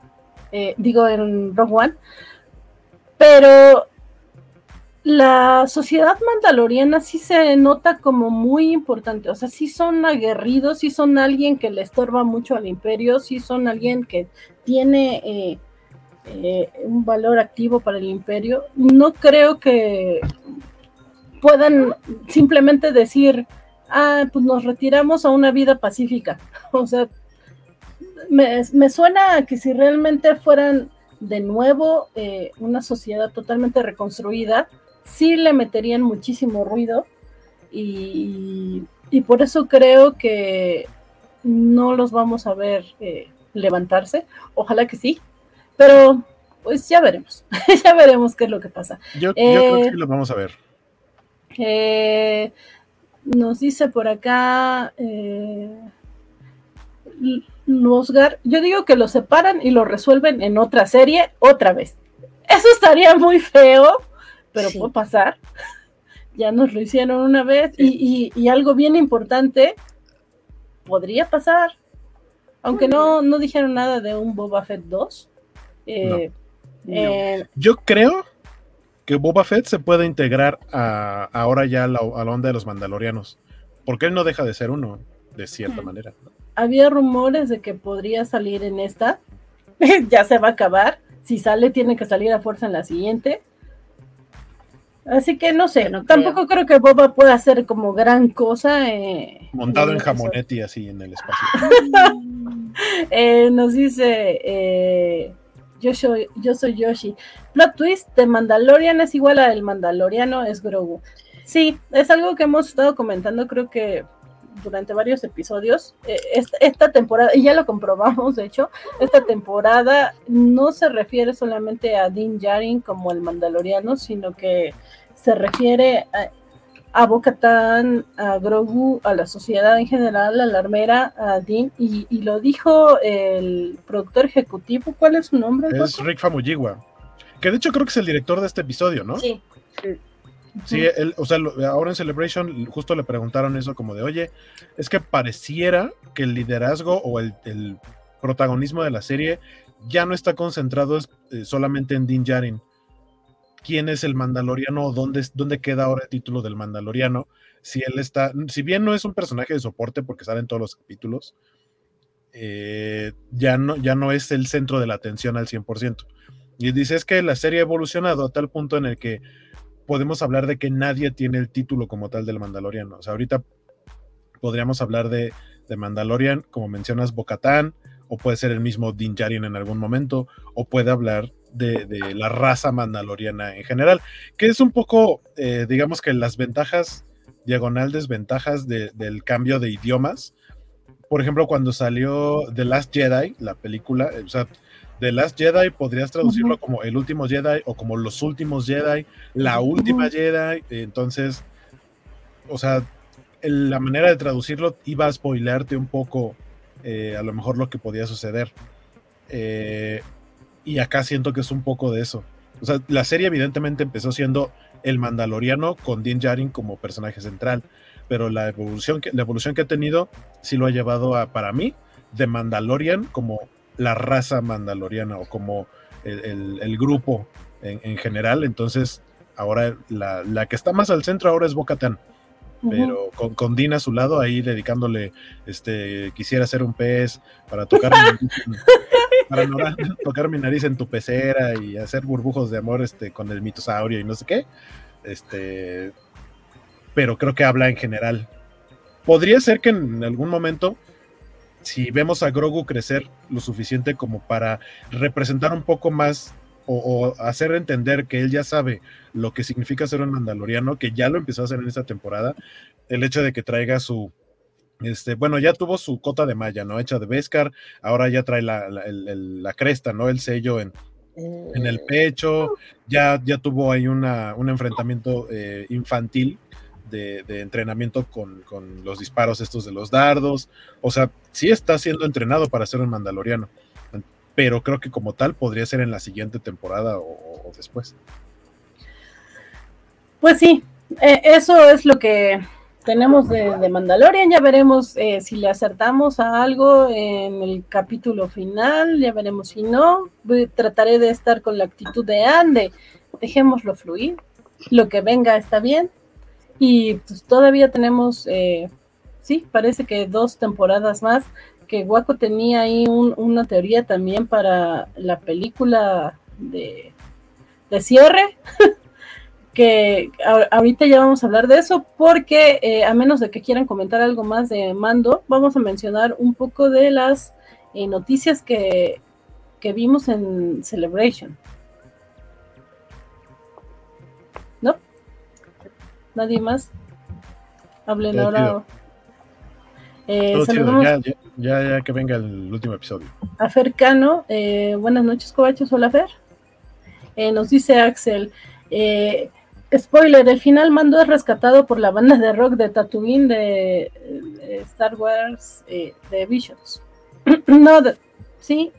S1: eh, digo en Rogue One. Pero la sociedad mandaloriana sí se nota como muy importante, o sea, sí son aguerridos, sí son alguien que le estorba mucho al imperio, sí son alguien que tiene eh, eh, un valor activo para el imperio. No creo que puedan simplemente decir, ah, pues nos retiramos a una vida pacífica. O sea, me, me suena a que si realmente fueran de nuevo eh, una sociedad totalmente reconstruida, sí le meterían muchísimo ruido y, y por eso creo que no los vamos a ver eh, levantarse. Ojalá que sí, pero pues ya veremos, ya veremos qué es lo que pasa.
S2: Yo, yo creo que
S1: Eh,
S2: sí lo vamos a ver.
S1: Eh, nos dice por acá eh, Losgar, yo digo que lo separan y lo resuelven en otra serie otra vez. Eso estaría muy feo, pero
S3: Sí.
S1: puede pasar. Ya nos lo hicieron una vez y, y- y algo bien importante podría pasar. Aunque no, no dijeron nada de un Boba Fett 2. Eh, eh,
S2: Yo creo que Boba Fett se puede integrar a, ahora ya a la, a la onda de los mandalorianos. Porque él no deja de ser uno, de cierta manera. ¿no?
S1: Había rumores de que podría salir en esta. ya se va a acabar. Si sale, tiene que salir a fuerza en la siguiente. Así que no sé,
S4: no
S1: tampoco creo. que Boba pueda hacer como gran cosa. eh,
S2: Montado en
S1: el episodio.
S2: jamonetti así en el espacio.
S1: Eh, nos dice eh, yo, soy, yo soy Yoshi. Plot twist de Mandalorian es igual al Mandaloriano es Grogu. Sí, es algo que hemos estado comentando, creo que durante varios episodios. Eh, esta, esta temporada, y ya lo comprobamos, de hecho, esta temporada no se refiere solamente a Din Djarin como el Mandaloriano, sino que se refiere a, a Bocatán, a Grogu, a la sociedad en general, a la armera, a Dean, y, y lo dijo el productor ejecutivo, ¿cuál es su nombre?
S2: Es Rick Famuyiwa, que de hecho creo que es el director de este episodio, ¿no?
S3: Sí.
S2: Sí, él, o sea, ahora en Celebration justo le preguntaron eso como de, oye, es que pareciera que el liderazgo o el, el protagonismo de la serie ya no está concentrado eh, solamente en Din Djarin. ¿Quién es el Mandaloriano o dónde, dónde queda ahora el título del Mandaloriano? Si él está, si bien no es un personaje de soporte porque sale en todos los capítulos, eh, ya, no, ya no es el centro de la atención al 100%. Y dice, es que la serie ha evolucionado a tal punto en el que podemos hablar de que nadie tiene el título como tal del Mandaloriano. O sea, ahorita podríamos hablar de, de Mandalorian, como mencionas, Bocatán, o puede ser el mismo Din Djarin en algún momento, o puede hablar de, la raza mandaloriana en general, que es un poco, eh, digamos que las ventajas, diagonal desventajas de- del cambio de idiomas. Por ejemplo, cuando salió The Last Jedi, la película, eh, o sea, The Last Jedi podrías traducirlo como el último Jedi o como los últimos Jedi, la última Jedi. Entonces, o sea, la manera de traducirlo iba a spoilearte un poco eh, a lo mejor lo que podía suceder. Eh, y acá siento que es un poco de eso. O sea, la serie evidentemente empezó siendo el Mandaloriano con Din Djarin como personaje central, pero la evolución que, la evolución que ha tenido sí lo ha llevado a, para mí, de Mandalorian como la raza mandaloriana o como el, el- el grupo en, en general. Entonces, ahora la, la que está más al centro ahora es Bo-Katan pero con, con Dean a su lado ahí dedicándole, este, quisiera ser un pez para tocar mi para no- tocar mi nariz en tu pecera y hacer burbujos de amor este, con el mitosaurio y no sé qué. Este, pero creo que habla en general. Podría ser que en algún momento, si vemos a Grogu crecer lo suficiente como para representar un poco más o, o hacer entender que él ya sabe lo que significa ser un mandaloriano, que ya lo empezó a hacer en esta temporada, el hecho de que traiga su, este, bueno, ya tuvo su cota de malla, ¿no? Hecha de Beskar, ahora ya trae la, la, el- el- la cresta, ¿no? El sello en, en el pecho, ya, ya tuvo ahí una, un enfrentamiento eh, infantil de, de entrenamiento con, con los disparos estos de los dardos, o sea, sí está siendo entrenado para ser un mandaloriano, pero creo que como tal podría ser en la siguiente temporada o, después.
S1: Pues sí, eh, eso es lo que tenemos de, Mandalorian. Ya veremos eh, si le acertamos a algo en el capítulo final. Ya veremos si no. Trataré de estar con la actitud de Ande. Dejémoslo fluir. Lo que venga está bien. Y pues todavía tenemos, eh, sí, parece que dos temporadas más. Que Waco tenía ahí un- una teoría también para la película de, de cierre que a- ahorita ya vamos a hablar de eso, porque eh, a menos de que quieran comentar algo más de Mando, vamos a mencionar un poco de las eh, noticias que, que vimos en Celebration. ¿No? ¿Nadie más? Hablen ahora. Eh, saludamos
S2: ya, ya, ya, ya que venga el último episodio.
S1: a Fer Cano. Eh, buenas noches, Cobachos. Hola, Fer. Eh, nos dice Axel. eh, spoiler: el final Mando es rescatado por la banda de rock de Tatooine de, Star Wars de Visions. no, de- sí,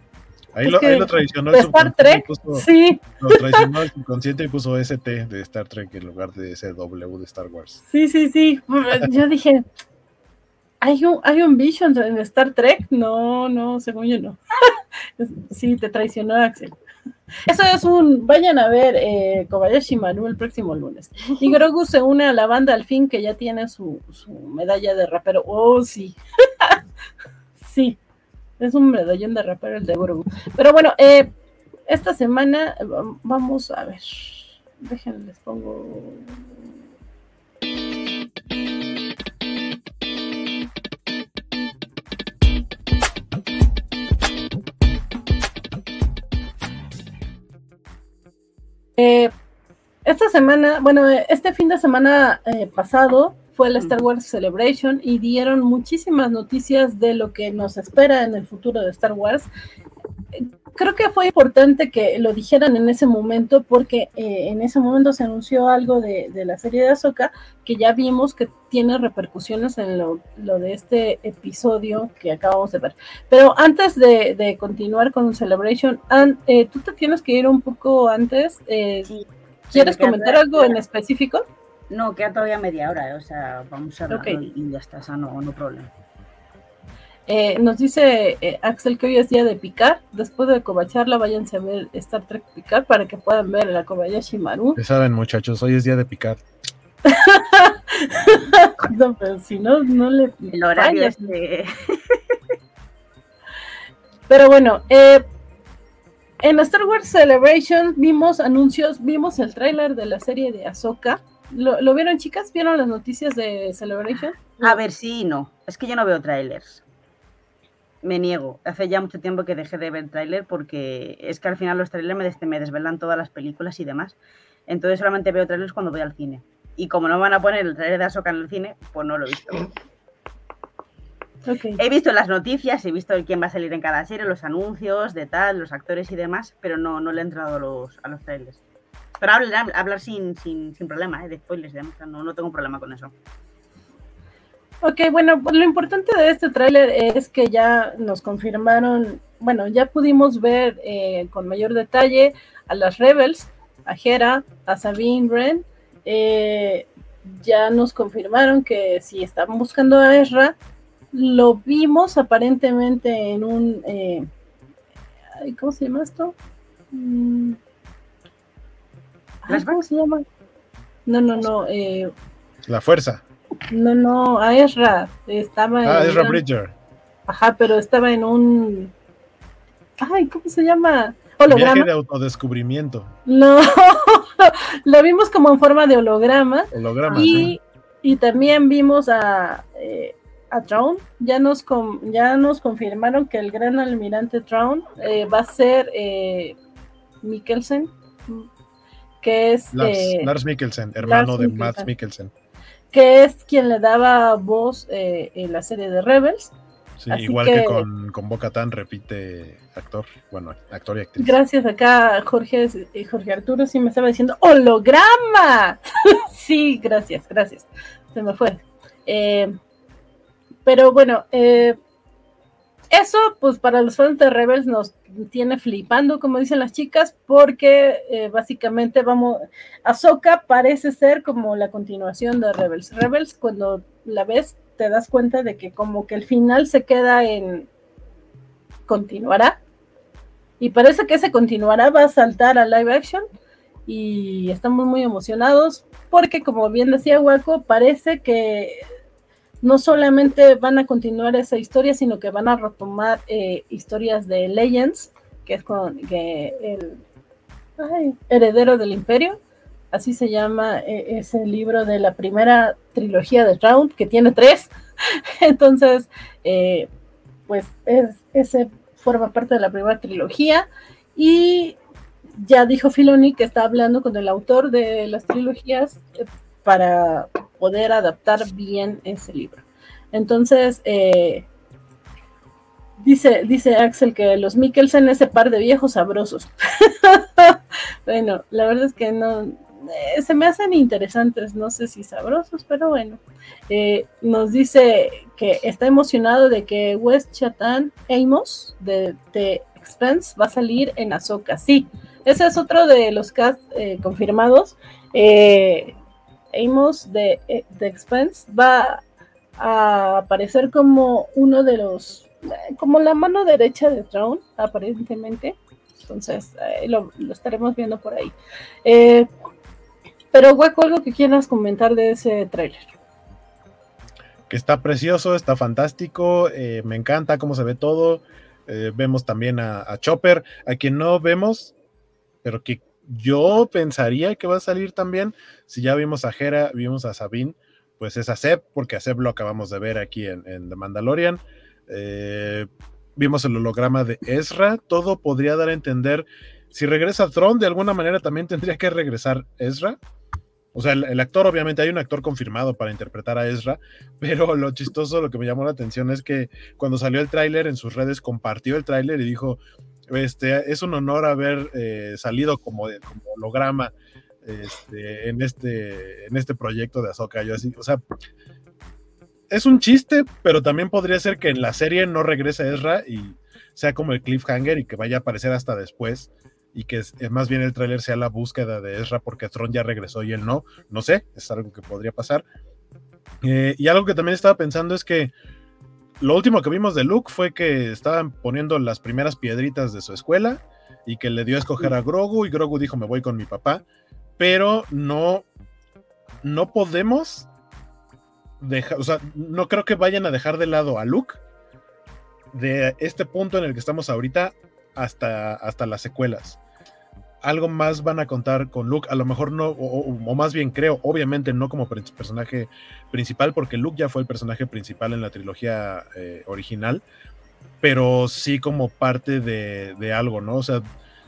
S2: Ahí, lo, ahí lo traicionó el
S1: Star Trek.
S2: puso-
S1: Sí,
S2: Lo traicionó el subconsciente y puso ST de Star Trek en lugar de ese W de Star Wars.
S1: sí, sí, sí. Yo dije. ¿Hay un, ¿Hay un Visions en Star Trek? No, no, según yo no. sí, te traicionó Axel. Eso es un. Vayan a ver eh, Kobayashi Maru el próximo lunes. Y Grogu se une a la banda al fin, que ya tiene su, su medalla de rapero. Oh, sí. sí. Es un medallón de rapero el de Grogu. Pero bueno, eh, esta semana eh, vam- vamos a ver. Déjenme, les pongo. Eh, esta semana, bueno, este fin de semana eh, pasado fue el Star Wars Celebration y dieron muchísimas noticias de lo que nos espera en el futuro de Star Wars. Creo que fue importante que lo dijeran en ese momento porque eh, en ese momento se anunció algo de, la serie de Ahsoka que ya vimos que tiene repercusiones en lo, de este episodio que acabamos de ver. Pero antes de, continuar con Celebration, eh, tú te tienes que ir un poco antes. Eh, ¿Quieres comentar algo en específico?
S4: No, queda todavía media hora, o sea, vamos a ver y ya está, o sea, no, no problema.
S1: Eh, nos dice eh, Axel que hoy es día de picar. Después de cobacharla, váyanse a ver Star Trek Picar para que puedan ver la Kobayashi Maru.
S2: Ya saben, muchachos, hoy es día de picar.
S1: no, pero si no, no le.
S4: El horario
S1: Pero bueno, eh, en Star Wars Celebration vimos anuncios, vimos el tráiler de la serie de Ahsoka. ¿Lo, ¿Lo, vieron, chicas? ¿Vieron las noticias de Celebration?
S4: A ver, sí y no. Es que yo no veo trailers me niego. Hace ya mucho tiempo que dejé de ver tráiler porque es que al final los trailers me, me desvelan todas las películas y demás. Entonces solamente veo trailers cuando voy al cine. Y como no van a poner el trailer de Ahsoka en el cine, pues no lo he visto. He visto las noticias, he visto quién va a salir en cada serie, los anuncios de tal, los actores y demás, pero no, no le he entrado a los, a los trailers. Pero hablar, hablar sin, sin, sin problema, ¿eh? de spoilers, no, no tengo problema con eso.
S1: Ok, bueno, lo importante de este tráiler es que ya nos confirmaron, bueno, ya pudimos ver eh, con mayor detalle a las Rebels, a Hera, a Sabine Wren. Eh, ya nos confirmaron que si estaban buscando a Ezra, lo vimos aparentemente en un... Eh, ¿Cómo se llama esto? Mm. ¿Cómo se llama? No, no, no.
S2: La fuerza.
S1: No, no, a Ezra. Estaba
S2: ah, Ezra Bridger.
S1: Ajá, pero estaba en un. Ay, ¿cómo se llama? Holograma.
S2: Viaje de autodescubrimiento.
S1: No, lo vimos como en forma de holograma.
S2: Holograma,
S1: y, sí. y también vimos a, eh, a Traun. Ya nos, ya nos confirmaron que el gran almirante Traun eh, va a ser eh, Mikkelsen, que es.
S2: Lars, Lars Mikkelsen, hermano de Matt Mikkelsen
S1: que es quien le daba voz eh, en la serie de Rebels.
S2: Sí, igual que, con, con Boca repite actor, bueno, actor y actriz.
S1: Gracias acá, Jorge, eh, Jorge Arturo, sí me estaba diciendo holograma. sí, gracias, gracias. Se me fue. Eh, pero bueno, eh, eso, pues para los fans de Rebels nos tiene flipando, como dicen las chicas, porque eh, básicamente vamos, Ahsoka parece ser como la continuación de Rebels. Rebels, cuando la ves, te das cuenta de que como que el final se queda en continuará. Y parece que ese continuará va a saltar a live action. Y estamos muy emocionados porque, como bien decía Waco, parece que no solamente van a continuar esa historia, sino que van a retomar eh, historias de Legends, que es con el heredero del imperio, así se llama eh, ese libro de la primera trilogía de Round, que tiene tres. Entonces, eh, pues ese forma parte de la primera trilogía. Y ya dijo Filoni que está hablando con el autor de las trilogías para poder adaptar bien ese libro. Entonces, eh, dice, dice Axel que los Mikkelsen ese par de viejos sabrosos. bueno, la verdad es que no, eh, se me hacen interesantes, no sé si sabrosos, pero bueno. Eh, nos dice que está emocionado de que West Chatan Amos de, The Expense va a salir en Azoka. Sí, ese es otro de los cast confirmados. Amos de The Expense va a aparecer como uno de los, como la mano derecha de Throne, aparentemente. Entonces, eh, lo, estaremos viendo por ahí. Eh, pero, Hueco, algo que quieras comentar de ese tráiler.
S2: Que está precioso, está fantástico, eh, me encanta cómo se ve todo. vemos también a, Chopper, a quien no vemos, pero que yo pensaría que va a salir también. Si ya vimos a Hera, vimos a Sabine, pues es a Seb, porque a Seb lo acabamos de ver aquí en, The Mandalorian. Eh, vimos el holograma de Ezra, todo podría dar a entender, si regresa Throne, de alguna manera también tendría que regresar Ezra. O sea, el, actor, obviamente, hay un actor confirmado para interpretar a Ezra, pero lo chistoso, lo que me llamó la atención es que cuando salió el tráiler en sus redes, compartió el tráiler y dijo, este, es un honor haber eh, salido como, holograma este, en, este, en este proyecto de así, o sea, es un chiste, pero también podría ser que en la serie no regrese Ezra y sea como el cliffhanger y que vaya a aparecer hasta después y que más bien el tráiler sea la búsqueda de Ezra porque Tron ya regresó y él no. No sé, es algo que podría pasar. Eh, y algo que también estaba pensando es que lo último que vimos de Luke fue que estaban poniendo las primeras piedritas de su escuela y que le dio a escoger a Grogu y Grogu dijo me voy con mi papá, pero no, no podemos dejar, o sea, no creo que vayan a dejar de lado a Luke de este punto en el que estamos ahorita hasta, hasta las secuelas. Algo más van a contar con Luke, a lo mejor no, o, más bien creo, obviamente no como personaje principal, porque Luke ya fue el personaje principal en la trilogía eh, original, pero sí como parte de, algo, ¿no? O sea,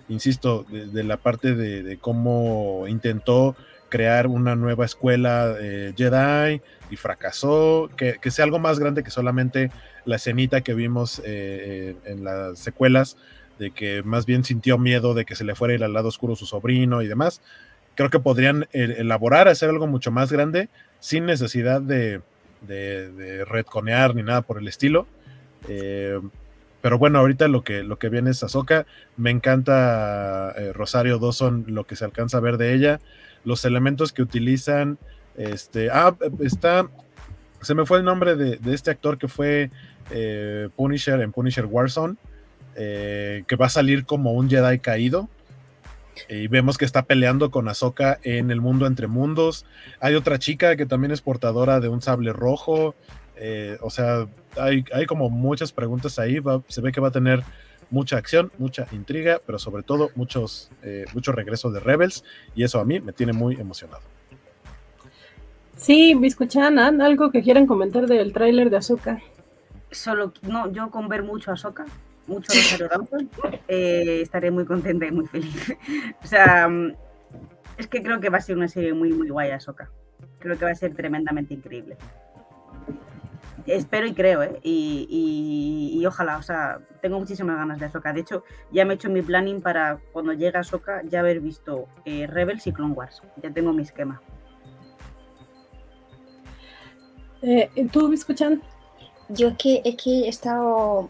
S2: insisto, de, la parte de, cómo intentó crear una nueva escuela eh, Jedi y fracasó, que, sea algo más grande que solamente la escenita que vimos eh, en las secuelas de que más bien sintió miedo de que se le fuera ir al lado oscuro su sobrino y demás. Creo que podrían eh, elaborar, hacer algo mucho más grande sin necesidad de, de, ni nada por el estilo. Eh, pero bueno, ahorita lo que, lo que viene es Azoka. Me encanta eh, Rosario Dawson, lo que se alcanza a ver de ella. Los elementos que utilizan. Este, ah, está. Se me fue el nombre de, de este actor que fue Punisher en Punisher Warzone. Eh, que va a salir como un Jedi caído. Y vemos que está peleando con Ahsoka en el mundo entre mundos. Hay otra chica que también es portadora de un sable rojo. Eh, o sea, hay, como muchas preguntas ahí. se ve que va a tener mucha acción, mucha intriga, pero sobre todo muchos, eh, mucho regreso de Rebels. Y eso a mí me tiene muy emocionado.
S1: Sí, me escuchan algo que quieran comentar del tráiler de Ahsoka.
S4: Solo, no, yo con ver mucho a Ahsoka mucho Rosario Dawson, eh, estaré muy contenta y muy feliz. o sea, mm, es que creo que va a ser una serie muy, muy guay, Ahsoka. Creo que va a ser tremendamente increíble. Espero y creo, ¿eh? Y, ojalá, o sea, tengo muchísimas ganas de Ahsoka. De hecho, ya me he hecho mi planning para cuando llegue Ahsoka ya haber visto eh, Rebels y Clone Wars. Ya tengo mi esquema.
S1: Eh, ¿Tú me escuchan?
S3: Yo es que, es que he estado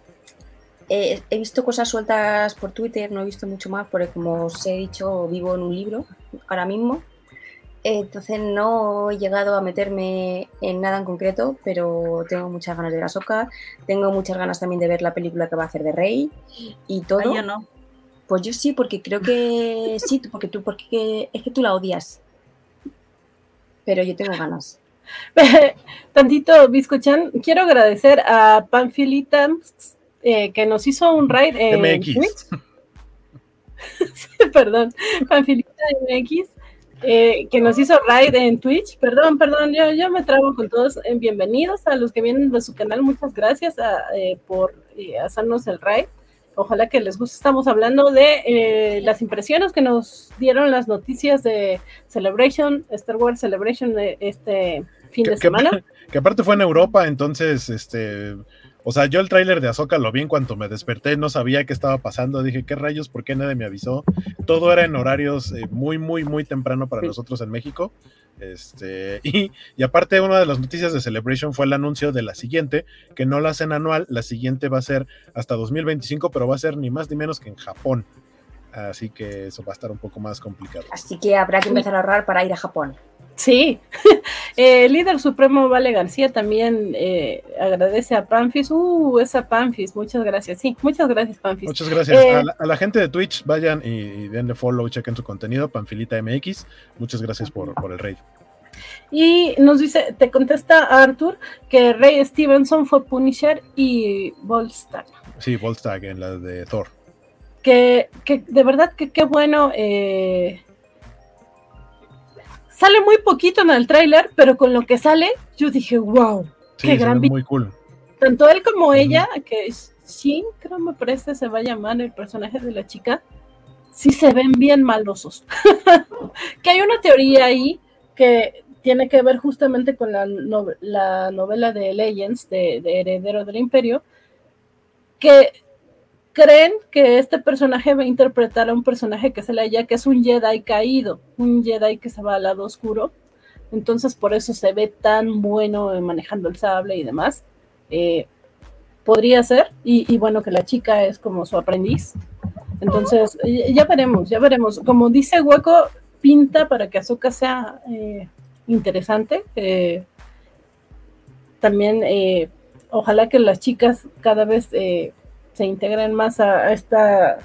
S3: he visto cosas sueltas por Twitter, no he visto mucho más, porque como os he dicho, vivo en un libro ahora mismo. Entonces no he llegado a meterme en nada en concreto, pero tengo muchas ganas de la soca, tengo muchas ganas también de ver la película que va a hacer de Rey y todo.
S4: yo no.
S3: Pues yo sí, porque creo que sí, porque tú, porque es que tú la odias. Pero yo tengo ganas.
S1: Tantito, Biscochan, quiero agradecer a Panfilita eh, que nos hizo un raid en
S2: MX.
S1: perdón, Panfilita MX, eh, que nos hizo raid en Twitch. Perdón, perdón, yo, yo me trago con todos. Eh, bienvenidos a los que vienen de su canal. Muchas gracias por hacernos el raid. Ojalá que les guste. Estamos hablando de las impresiones que nos dieron las noticias de Celebration, Star Wars Celebration de este fin de semana.
S2: que aparte fue en Europa, entonces, este, o sea, yo el tráiler de Azoka lo vi en cuanto me desperté, no sabía qué estaba pasando, dije, ¿qué rayos? ¿Por qué nadie me avisó? Todo era en horarios eh, muy, muy, muy temprano para nosotros en México. Este, y, y, aparte, una de las noticias de Celebration fue el anuncio de la siguiente, que no la hacen anual, la siguiente va a ser hasta 2025, pero va a ser ni más ni menos que en Japón. Así que eso va a estar un poco más complicado.
S3: Así que habrá que empezar a ahorrar para ir a Japón.
S1: Sí, el líder supremo Vale García también eh, agradece a Panfis. Uh, esa Panfis, muchas gracias. Sí, muchas gracias, Panfis.
S2: Muchas gracias. Eh, a, la, gente de Twitch, vayan y, denle follow, chequen su contenido, Panfilita MX. Muchas gracias por, el rey.
S1: Y nos dice, te contesta Arthur que Rey Stevenson fue Punisher y Volstagg.
S2: Sí, Volstagg en la de Thor.
S1: Que, que de verdad que qué bueno. Eh, sale muy poquito en el tráiler, pero con lo que sale, yo dije, wow, qué gran
S2: muy cool.
S1: Tanto él como ella, que sí, creo me parece se va a llamar el personaje de la chica, sí se ven bien malosos. que hay una teoría ahí que tiene que ver justamente con la, novela de Legends, de, Heredero del Imperio, que creen que este personaje va a interpretar a un personaje que se le haya, que es un Jedi caído, un Jedi que se va al lado oscuro. Entonces por eso se ve tan bueno manejando el sable y demás. Eh, podría ser, y, bueno, que la chica es como su aprendiz. Entonces, ya veremos, ya veremos. Como dice Hueco, pinta para que Azoka sea eh, interesante. Eh, también, ojalá que las chicas cada vez se integren más a, esta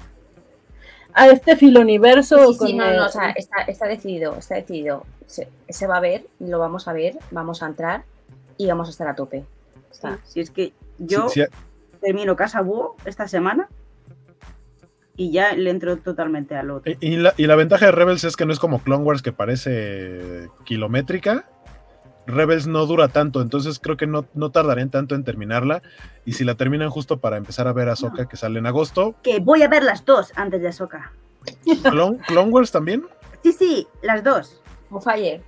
S1: a este filoniverso.
S3: Sí, no, no, o sea, está, decidido, está decidido. Se, va a ver, lo vamos a ver, vamos a entrar y vamos a estar a tope.
S4: Si es que yo termino Casa Búho esta semana y ya le entro totalmente al otro.
S2: Y, la, y la ventaja de Rebels es que no es como Clone Wars que parece kilométrica, Rebels no dura tanto, entonces creo que no, no tardarán tanto en terminarla. Y si la terminan justo para empezar a ver a Ahsoka, que sale en agosto.
S4: Que voy a ver las dos antes de Ahsoka.
S2: ¿Clone, Wars también?
S4: Sí, sí, las dos.
S3: O falle.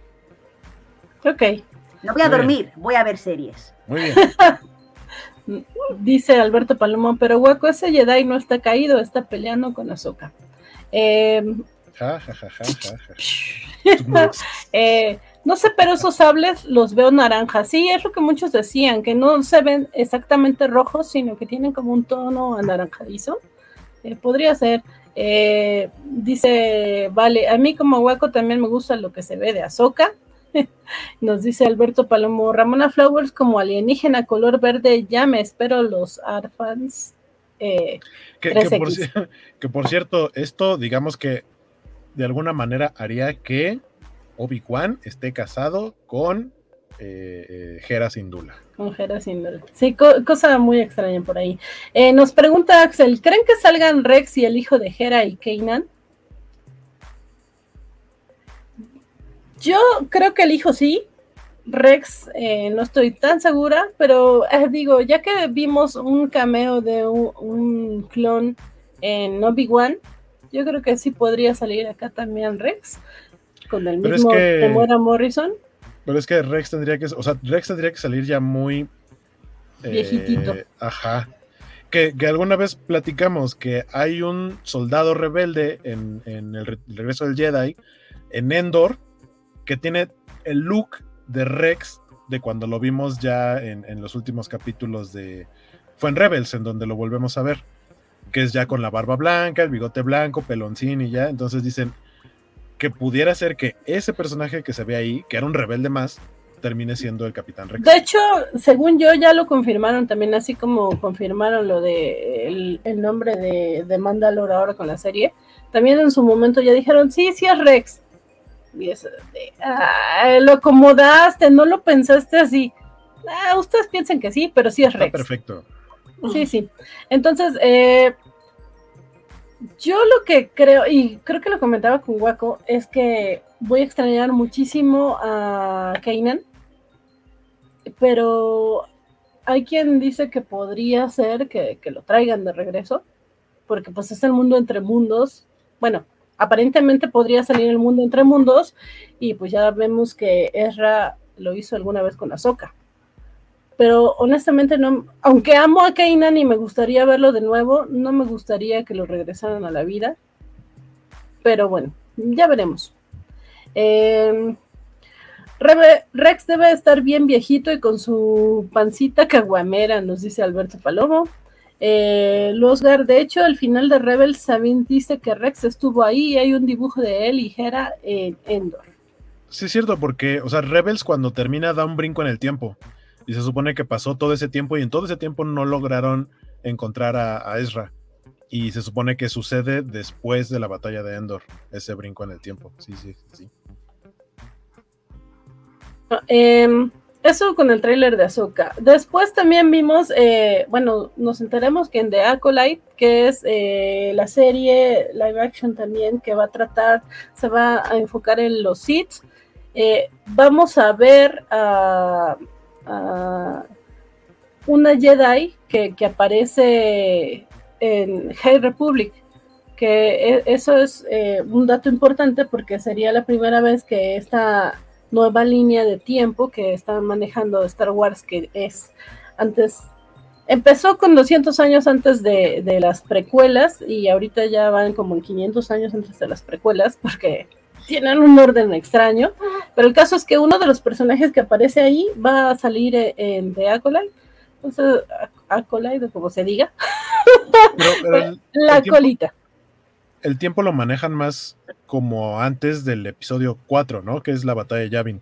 S1: Ok.
S4: No voy a dormir, voy a ver series.
S2: Muy bien.
S1: Dice Alberto Palomo, pero hueco, ese Jedi no está caído, está peleando con Ahsoka. Eh, ja, ja, ja, ja, ja. eh, no sé, pero esos sables los veo naranjas. Sí, es lo que muchos decían, que no se ven exactamente rojos, sino que tienen como un tono anaranjadizo. Eh, podría ser. Eh, dice, vale, a mí como hueco también me gusta lo que se ve de Azoka. Nos dice Alberto Palomo, Ramona Flowers como alienígena color verde, ya me espero los Arfans.
S2: Eh, que por cierto, esto digamos que de alguna manera haría que Obi-Wan esté casado con eh, Hera Sindula.
S1: Con Hera Sindula. Sí, cosa muy extraña por ahí. Eh, nos pregunta Axel, ¿creen que salgan Rex y el hijo de Hera y Kanan? Yo creo que el hijo sí. Rex, eh, no estoy tan segura, pero digo, ya que vimos un cameo de un clon en Obi-Wan, yo creo que sí podría salir acá también Rex con el mismo que, muera Morrison.
S2: Pero es que Rex tendría que, o sea, Rex tendría que salir ya muy
S1: eh, viejitito.
S2: ajá. Que, alguna vez platicamos que hay un soldado rebelde en, el, regreso del Jedi, en Endor, que tiene el look de Rex de cuando lo vimos ya en, en, los últimos capítulos de... Fue en Rebels, en donde lo volvemos a ver, que es ya con la barba blanca, el bigote blanco, peloncín y ya. Entonces dicen, que pudiera ser que ese personaje que se ve ahí, que era un rebelde más, termine siendo el Capitán Rex.
S1: De hecho, según yo, ya lo confirmaron también, así como confirmaron lo de el, nombre de, de Mandalore ahora con la serie. También en su momento ya dijeron, sí, sí es Rex. Y eso lo acomodaste, no lo pensaste así. Ah, ustedes piensen que sí, pero sí es Rex.
S2: perfecto.
S1: Sí, sí. Entonces, eh, yo lo que creo, y creo que lo comentaba con Waco, es que voy a extrañar muchísimo a Kanan, pero hay quien dice que podría ser que, lo traigan de regreso, porque pues es el mundo entre mundos. Bueno, aparentemente podría salir el mundo entre mundos, y pues ya vemos que Ezra lo hizo alguna vez con Ahsoka pero honestamente no, aunque amo a Kanan y me gustaría verlo de nuevo, no me gustaría que lo regresaran a la vida. Pero bueno, ya veremos. Em, Rex debe estar bien viejito y con su pancita caguamera, nos dice Alberto Palomo. Eh, de hecho, al final de Rebels, Sabine dice que Rex estuvo ahí y hay un dibujo de él y Hera en Endor.
S2: Sí, es cierto, porque, o sea, Rebels cuando termina da un brinco en el tiempo. Y se supone que pasó todo ese tiempo y en todo ese tiempo no lograron encontrar a, Ezra. Y se supone que sucede después de la batalla de Endor, ese brinco en el tiempo. Sí, sí, sí.
S1: Em, eso con el tráiler de Azoka. Después también vimos, eh, bueno, nos enteramos que en The Acolyte, que es eh, la serie live action también, que va a tratar, se va a enfocar en los Sith, eh, vamos a ver a una Jedi que, aparece en High Republic, que e, eso es eh, un dato importante porque sería la primera vez que esta nueva línea de tiempo que está manejando Star Wars, que es antes empezó con 200 años antes de, de, las precuelas y ahorita ya van como en 500 años antes de las precuelas porque tienen un orden extraño. Pero el caso es que uno de los personajes que aparece ahí va a salir en The Acolyte. Entonces, Acolyte, como se diga. la colita.
S2: El tiempo lo manejan más como antes del episodio 4, ¿no? Que es la batalla de Yavin.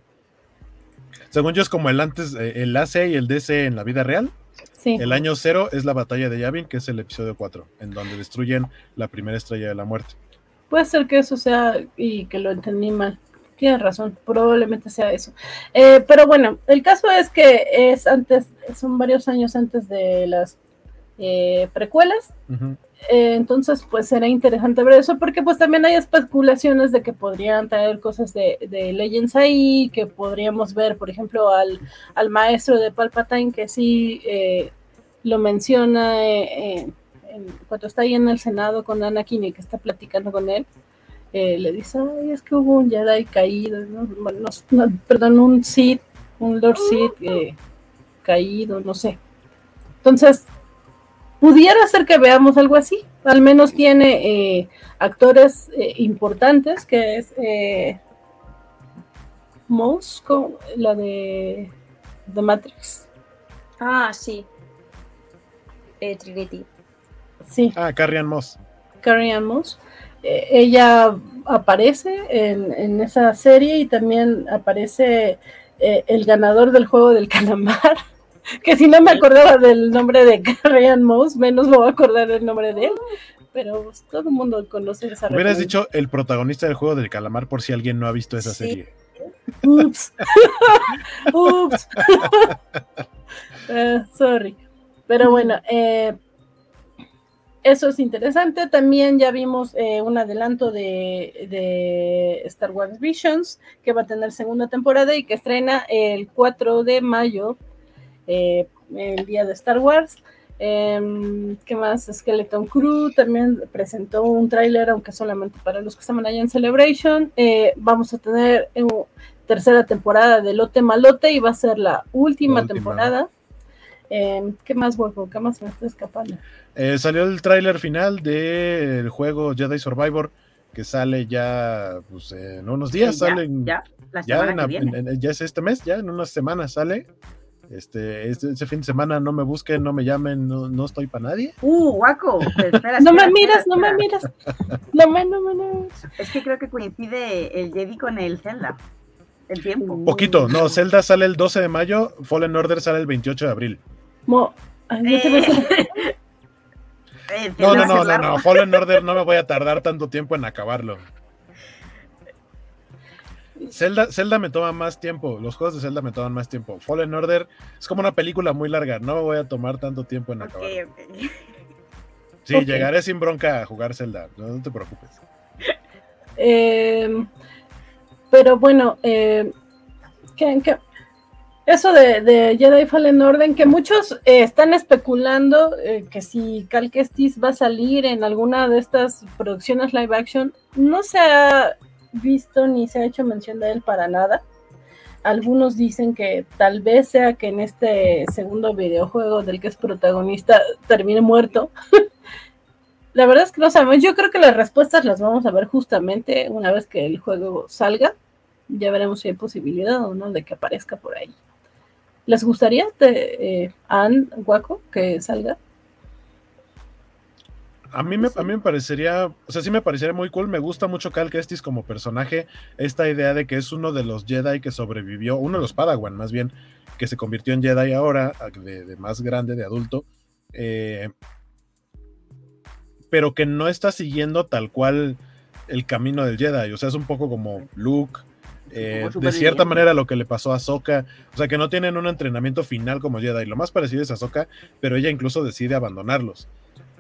S2: Según yo es como el antes, eh, el AC y el DC en la vida real. Sí. El año cero es la batalla de Yavin, que es el episodio 4, en donde destruyen la primera estrella de la muerte.
S1: Puede ser que eso sea y que lo entendí mal. Tienes razón, probablemente sea eso. Eh, pero bueno, el caso es que es antes, son varios años antes de las eh, precuelas. Eh, entonces, pues será interesante ver eso, porque pues también hay especulaciones de que podrían traer cosas de, de Legends ahí, que podríamos ver, por ejemplo, al, al maestro de Palpatine, que sí lo menciona cuando está ahí en el Senado con Anakin y que está platicando con él. le dice, ay, es que hubo un Jedi caído, perdón, un Sith, un Lord Sith caído, no sé. Entonces, pudiera ser que veamos algo así. Al menos tiene eh, actores eh, importantes, que es eh, Mouse, la de The Matrix.
S3: Ah, sí. Trinity.
S1: Sí.
S2: Ah, Carrie Moss.
S1: Carrie Moss. ella aparece en, en, esa serie y también aparece el ganador del juego del calamar que si no me acordaba del nombre de Ryan Mouse, menos me voy a acordar del nombre de él. Pero pues, todo el mundo conoce esa
S2: Hubieras dicho el protagonista del juego del calamar por si alguien no ha visto esa serie.
S1: Ups. Ups. uh, sorry. Pero bueno, eh, eso es interesante. También ya vimos eh, un adelanto de, de, Star Wars Visions, que va a tener segunda temporada y que estrena el 4 de mayo eh, el día de Star Wars. Eh, ¿Qué más? Skeleton Crew también presentó un tráiler, aunque solamente para los que estaban allá en Celebration. Eh, vamos a tener eh, tercera temporada de Lote Malote y va a ser la última, temporada. Em, ¿Qué más, huevo? ¿Qué más me está escapando?
S2: Eh, salió el tráiler final del juego Jedi Survivor que sale ya pues, en unos días.
S4: ya,
S2: salen,
S4: ya,
S2: ya, en, ya es este mes, ya en unas semanas sale. Este, este, ese fin de semana no me busquen, no me llamen, no, no estoy para nadie.
S4: Uh, guaco.
S1: no me miras, no me miras. No me, no me, no.
S4: Es que creo que coincide el Jedi con el Zelda. El tiempo.
S2: Poquito, no, Zelda sale el 12 de mayo, Fallen Order sale el 28 de abril.
S1: Mo
S2: Eh, no, no, no, no, no, Fallen Order no me voy a tardar tanto tiempo en acabarlo. Zelda, Zelda me toma más tiempo, los juegos de Zelda me toman más tiempo. Fallen Order es como una película muy larga, no me voy a tomar tanto tiempo en acabar. Okay, Sí, llegaré sin bronca a jugar Zelda, no, te preocupes.
S1: Eh, pero bueno, eh, ¿qué, eso de, de, Jedi Fallen Order, que muchos eh, están especulando eh, que si Cal Kestis va a salir en alguna de estas producciones live action, no se ha visto ni se ha hecho mención de él para nada. Algunos dicen que tal vez sea que en este segundo videojuego del que es protagonista termine muerto. La verdad es que no sabemos. Yo creo que las respuestas las vamos a ver justamente una vez que el juego salga. Ya veremos si hay posibilidad o no de que aparezca por ahí. ¿Les gustaría, de, eh, Anne Guaco, que salga?
S2: A mí, me, a mí me parecería, o sea, sí me parecería muy cool. Me gusta mucho Cal Kestis como personaje. Esta idea de que es uno de los Jedi que sobrevivió, uno de los Padawan más bien, que se convirtió en Jedi ahora, de, más grande, de adulto. Eh, pero que no está siguiendo tal cual el camino del Jedi. O sea, es un poco como Luke. Eh, de cierta manera lo que le pasó a Ahsoka, o sea que no tienen un entrenamiento final como Jedi, lo más parecido es a Ahsoka, pero ella incluso decide abandonarlos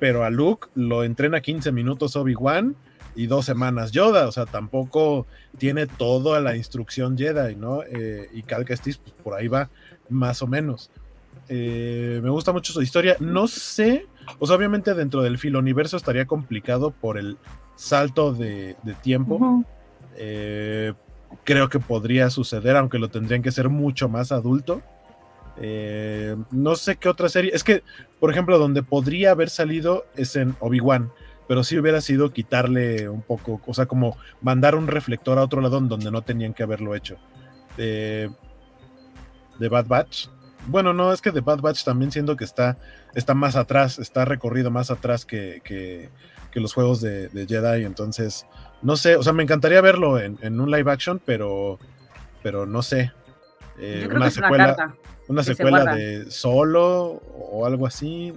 S2: pero a Luke lo entrena 15 minutos Obi-Wan y dos semanas Yoda, o sea, tampoco tiene toda la instrucción Jedi, ¿no? Eh, y Cal Kestis, pues por ahí va, más o menos. Eh, me gusta mucho su historia. No sé, o sea, obviamente dentro del filo universo estaría complicado por el salto de, tiempo. Eh, creo que podría suceder, aunque lo tendrían que ser mucho más adulto. Eh, no sé qué otra serie. Es que, por ejemplo, donde podría haber salido es en Obi-Wan, pero sí hubiera sido quitarle un poco, o sea, como mandar un reflector a otro lado donde no tenían que haberlo hecho. de Bad Batch. Bueno, no, es que de Bad Batch también siento que está, está más atrás, está recorrido más atrás que, que, los juegos de, Jedi. Entonces, no sé, o sea, me encantaría verlo en, en un live action, pero, pero no sé.
S4: Eh, una, secuela,
S2: una, secuela de Solo o algo así.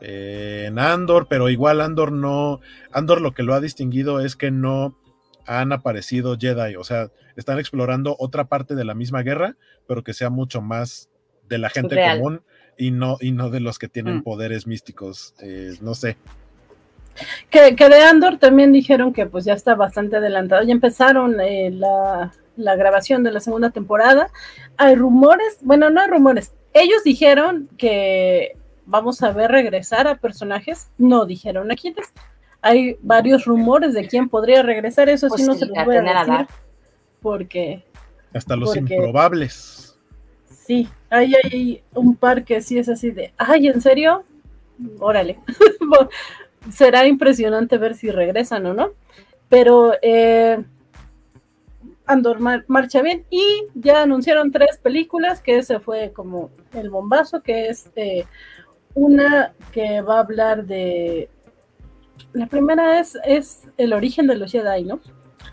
S2: Eh, en Andor, pero igual Andor no. Andor lo que lo ha distinguido es que no han aparecido Jedi, o sea, están explorando otra parte de la misma guerra, pero que sea mucho más de la gente común y no, y no de los que tienen mm. poderes místicos, eh, no sé.
S1: Que, que, de Andor también dijeron que pues ya está bastante adelantado, ya empezaron la, la grabación de la segunda temporada. Hay rumores, bueno, no hay rumores. Ellos dijeron que vamos a ver regresar a personajes, no dijeron a quiénes. Hay varios rumores de quién podría regresar, eso sí no se lo voy a decir. Porque.
S2: Hasta los improbables.
S1: Sí, hay, hay un par que sí es así de, ay, ¿en serio? Órale. Será impresionante ver si regresan o no. Pero eh, Andor marcha bien y ya anunciaron tres películas, que ese fue como el bombazo, que es eh, una que va a hablar de... La primera es, es el origen de los Jedi, ¿no?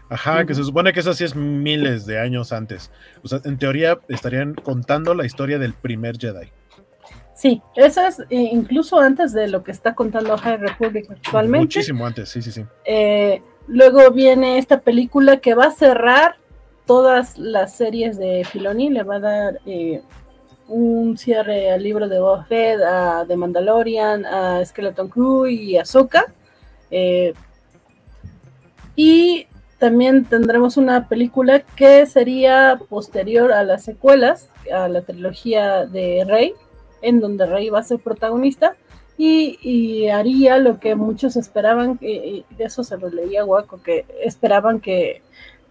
S2: Ajá, que se supone que eso sí es miles de años antes. O sea, en teoría estarían contando la historia del primer Jedi.
S1: Sí, eso es eh, incluso antes de lo que está contando High Republic actualmente.
S2: Muchísimo antes, sí, sí, sí.
S1: Eh, luego viene esta película que va a cerrar todas las series de Filoni, le va a dar eh, un cierre al libro de Boba Fett, a The Mandalorian, a Skeleton Crew y a Soka. Eh, y también tendremos una película que sería posterior a las secuelas, a la trilogía de Rey, en donde Rey va a ser protagonista. Y, haría lo que muchos esperaban, de eso se lo leía Guaco, que esperaban que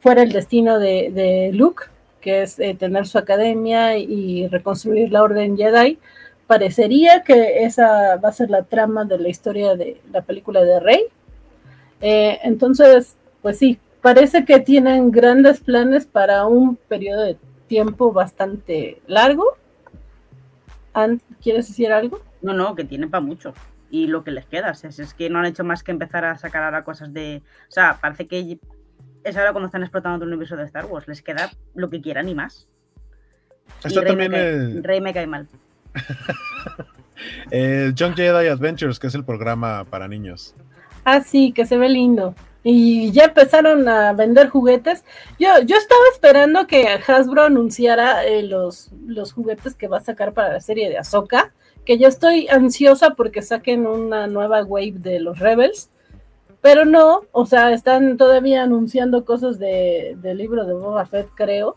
S1: fuera el destino de, Luke, que es eh, tener su academia y reconstruir la Orden Jedi, parecería que esa va a ser la trama de la historia de la película de Rey. Eh, entonces, pues sí, parece que tienen grandes planes para un periodo de tiempo bastante largo. ¿Quieres decir algo?
S4: No, no, que tienen para mucho. Y lo que les queda, es, es que no han hecho más que empezar a sacar ahora cosas de... O sea, parece que es ahora cuando están explotando todo el universo de Star Wars. Les queda lo que quieran y más.
S2: Está Rey también me cae,
S4: el... Rey me cae mal.
S2: el Young Jedi Adventures, que es el programa para niños.
S1: Ah, sí, que se ve lindo. Y ya empezaron a vender juguetes. Yo, yo estaba esperando que Hasbro anunciara eh, los, los juguetes que va a sacar para la serie de Ahsoka. Que yo estoy ansiosa porque saquen una nueva wave de los Rebels pero no, o sea, están todavía anunciando cosas de, del libro de Boba Fett, creo,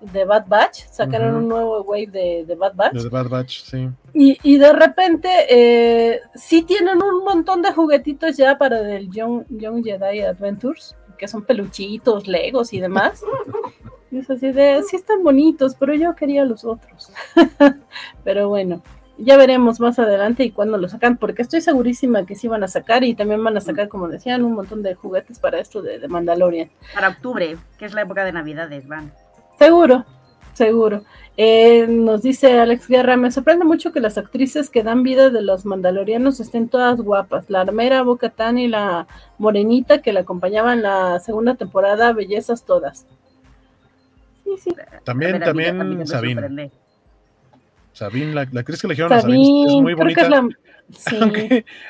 S1: de Bad Batch. Sacaron un nuevo wave de, de, Bad Batch.
S2: De Bad Batch, sí.
S1: Y, y de repente, eh, sí tienen un montón de juguetitos ya para el Young, Young Jedi Adventures, que son peluchitos, legos y demás. y es así de, sí están bonitos, pero yo quería los otros. pero bueno ya veremos más adelante y cuándo lo sacan, porque estoy segurísima que sí van a sacar y también van a sacar, como decían, un montón de juguetes para esto de, Mandalorian.
S4: Para octubre, que es la época de Navidades, van.
S1: Seguro, seguro. Eh, nos dice Alex Guerra, me sorprende mucho que las actrices que dan vida de los mandalorianos estén todas guapas. La armera, Boca y la morenita que la acompañaban en la segunda temporada, bellezas todas.
S2: Sí, sí. También, también, Sabine. Sabine, la, la actriz que eligieron a Sabine es muy bonita.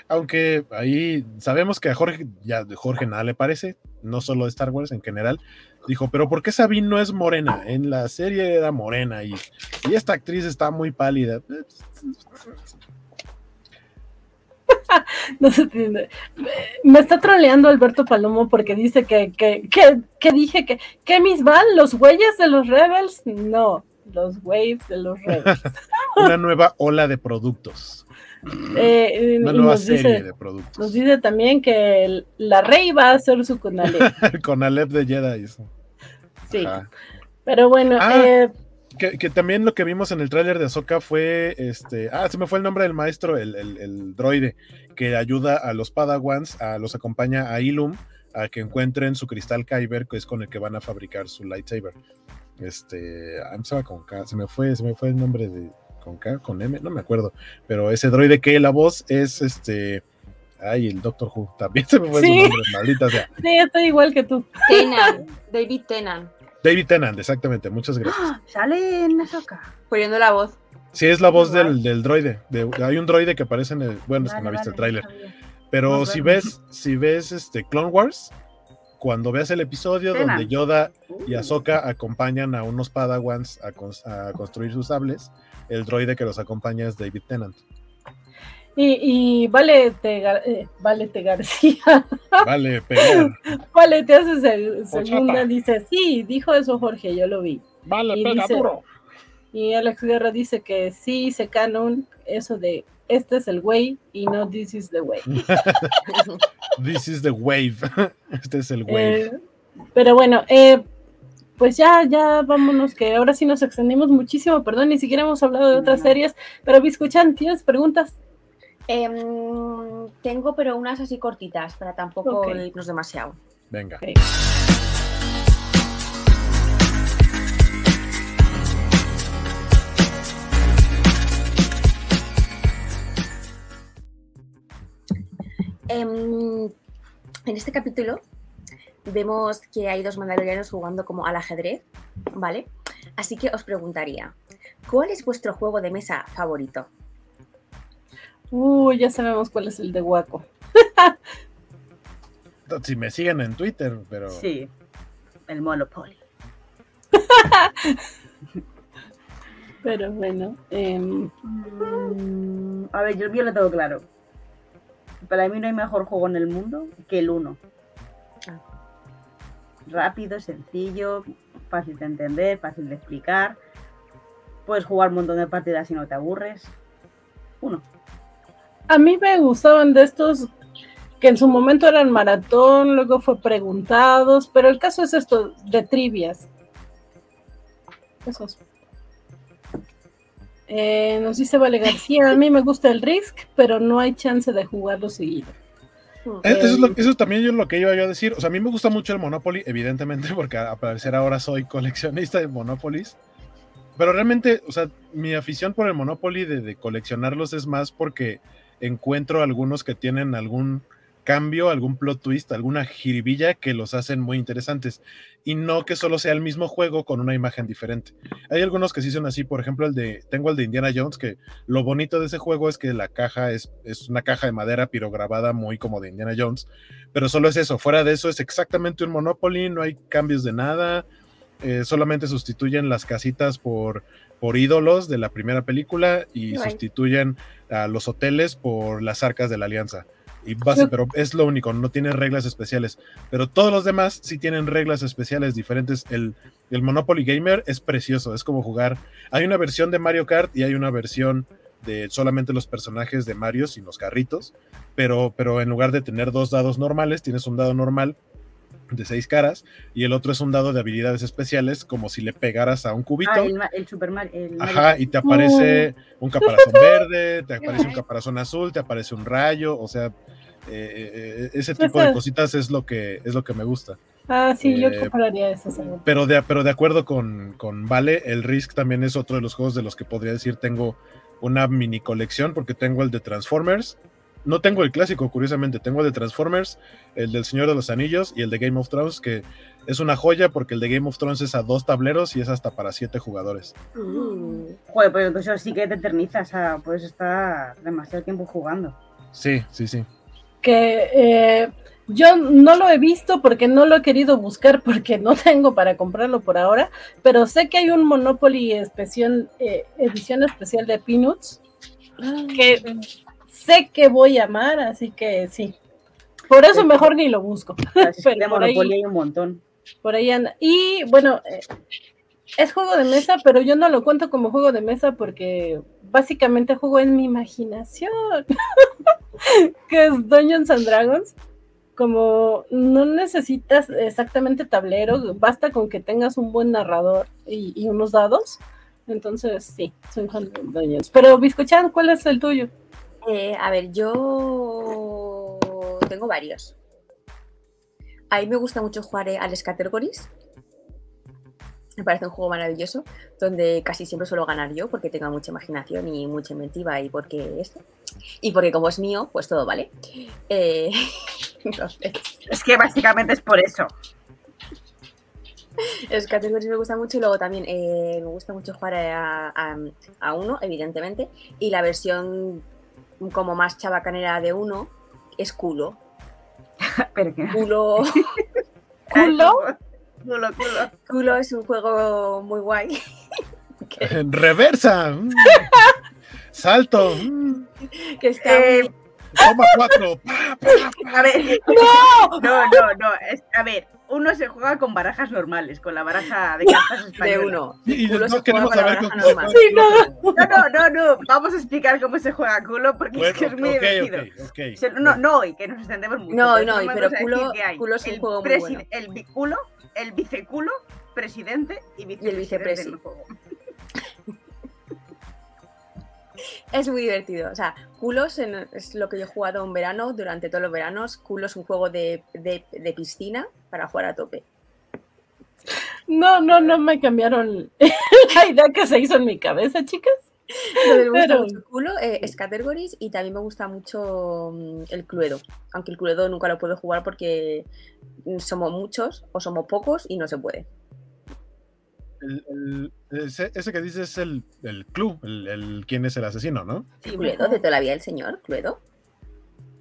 S2: Aunque, ahí sabemos que a Jorge, ya Jorge nada le parece, no solo de Star Wars en general, dijo, pero ¿por qué Sabine no es morena? En la serie era morena y, y esta actriz está muy pálida.
S1: no se entiende. Me está troleando Alberto Palomo porque dice que, que, que, que dije que, que mis van los güeyes de los Rebels. No, los waves de los Rebels.
S2: Una nueva ola de productos.
S1: Eh, Una nueva serie de productos. Nos dice también que la Rey va a hacer su Conalep.
S2: Conalep de Jedi.
S1: Sí. Pero bueno,
S2: ah,
S1: eh,
S2: Que, también lo que vimos en el tráiler de Ahsoka fue este. Ah, se me fue el nombre del maestro, el, el, droide, que ayuda a los Padawans, a, los acompaña a Ilum a que encuentren su cristal Kyber, que es con el que van a fabricar su lightsaber. Este. Ah, con K, se me fue, se me fue el nombre de. Con K, con M, no me acuerdo. Pero ese droide que la voz es este. Ay, el Doctor Who. También se me fue su nombre, maldita sea.
S1: Sí, estoy igual que tú.
S3: Tenan, David Tenan.
S2: David Tennant, exactamente, muchas gracias.
S4: ¡Ah! Sale en Ahsoka.
S3: Poniendo la voz.
S2: Sí, es la voz del, del, droide. hay un droide que aparece en el. Bueno, es que no ha visto el tráiler. Pero si ves, si ves este Clone Wars, cuando veas el episodio donde Yoda y uh. Ahsoka acompañan a unos Padawans a, a, construir sus sables, el droide que los acompaña es David Tennant.
S1: Y, vale, te, eh, vale te García.
S2: Vale, pegar.
S1: Vale, te hace segunda, dice, sí, dijo eso Jorge, yo lo vi.
S2: Vale, y pega duro.
S1: Y Alex Guerra dice que sí, se canon eso de este es el way y no this is the way.
S2: this is the wave. Este es el wave.
S1: Eh, pero bueno, eh, pues ya, ya vámonos, que ahora sí nos extendimos muchísimo, perdón, ni siquiera hemos hablado de otras series, pero escuchan, ¿tienes preguntas?
S3: Em, tengo, pero unas así cortitas, para tampoco irnos demasiado.
S2: Venga.
S3: Em, en este capítulo vemos que hay dos mandalorianos jugando como al ajedrez, ¿vale? Así que os preguntaría, ¿cuál es vuestro juego de mesa favorito?
S1: Uy, ya sabemos cuál es el de Waco.
S2: si me siguen en Twitter, pero.
S4: Sí, el Monopoly.
S1: pero bueno. Em,
S4: mm, a ver, yo mío lo tengo claro. Para mí no hay mejor juego en el mundo que el 1. Rápido, sencillo, fácil de entender, fácil de explicar. Puedes jugar un montón de partidas y no te aburres. Uno
S1: a mí me gustaban de estos que en su momento eran maratón, luego fue preguntados, pero el caso es esto, de trivias. Esos. Eh, nos dice Vale García, a mí me gusta el Risk, pero no hay chance de jugarlo seguido.
S2: Eh, eso, es lo, eso también yo lo que iba yo a decir. O sea, a mí me gusta mucho el Monopoly, evidentemente, porque a parecer ahora soy coleccionista de Monopolies. Pero realmente, o sea, mi afición por el Monopoly de, de coleccionarlos es más porque encuentro algunos que tienen algún cambio, algún plot twist, alguna jiribilla que los hacen muy interesantes y no que solo sea el mismo juego con una imagen diferente. Hay algunos que sí son así, por ejemplo, el de tengo el de Indiana Jones que lo bonito de ese juego es que la caja es, es una caja de madera pirograbada muy como de Indiana Jones, pero solo es eso, fuera de eso es exactamente un Monopoly, no hay cambios de nada, eh, solamente sustituyen las casitas por por ídolos de la primera película y sustituyen a los hoteles por las arcas de la alianza. Y base, pero es lo único, no tiene reglas especiales. Pero todos los demás sí tienen reglas especiales diferentes. El, el Monopoly Gamer es precioso, es como jugar. Hay una versión de Mario Kart y hay una versión de solamente los personajes de Mario sin los carritos. Pero, pero en lugar de tener dos dados normales, tienes un dado normal de seis caras y el otro es un dado de habilidades especiales como si le pegaras a un cubito.
S4: Ah, el, Super Mario.
S2: Ajá, y te aparece un caparazón verde, te aparece un caparazón azul, te aparece un rayo, o sea, eh, eh, ese tipo de cositas es lo que es lo que me gusta.
S1: Ah, sí, yo eh, compararía eso.
S2: Pero de, pero de acuerdo con, con Vale, el Risk también es otro de los juegos de los que podría decir tengo una mini colección porque tengo el de Transformers, no tengo el clásico, curiosamente, tengo el de Transformers, el del Señor de los Anillos y el de Game of Thrones, que es una joya porque el de Game of Thrones es a dos tableros y es hasta para siete jugadores.
S4: Mm. Joder, pues eso sí que te eternizas, o puedes estar demasiado tiempo jugando.
S2: Sí, sí, sí.
S1: Que eh, yo no lo he visto porque no lo he querido buscar porque no tengo para comprarlo por ahora, pero sé que hay un Monopoly especial, eh, edición especial de Peanuts que sé que voy a amar, así que sí. Por eso mejor ni lo busco.
S4: Pero por ahí, hay un montón.
S1: Por ahí anda. Y bueno, eh, es juego de mesa, pero yo no lo cuento como juego de mesa porque básicamente juego en mi imaginación, que es Dungeons and Dragons. Como no necesitas exactamente tablero, basta con que tengas un buen narrador y, y unos dados Entonces, sí, soy fan de Dungeons. Pero, Biscochan, ¿cuál es el tuyo?
S3: Eh, a ver, yo tengo varios. A mí me gusta mucho jugar eh, al Scattergories. Me parece un juego maravilloso, donde casi siempre suelo ganar yo, porque tengo mucha imaginación y mucha inventiva, y porque esto. Y porque como es mío, pues todo vale. Eh, entonces,
S4: Es que básicamente es por eso.
S3: Los categories me gusta mucho y luego también eh, me gusta mucho jugar a, a- a uno, evidentemente, y la versión como más chabacanera de uno es culo.
S4: Pero que
S3: Culo,
S1: ¿Culo?
S4: Culo, culo.
S3: culo es un juego muy guay.
S2: En reversa. mm. Salto. mm.
S3: Que está
S4: Eh,
S2: Toma cuatro. pa, pa,
S4: A ver. ¡No! No, no, no. es- a ver, uno se juega con barajas normales, con la baraja de cartas
S3: de
S4: española.
S3: uno.
S2: Y
S3: Culo
S2: no
S3: se juega
S2: queremos
S3: con la
S2: saber
S3: baraja
S2: con-
S3: normal.
S1: Sí, no.
S4: No, no, no, no. Vamos a explicar cómo se juega culo porque es que es muy
S2: ok,
S4: divertido. No, no hoy, que nos extendemos mucho.
S3: No, no, pero culo- es un
S4: el
S3: juego muy bueno.
S4: El biculo, el viceculo, presidente y vicepresidente
S3: vicepresi.
S4: del juego.
S3: Es muy divertido. O sea, culos en- es lo que yo he jugado en verano, durante todos los veranos. Culo es un juego de, de- de piscina para jugar a tope.
S1: No, no, no me cambiaron la idea que se hizo en mi cabeza, chicas.
S3: Me gusta
S1: Pero-
S3: mucho culo, eh, es categories y también me gusta mucho mm, el Cluedo. Aunque el Cluedo nunca lo puedo jugar porque somos muchos o somos pocos y no se puede.
S2: El- el- ese, ese que dices es el, el club, el, el quién es el asesino, ¿no?
S4: Sí,
S3: Cluedo, de toda la vida el señor, Cluedo.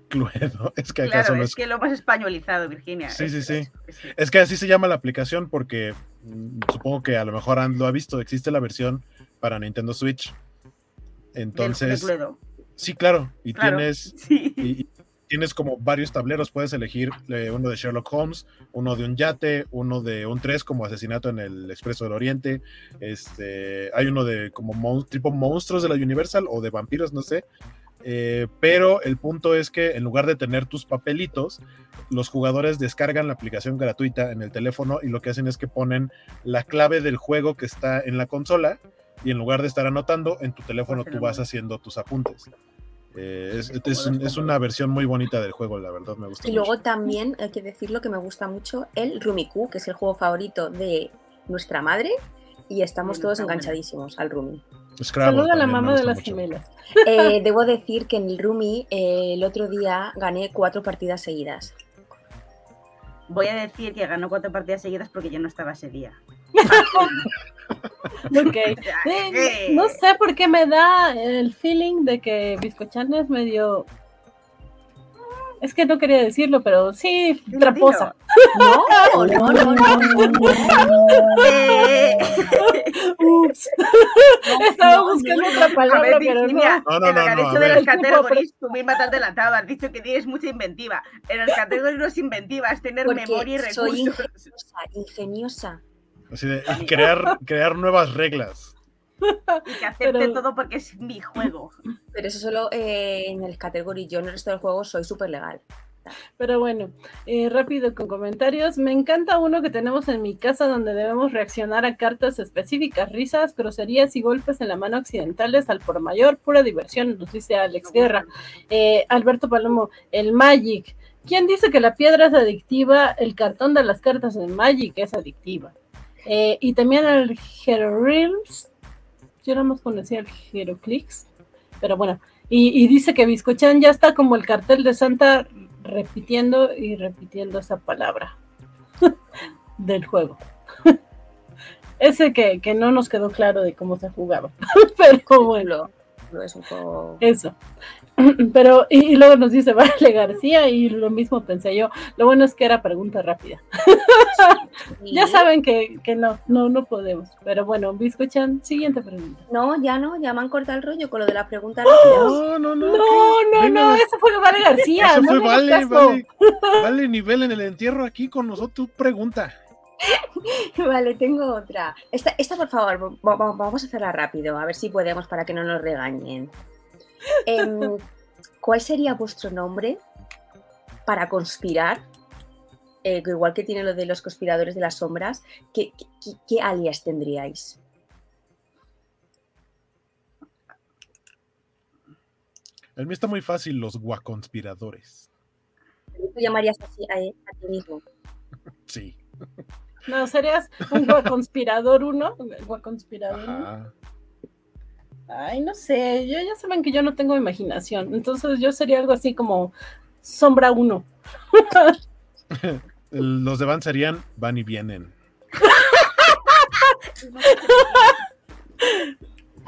S2: Cluedo. Es que acá
S4: Claro,
S2: solo
S4: es
S2: es
S4: que lo más españolizado, Virginia.
S2: Sí,
S4: es-
S2: sí, sí.
S4: es-
S2: que así se llama la aplicación porque mm, supongo que a lo mejor Ann lo ha visto, existe la versión para Nintendo Switch.
S4: del-
S2: Entonces,
S4: de Cluedo.
S2: sí, claro, y
S4: Claro.
S2: tienes
S4: Sí.
S2: y, y tienes como varios tableros, puedes elegir eh, uno de Sherlock Holmes, uno de un yate, uno de un 3 como asesinato en el Expreso del Oriente, este, hay uno de como mon- tipo monstruos de la Universal o de vampiros, no sé. Eh, pero el punto es que en lugar de tener tus papelitos, los jugadores descargan la aplicación gratuita en el teléfono y lo que hacen es que ponen la clave del juego que está en la consola y en lugar de estar anotando, en tu teléfono tú vas haciendo tus apuntes. Eh, es, es un- es una versión muy bonita del juego, la verdad me gusta.
S3: Y
S2: mucho.
S3: luego también hay que decirlo que me gusta mucho el Rumiku, que es el juego favorito de nuestra madre. Y estamos todos enganchadísimos al Rumi.
S2: Scrabble
S1: Saluda a la mamá de las
S2: mucho.
S1: gemelas.
S3: Eh, debo decir que en el Rumi eh, el otro día gané cuatro partidas seguidas.
S4: Voy a decir que ganó cuatro partidas seguidas porque yo no estaba ese día.
S1: Eh, no sé por qué me da el feeling de que Biscochan es medio. Es que no quería decirlo, pero sí, traposa.
S3: No, no, no, no. no.
S4: Eh,
S1: Ups. Estaba buscando otra palabra,
S4: ver,
S1: pero.
S4: Virginia,
S2: No, no,
S4: en
S2: no, no, a
S4: de los categories, tú misma te has delatado, has dicho que tienes mucha inventiva. En los categories no es inventiva, es tener
S3: Porque
S4: memoria y
S3: soy
S4: recursos.
S3: ingeniosa, ingeniosa.
S2: Así de y crear, crear nuevas reglas.
S4: Y que acepte
S1: Pero-
S4: todo porque es mi juego.
S3: Pero eso solo eh, en el category. Yo en el resto del juego soy súper legal.
S1: Pero bueno, eh, rápido con comentarios. Me encanta uno que tenemos en mi casa donde debemos reaccionar a cartas específicas, risas, groserías y golpes en la mano accidentales al por mayor, pura diversión, nos dice Alex Guerra. Eh, Alberto Palomo, el Magic. ¿Quién dice que la piedra es adictiva? El cartón de las cartas en Magic es adictiva. Eh, y también el Heroreals. Yo no más conocía el Heroclix, pero bueno. Y, y dice que Biscochan ya está como el cartel de Santa repitiendo y repitiendo esa palabra del juego. Ese que, que no nos quedó claro de cómo se jugaba. Pero bueno,
S3: es un juego.
S1: eso. Pero, y, y luego nos dice Vale García, y lo mismo pensé yo. Lo bueno es que era pregunta rápida. Ya saben que, que no, no, no podemos. Pero bueno, Biscochan, siguiente pregunta.
S3: No, ya no, ya me han cortado el rollo con lo de las preguntas rápidas.
S2: No, no, no.
S1: No,
S2: ¿qué?
S1: no, ese fue Vale García.
S2: Eso
S1: no
S2: fue vale, vale, vale nivel en el entierro aquí con nosotros. Pregunta.
S3: Vale, tengo otra. Esta, esta por favor, va- va- vamos a hacerla rápido, a ver si podemos para que no nos regañen. Em, ¿Cuál sería vuestro nombre para conspirar? Eh, igual que tiene lo de los conspiradores de las sombras, ¿qué, alias tendríais?
S2: El mío está muy fácil, los guaconspiradores.
S3: ¿Tú llamarías así a, él, a ti mismo?
S2: Sí.
S1: No, serías un guaconspirador uno, guaconspirador
S2: Ajá. uno.
S1: Ay, no sé, yo, ya saben que yo no tengo imaginación, entonces yo sería algo así como sombra uno.
S2: El- Los de Van serían van y vienen.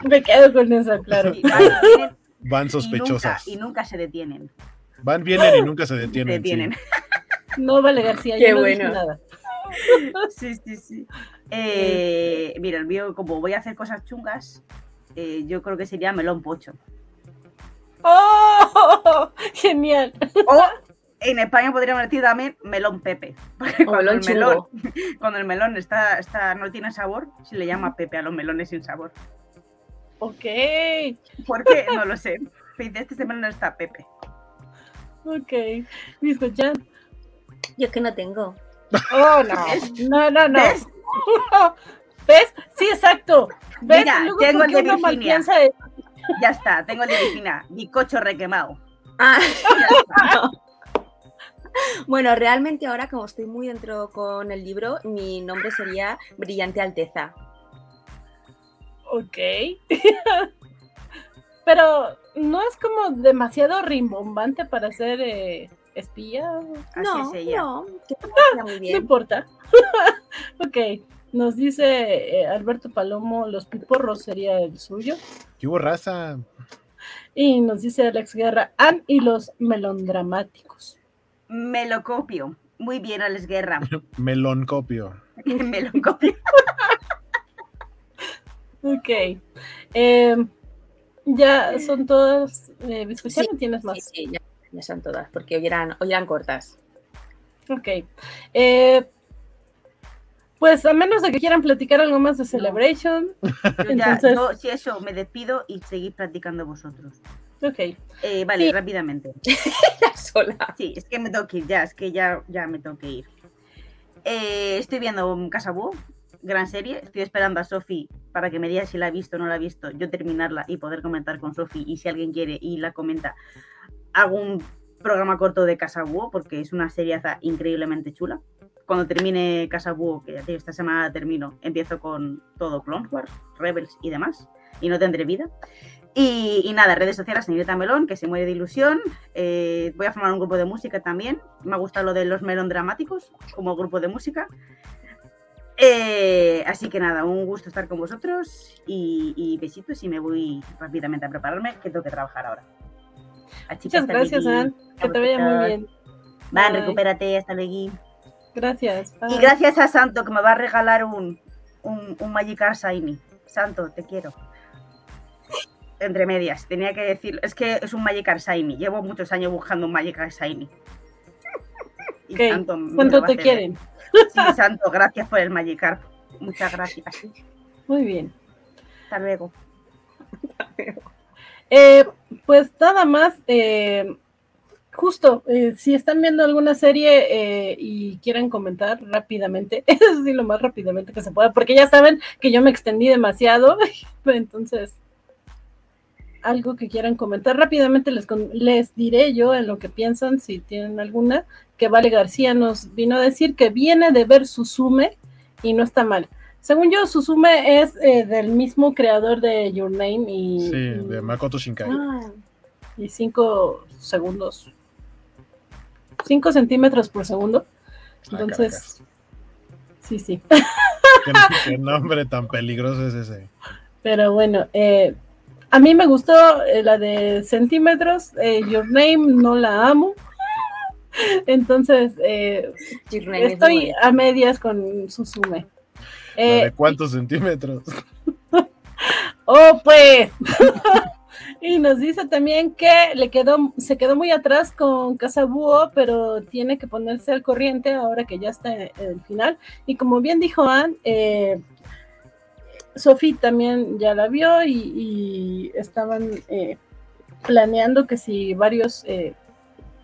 S1: Me quedo con eso, claro.
S4: Sí, van, vienen
S2: Van
S4: y nunca,
S2: sospechosas.
S4: y nunca se detienen.
S2: Van, vienen y nunca se
S4: Se
S2: detienen. sí.
S4: detienen.
S1: No vale García,
S3: Qué
S1: yo no dije
S3: bueno.
S1: nada.
S4: Sí, sí, sí. Eh, mira, el mío, como voy a hacer cosas chungas, eh, yo creo que sería melón pocho.
S1: ¡Oh! Genial.
S4: O en España podríamos decir también melón pepe. Porque cuando,
S3: melón
S4: el melón, cuando el melón está, está, no tiene sabor, se le llama pepe a los melones sin sabor.
S1: Ok,
S4: ¿Por qué? No lo sé. Este melón está pepe.
S1: ok. ¿Me escuchan?
S3: Yo es que no tengo.
S1: Oh, no. No, no, no.
S4: ¿Ves?
S1: Sí, exacto. ¿Ves?
S4: Mira,
S1: Luego,
S4: tengo
S1: ¿por
S4: el de Virginia.
S1: de-
S4: Ya está, tengo el de Virginia, bicocho requemado.
S3: Ah,
S4: Ya está.
S3: bueno, realmente ahora como estoy muy dentro con el libro, mi nombre sería Brillante Alteza.
S1: Ok. Pero no es como demasiado rimbombante para ser eh, espía.
S4: Así
S3: no,
S4: es ella.
S3: no, que
S1: No importa. ok. Nos dice eh, Alberto Palomo, los piporros sería el suyo.
S2: ¿Qué hubo raza?
S1: Y nos dice Alex Guerra, Ann y los melondramáticos.
S4: Me lo copio. Muy bien, Alex Guerra.
S2: Meloncopio.
S4: Me lo copio.
S1: Ok. Eh, ya son todas. Eh, ¿Biscochano
S3: Sí,
S1: tienes más?
S3: Sí, sí, ya, ya son todas, porque hoy eran, hoy eran cortas.
S1: Ok. Eh, pues a menos de que quieran platicar algo más de Celebration.
S4: Yo ya,
S1: Entonces-
S4: yo, si eso, me despido y seguís practicando vosotros.
S1: Ok.
S4: Eh, vale,
S1: Sí.
S4: rápidamente.
S3: Ya sola.
S4: Sí, es que me tengo que ir ya, es que ya, ya me tengo que ir. Eh, estoy viendo Casa Búho, gran serie. Estoy esperando a Sofi para que me diga si la ha visto o no la ha visto, yo terminarla y poder comentar con Sofi. Y si alguien quiere y la comenta, hago un programa corto de Casa Búho porque es una seriaza increíblemente chula. Cuando termine Casa Búho, que ya esta semana termino, empiezo con todo Clone Wars, Rebels y demás. Y no tendré vida. Y, y nada, redes sociales, señorita Melón, que se muere de ilusión. Eh, voy a formar un grupo de música también. Me ha gustado lo de los melón dramáticos como grupo de música. Eh, así que nada, un gusto estar con vosotros y, y besitos y me voy rápidamente a prepararme que tengo que trabajar ahora. A
S1: Muchas gracias,
S4: hasta
S1: Ann.
S4: luego.
S1: Que te vaya muy bien.
S4: Van,
S1: Bye.
S4: recupérate, hasta luego.
S1: Gracias.
S4: Y gracias a Santo que me va a regalar un, un, un Shiny. Santo, te quiero. Entre medias, tenía que decir, es que es un Magikarp Shiny. Llevo muchos años buscando un Magikarp Shiny. Y
S1: Ok,
S4: Santo me lo
S1: ¿Cuánto te quieren?
S4: Sí, Santo, gracias por el Magikarp. Muchas gracias.
S1: Muy bien.
S4: Hasta luego.
S1: Eh, pues nada más, eh, justo, eh, si están viendo alguna serie eh, y quieren comentar rápidamente, eso sí, lo más rápidamente que se pueda, porque ya saben que yo me extendí demasiado, entonces, algo que quieran comentar rápidamente les, les diré yo en lo que piensan, si tienen alguna, que Vale García nos vino a decir que viene de ver Susume y no está mal. Según yo, Susume es eh, del mismo creador de Your Name y,
S2: Sí,
S1: y-
S2: de Makoto Shinkai.
S3: Ah,
S1: y 5 segundos. 5 centímetros por segundo.
S2: Ah,
S1: Entonces, sí, sí.
S2: ¿Qué, qué nombre tan peligroso es ese?
S1: Pero bueno, eh, a mí me gustó eh, la de centímetros. eh, Your Name no la amo. Entonces, eh,
S3: es
S1: estoy a medias con Susume.
S2: ¿La
S1: Eh,
S2: ¿De cuántos centímetros?
S1: Oh, pues. y nos dice también que le quedó, se quedó muy atrás con Casabúo, pero tiene que ponerse al corriente ahora que ya está en el final. Y como bien dijo Ann, eh, Sophie también ya la vio y, y estaban eh, planeando que si varios eh,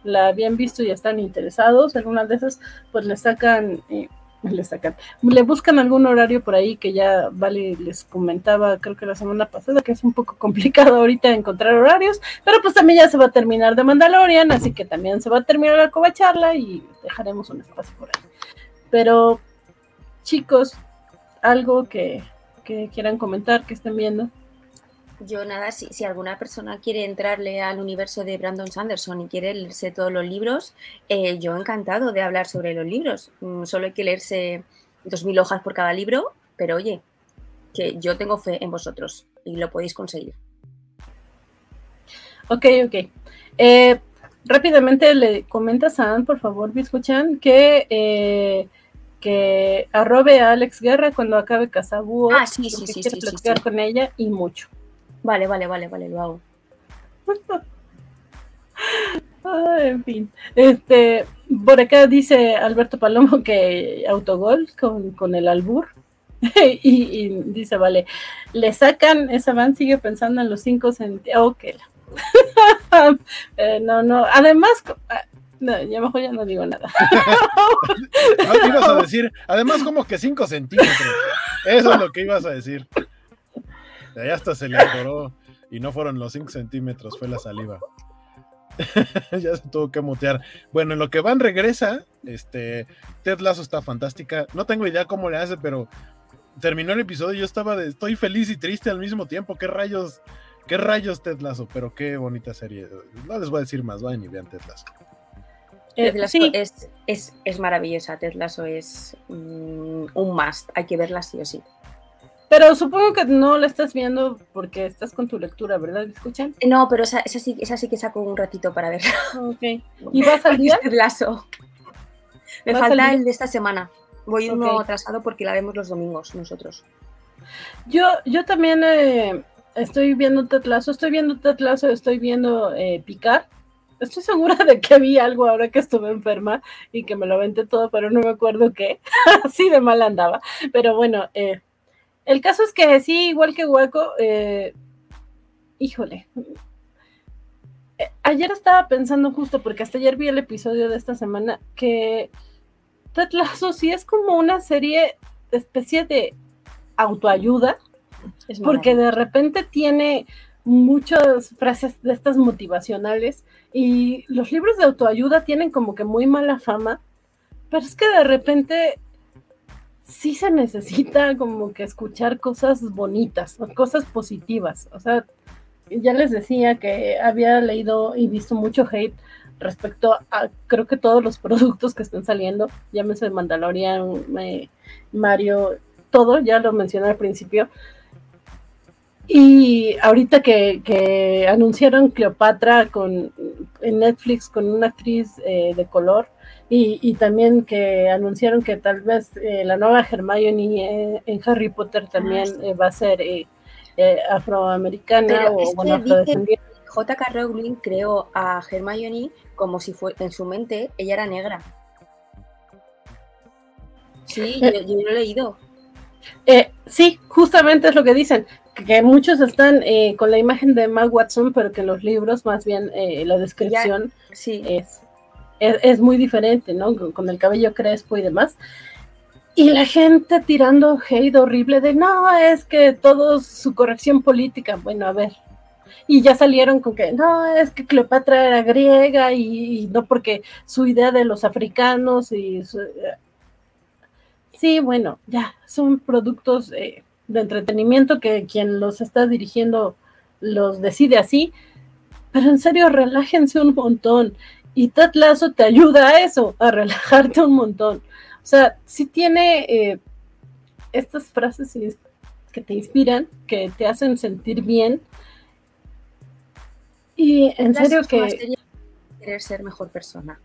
S1: la habían visto y están interesados en una de esas, pues le sacan eh, le sacan. Le buscan algún horario por ahí que ya Vale les comentaba, creo que la semana pasada, que es un poco complicado ahorita encontrar horarios, pero pues también ya se va a terminar de Mandalorian, así que también se va a terminar la covacharla y dejaremos un espacio por ahí. Pero, chicos, algo que, que quieran comentar, que estén viendo.
S3: Yo nada, si, si alguna persona quiere entrarle al universo de Brandon Sanderson y quiere leerse todos los libros, eh, yo encantado de hablar sobre los libros. Mm, Solo hay que leerse dos mil hojas por cada libro, pero oye, que yo tengo fe en vosotros y lo podéis conseguir.
S1: Ok, ok. Eh, rápidamente le comentas a Ann, por favor, me escuchan, que, eh, que arrobe a Alex Guerra cuando acabe Casabúo.
S3: Ah, sí, sí, sí, sí, sí,
S1: platicar
S3: sí.
S1: con ella y mucho.
S3: Vale, vale, vale, vale, lo hago.
S1: Ay, en fin. Este, por acá dice Alberto Palomo que autogol con, con el albur. y, y dice, vale, le sacan, esa van sigue pensando en los cinco centavos. Ok. Eh, no, no, además, ah, no, ya mejor ya no digo nada.
S2: Ah, ibas a decir, además como que 5 centímetros. Eso es lo que ibas a decir. De ahí hasta se le atoró y no fueron los 5 centímetros, fue la saliva. ya se tuvo que mutear. Bueno, en lo que Van regresa, este, Ted Lasso está fantástica. No tengo idea cómo le hace, pero terminó el episodio y yo estaba de, estoy feliz y triste al mismo tiempo. ¿Qué rayos? ¿Qué rayos Ted Lasso? Pero qué bonita serie. No les voy a decir más, vayan y vean Ted Lasso.
S1: Eh,
S3: Ted Lasso
S1: sí,
S3: es, es, es maravillosa. Ted Lasso es mm, un must. Hay que verla sí o sí.
S1: Pero supongo que no la estás viendo porque estás con tu lectura, ¿verdad? ¿Me escuchan?
S3: No, pero esa, esa sí, esa sí que saco un ratito para verla.
S1: Ok. ¿Y vas al día?
S3: Lasso. Me
S1: ¿Vas al
S3: falta el de esta semana. Voy uno
S1: Ok.
S3: atrasado porque la vemos los domingos nosotros.
S1: Yo, yo también eh, estoy viendo Ted Lasso, estoy viendo Ted Lasso, estoy viendo eh, Picar. Estoy segura de que vi algo ahora que estuve enferma y que me lo aventé todo, pero no me acuerdo qué. Así de mal andaba. Pero bueno, eh, el caso es que sí, igual que Hueco, eh, híjole. Eh, Ayer estaba pensando justo, porque hasta ayer vi el episodio de esta semana, que Ted Lasso sí es como una serie, especie de autoayuda,
S3: Es
S1: porque de repente tiene muchas frases de estas motivacionales y los libros de autoayuda tienen como que muy mala fama, pero es que de repente sí se necesita como que escuchar cosas bonitas, cosas positivas. O sea, ya les decía que había leído y visto mucho hate respecto a creo que todos los productos que están saliendo, llámese Mandalorian, eh, Mario, todo, ya lo mencioné al principio. Y ahorita que, que anunciaron Cleopatra con, en Netflix con una actriz eh, de color y, y también que anunciaron que tal vez eh, la nueva Hermione eh, en Harry Potter también
S3: Ah, sí.
S1: eh, va a ser eh, afroamericana
S3: Pero
S1: o
S3: es
S1: bueno, afrodescendiente.
S3: J.K. Rowling creó a Hermione como si fue en su mente ella era negra. Sí, yo, yo lo he leído.
S1: Eh, sí, justamente es lo que dicen, que, muchos están eh, con la imagen de Matt Watson, pero que en los libros más bien eh, la descripción
S3: Sí.
S1: es, es, es muy diferente, ¿no? Con, el cabello crespo y demás. Y la gente tirando hate horrible de, no, es que todo su corrección política, bueno, a ver. Y ya salieron con que, no, es que Cleopatra era griega y, no porque su idea de los africanos y... su- sí, bueno, ya, son productos eh, de entretenimiento que quien los está dirigiendo los decide así, pero en serio, relájense un montón. Y Ted Lasso te ayuda a eso, a relajarte un montón. O sea, sí tiene eh, estas frases que te inspiran, que te hacen sentir bien. Y en serio que,
S3: querer ser mejor persona.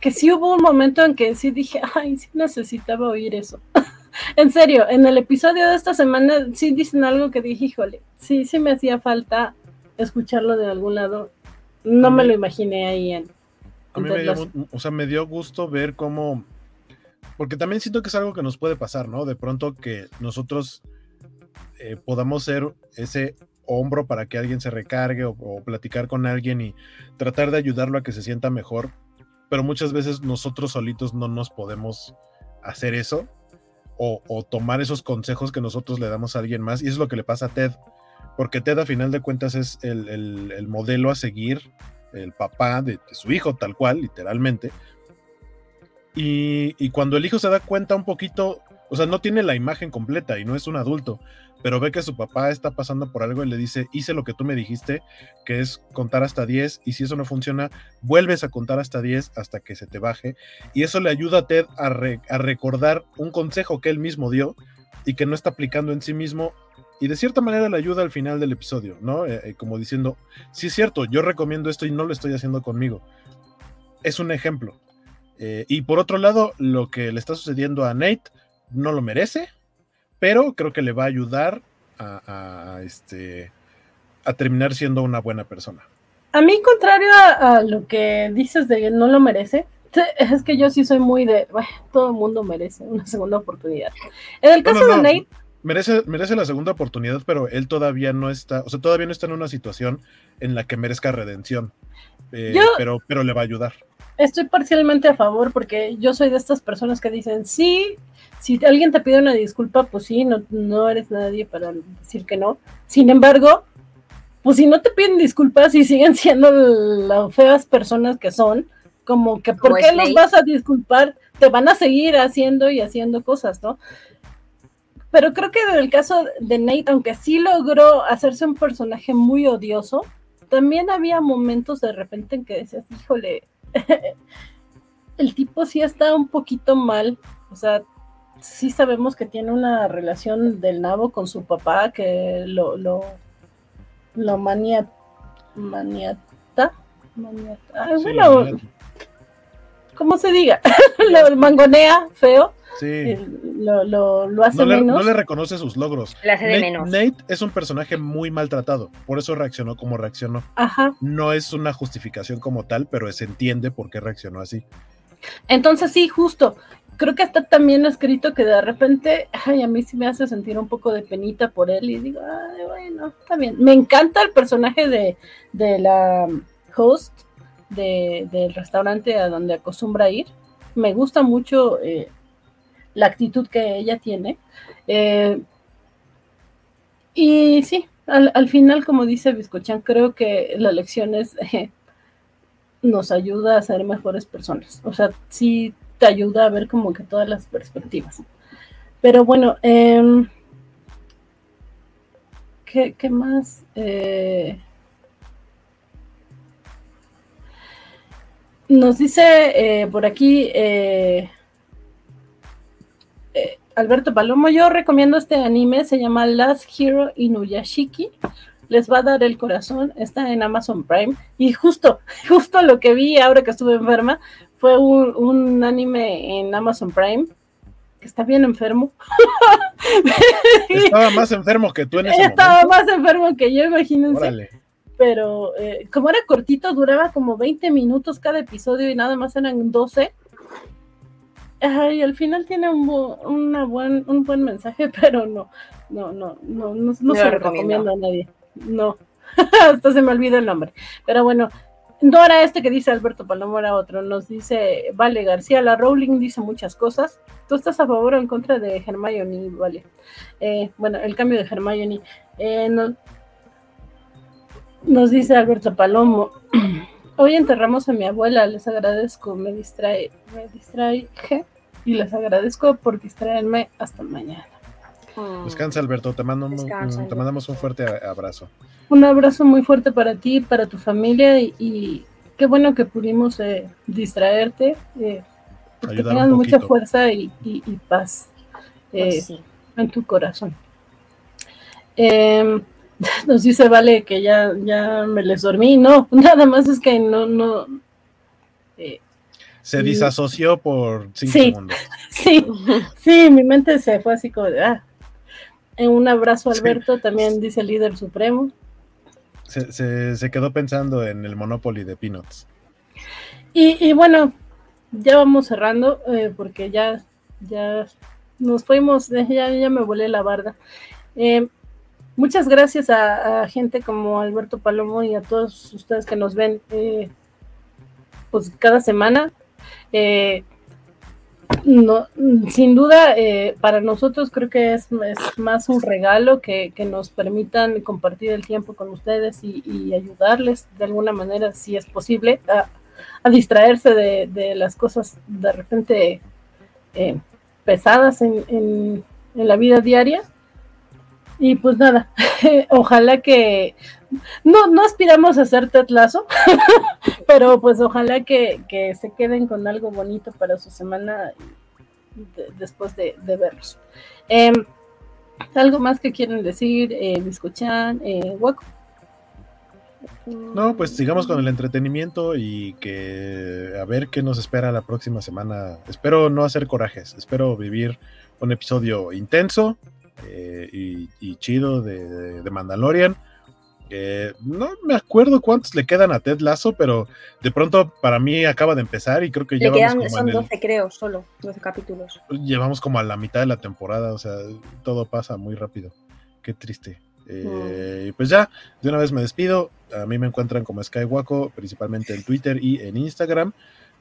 S1: que sí hubo un momento en que sí dije, ay, sí necesitaba oír eso. en serio, en el episodio de esta semana sí dicen algo que dije, híjole, sí, sí me hacía falta escucharlo de algún lado. No me lo imaginé ahí en...
S2: A mí me dio, o sea, me dio gusto ver cómo, porque también siento que es algo que nos puede pasar, ¿no? De pronto que nosotros eh, podamos ser ese hombro para que alguien se recargue o, o platicar con alguien y tratar de ayudarlo a que se sienta mejor, pero muchas veces nosotros solitos no nos podemos hacer eso o, tomar esos consejos que nosotros le damos a alguien más. Y eso es lo que le pasa a Ted, porque Ted a final de cuentas es el, modelo a seguir, el papá de, su hijo tal cual, literalmente. Y, cuando el hijo se da cuenta un poquito, o sea, no tiene la imagen completa y no es un adulto, pero ve que su papá está pasando por algo y le dice, hice lo que tú me dijiste, que es contar hasta 10, y si eso no funciona, vuelves a contar hasta 10 hasta que se te baje, y eso le ayuda a Ted a, recordar un consejo que él mismo dio y que no está aplicando en sí mismo, y de cierta manera le ayuda al final del episodio, ¿no? Eh, eh, como diciendo, sí es cierto, yo recomiendo esto y no lo estoy haciendo conmigo. Es un ejemplo. Eh, y por otro lado, lo que le está sucediendo a Nate no lo merece, pero creo que le va a ayudar a, este, a terminar siendo una buena persona.
S1: A mí, contrario a, lo que dices de que no lo merece, es que yo sí soy muy de, todo el mundo merece una segunda oportunidad. En el caso de Nate...
S2: Merece, merece la segunda oportunidad, pero él todavía no está, o sea, todavía no está en una situación en la que merezca redención. Eh, pero, pero le va a ayudar.
S1: Estoy parcialmente a favor porque yo soy de estas personas que dicen, sí, si alguien te pide una disculpa, pues sí, no, no eres nadie para decir que no. Sin embargo, pues si no te piden disculpas y siguen siendo las feas personas que son, como que ¿por qué los vas a disculpar? Te van a seguir haciendo y haciendo cosas, ¿no? Pero creo que en el caso de Nate, aunque sí logró hacerse un personaje muy odioso, también había momentos de repente en que decías, híjole, el tipo sí está un poquito mal, o sea, sí sabemos que tiene una relación del nabo con su papá que lo, lo, lo maniata, maniata, bueno, ¿cómo se diga? lo mangonea feo. Sí. Lo, lo, hace menos.
S2: no le reconoce sus logros.
S3: Le hace de
S2: Nate,
S3: menos.
S2: Nate es un personaje muy maltratado, por eso reaccionó como reaccionó.
S1: Ajá.
S2: No es una justificación como tal, pero se entiende por qué reaccionó así.
S1: Entonces sí, justo creo que está también escrito que de repente, ay, a mí sí me hace sentir un poco de penita por él y digo, ay, bueno, está bien. Me encanta el personaje de, de la host de, del restaurante a donde acostumbra ir. Me gusta mucho eh, la actitud que ella tiene. Eh, y sí, al, final, como dice Biscochan, creo que la lección es... nos ayuda a ser mejores personas. O sea, sí te ayuda a ver como que todas las perspectivas. Pero bueno, em, ¿qué, más? Eh, nos dice eh, por aquí eh, Alberto Palomo, yo recomiendo este anime, se llama Last Hero Inuyashiki les va a dar el corazón, está en Amazon Prime. Y justo, justo lo que vi ahora que estuve enferma fue un, anime en Amazon Prime que está bien enfermo.
S2: Estaba más enfermo que tú en ese
S1: Estaba más enfermo que yo, imagínense. Pero eh, como era cortito, duraba como 20 minutos cada episodio y nada más eran 12. Y al final tiene un, una buen, un buen mensaje, pero no, no, no, no, no, no se lo recomiendo a nadie no, hasta se me olvida el nombre. Pero bueno, no era este que dice Alberto Palomo, era otro. Nos dice Vale García, la Rowling dice muchas cosas. ¿Tú estás a favor o en contra de Hermione? Vale. Eh, bueno, el cambio de Hermione. Eh, nos dice Alberto Palomo. Hoy enterramos a mi abuela, les agradezco, me distrae, me distrae y les agradezco por distraerme hasta mañana.
S2: Mm. Descansa, Alberto. Te, mando te mandamos un fuerte abrazo.
S1: Un abrazo muy fuerte para ti, para tu familia y, qué bueno que pudimos eh, distraerte. Eh, que tengas mucha fuerza y, paz pues eh, en tu corazón. Em, nos dice Vale que ya, ya me les dormí. No, nada más es que no, no.
S2: Se disasoció por cinco segundos.
S1: Sí, sí, mi mente se fue así como de, ah, un abrazo, Alberto, también dice el líder supremo.
S2: Se, quedó pensando en el Monopoly de Peanuts.
S1: Y, bueno, ya vamos cerrando, eh, porque ya, ya nos fuimos, ya, ya me volé la barda. Eh, muchas gracias a, gente como Alberto Palomo y a todos ustedes que nos ven eh, pues cada semana no, sin duda, eh, para nosotros creo que es, más un regalo que, nos permitan compartir el tiempo con ustedes y, ayudarles de alguna manera, si es posible, a, distraerse de, las cosas de repente eh, pesadas en, en, la vida diaria. Y pues nada, ojalá que no, no aspiramos a ser tetlazo, pero pues ojalá que, se queden con algo bonito para su semana después de, verlos. Em, ¿Algo más que quieren decir, eh, escuchan, eh,
S2: No, pues sigamos con el entretenimiento y que a ver qué nos espera la próxima semana. Espero no hacer corajes, espero vivir un episodio intenso eh, y, chido de, de Mandalorian no me acuerdo cuántos le quedan a Ted Lasso, pero de pronto para mí acaba de empezar y creo que
S3: ya quedan, son 12 creo, solo 12 capítulos.
S2: Llevamos como a la mitad de la temporada, o sea, todo pasa muy rápido. Qué triste. Eh, pues ya, de una vez me despido. A mí me encuentran como Skywaco, principalmente en Twitter y en Instagram.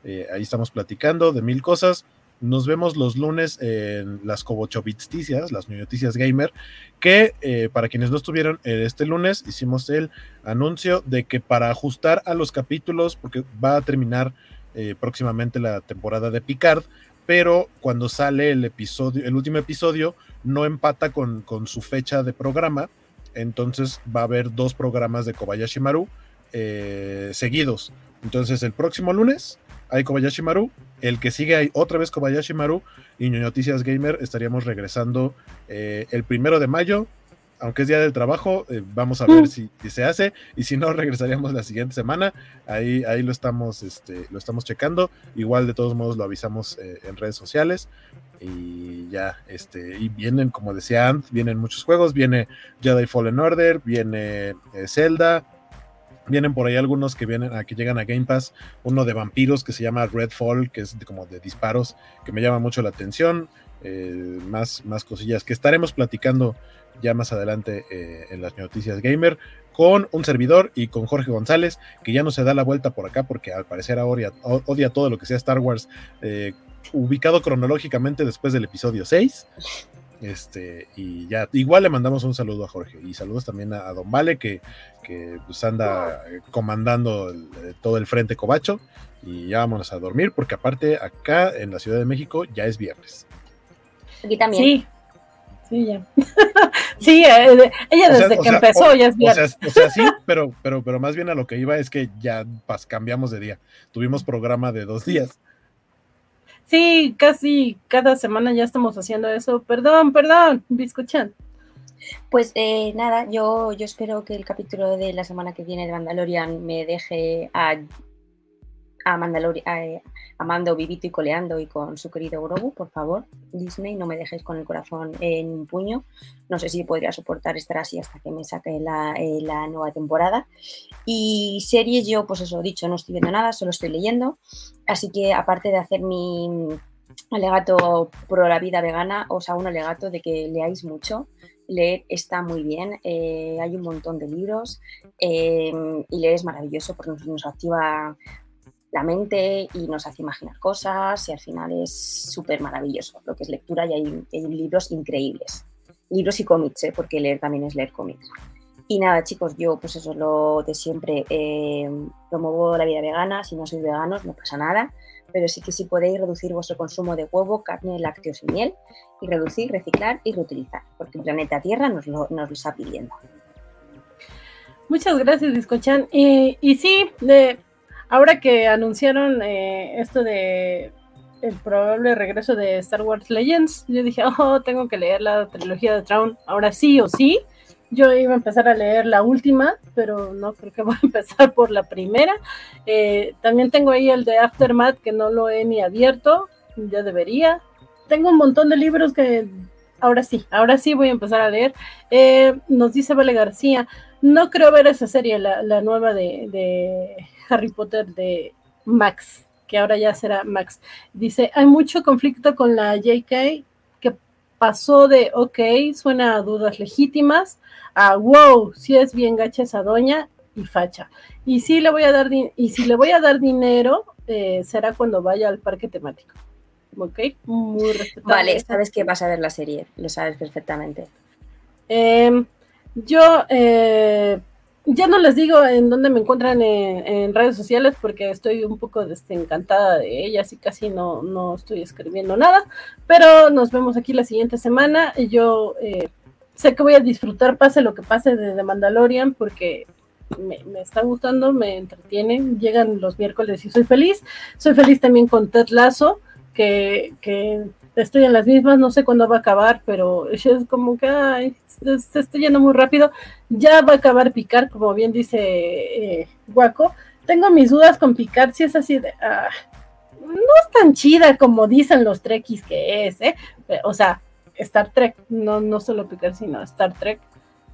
S2: Eh, ahí estamos platicando de mil cosas. Nos vemos los lunes en las Cobochovitsticias, las Noticias Gamer, que eh, para quienes no estuvieron eh, este lunes, hicimos el anuncio de que para ajustar a los capítulos, porque va a terminar eh, próximamente la temporada de Picard, pero cuando sale el episodio, el último episodio, no empata con, con su fecha de programa, entonces va a haber dos programas de Kobayashi Maru seguidos. Entonces el próximo lunes hay Kobayashi Maru. El que sigue hay otra vez Kobayashi Maru y Noticias Gamer estaríamos regresando eh, el primero de mayo. Aunque es día del trabajo, eh, vamos a ver mm. si, se hace y si no regresaríamos la siguiente semana. Ahí, ahí lo estamos, este, lo estamos checando. Igual de todos modos lo avisamos eh, en redes sociales y ya, este, y vienen, como decía Ant, vienen muchos juegos, viene Jedi Fallen Order, viene Zelda, Vienen por ahí algunos que vienen a que llegan a Game Pass, uno de vampiros que se llama Redfall, que es como de disparos, que me llama mucho la atención. Eh, más, más cosillas que estaremos platicando ya más adelante eh, en las noticias gamer con un servidor y con Jorge González, que ya no se da la vuelta por acá porque al parecer odia, odia todo lo que sea Star Wars, eh, ubicado cronológicamente después del episodio 6. Este, y ya, igual le mandamos un saludo a Jorge y saludos también a, Don Vale que, que pues anda comandando eh, todo el frente cobacho y ya vámonos a dormir porque aparte acá en la Ciudad de México ya es viernes.
S3: Aquí también.
S1: Sí, sí, ya. sí, eh, ella desde que empezó ya es viernes.
S2: O sea, sí, pero, pero, pero más bien a lo que iba es que ya cambiamos de día. Tuvimos programa de dos días.
S1: Sí, casi cada semana ya estamos haciendo eso. Perdón, perdón, escuchan.
S3: Pues eh, nada, yo, yo espero que el capítulo de la semana que viene de Mandalorian me deje a a, Mandalori a, Mando vivito y coleando y con su querido Grogu, por favor, Disney, no me dejéis con el corazón en un puño. No sé si podría soportar estar así hasta que me saque la, eh, la nueva temporada. Y series, yo, pues eso, dicho, no estoy viendo nada, solo estoy leyendo. Así que aparte de hacer mi alegato pro la vida vegana, os hago un alegato de que leáis mucho. Leer está muy bien, eh, hay un montón de libros eh, y leer es maravilloso porque nos activa la mente y nos hace imaginar cosas y al final es súper maravilloso lo que es lectura y hay, libros increíbles. Libros y cómics, ¿eh? porque leer también es leer cómics. Y nada, chicos, yo pues eso es lo de siempre. Eh, promuevo la vida vegana, si no sois veganos no pasa nada, pero sí que si podéis reducir vuestro consumo de huevo, carne, lácteos y miel, y reducir, reciclar y reutilizar, porque el planeta Tierra nos lo, nos lo está pidiendo.
S1: Muchas gracias, Discochan. Y, y sí, de, ahora que anunciaron eh, esto de el probable regreso de Star Wars Legends, yo dije, oh, tengo que leer la trilogía de Traun, ahora sí o sí. Yo iba a empezar a leer la última, pero no creo que voy a empezar por la primera. Eh, también tengo ahí el de Aftermath, que no lo he ni abierto, ya debería. Tengo un montón de libros que ahora sí, ahora sí voy a empezar a leer. Eh, nos dice Vale García, no creo ver esa serie, la, nueva de Harry Potter de Max, que ahora ya será Max. Dice, hay mucho conflicto con la JK que pasó de, ok, suena a dudas legítimas, a, wow, si es bien gacha esa doña y facha. Y si le voy a dar, y si le voy a dar dinero, eh, será cuando vaya al parque temático. ¿ok? Muy respetable.
S3: Vale, sabes que vas a ver la serie, lo sabes perfectamente.
S1: Em, yo eh, ya no les digo en dónde me encuentran en, redes sociales porque estoy un poco desencantada de ellas y casi no, no estoy escribiendo nada, pero nos vemos aquí la siguiente semana. Yo eh, sé que voy a disfrutar pase lo que pase de, The Mandalorian porque me, está gustando, me entretiene, llegan los miércoles y soy feliz. Soy feliz también con Ted Lasso, que, que estoy en las mismas, no sé cuándo va a acabar, pero es como que ay, se, está yendo muy rápido. Ya va a acabar Picar, como bien dice eh, Guaco. Tengo mis dudas con Picar, si es así de. Ah, no es tan chida como dicen los Trekkies que es, ¿eh? O sea, Star Trek, no, no solo Picard, sino Star Trek.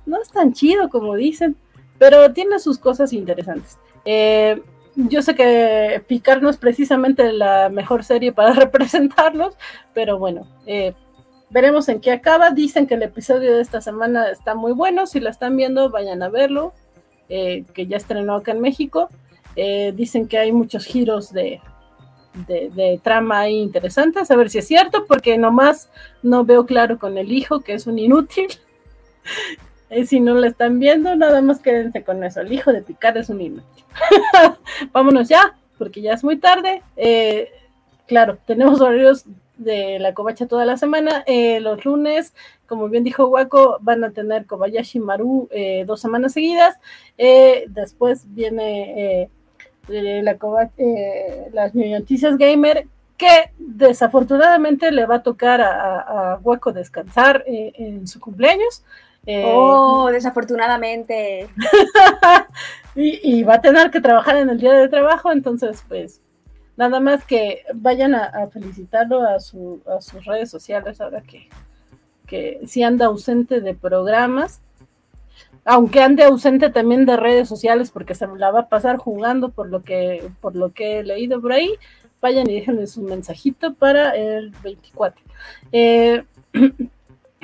S1: No es tan chido como dicen, pero tiene sus cosas interesantes. Eh, yo sé que Picard no es precisamente la mejor serie para representarlos, pero bueno, eh, veremos en qué acaba. Dicen que el episodio de esta semana está muy bueno. Si la están viendo, vayan a verlo, eh, que ya estrenó acá en México. Eh, dicen que hay muchos giros de, de, trama ahí interesantes. A ver si es cierto, porque nomás no veo claro con el hijo, que es un inútil. si no la están viendo, nada más quédense con eso. El hijo de Picard es un inútil. Vámonos ya, porque ya es muy tarde. Eh, claro, tenemos horarios de la covacha toda la semana. Eh, los lunes, como bien dijo Waco, van a tener Kobayashi Maru eh, dos semanas seguidas. después viene la las noticias gamer, que desafortunadamente le va a tocar a, a Waco descansar en su cumpleaños.
S3: oh, desafortunadamente.
S1: y, va a tener que trabajar en el día de trabajo, entonces pues nada más que vayan a, felicitarlo a, su, a, sus redes sociales ahora que, que sí anda ausente de programas, aunque ande ausente también de redes sociales porque se la va a pasar jugando por lo que, por lo que he leído por ahí, vayan y déjenle su mensajito para el 24. Eh,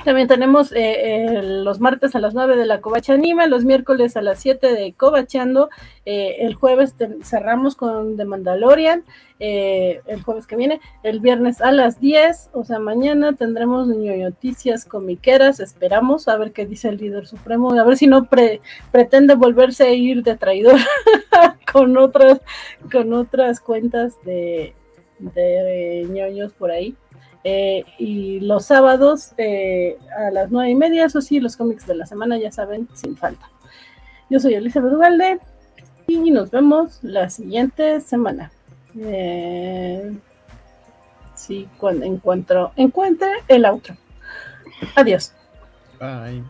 S1: También tenemos eh, los martes a las 9 de la Covacha Anima, los miércoles a las 7 de Covachando, eh, el jueves cerramos con The Mandalorian, eh, el jueves que viene, el viernes a las 10, o sea, mañana tendremos noticias comiqueras, esperamos a ver qué dice el líder supremo, a ver si no pretende volverse a ir de traidor con otras, con otras cuentas de, de ñoños por ahí. Eh, y los sábados eh, a las nueve y media, eso sí, los cómics de la semana ya saben, sin falta. Yo soy Elizabeth Ugalde y nos vemos la siguiente semana. Eh, sí, cuando encuentro, encuentre el outro. Adiós.
S2: Bye.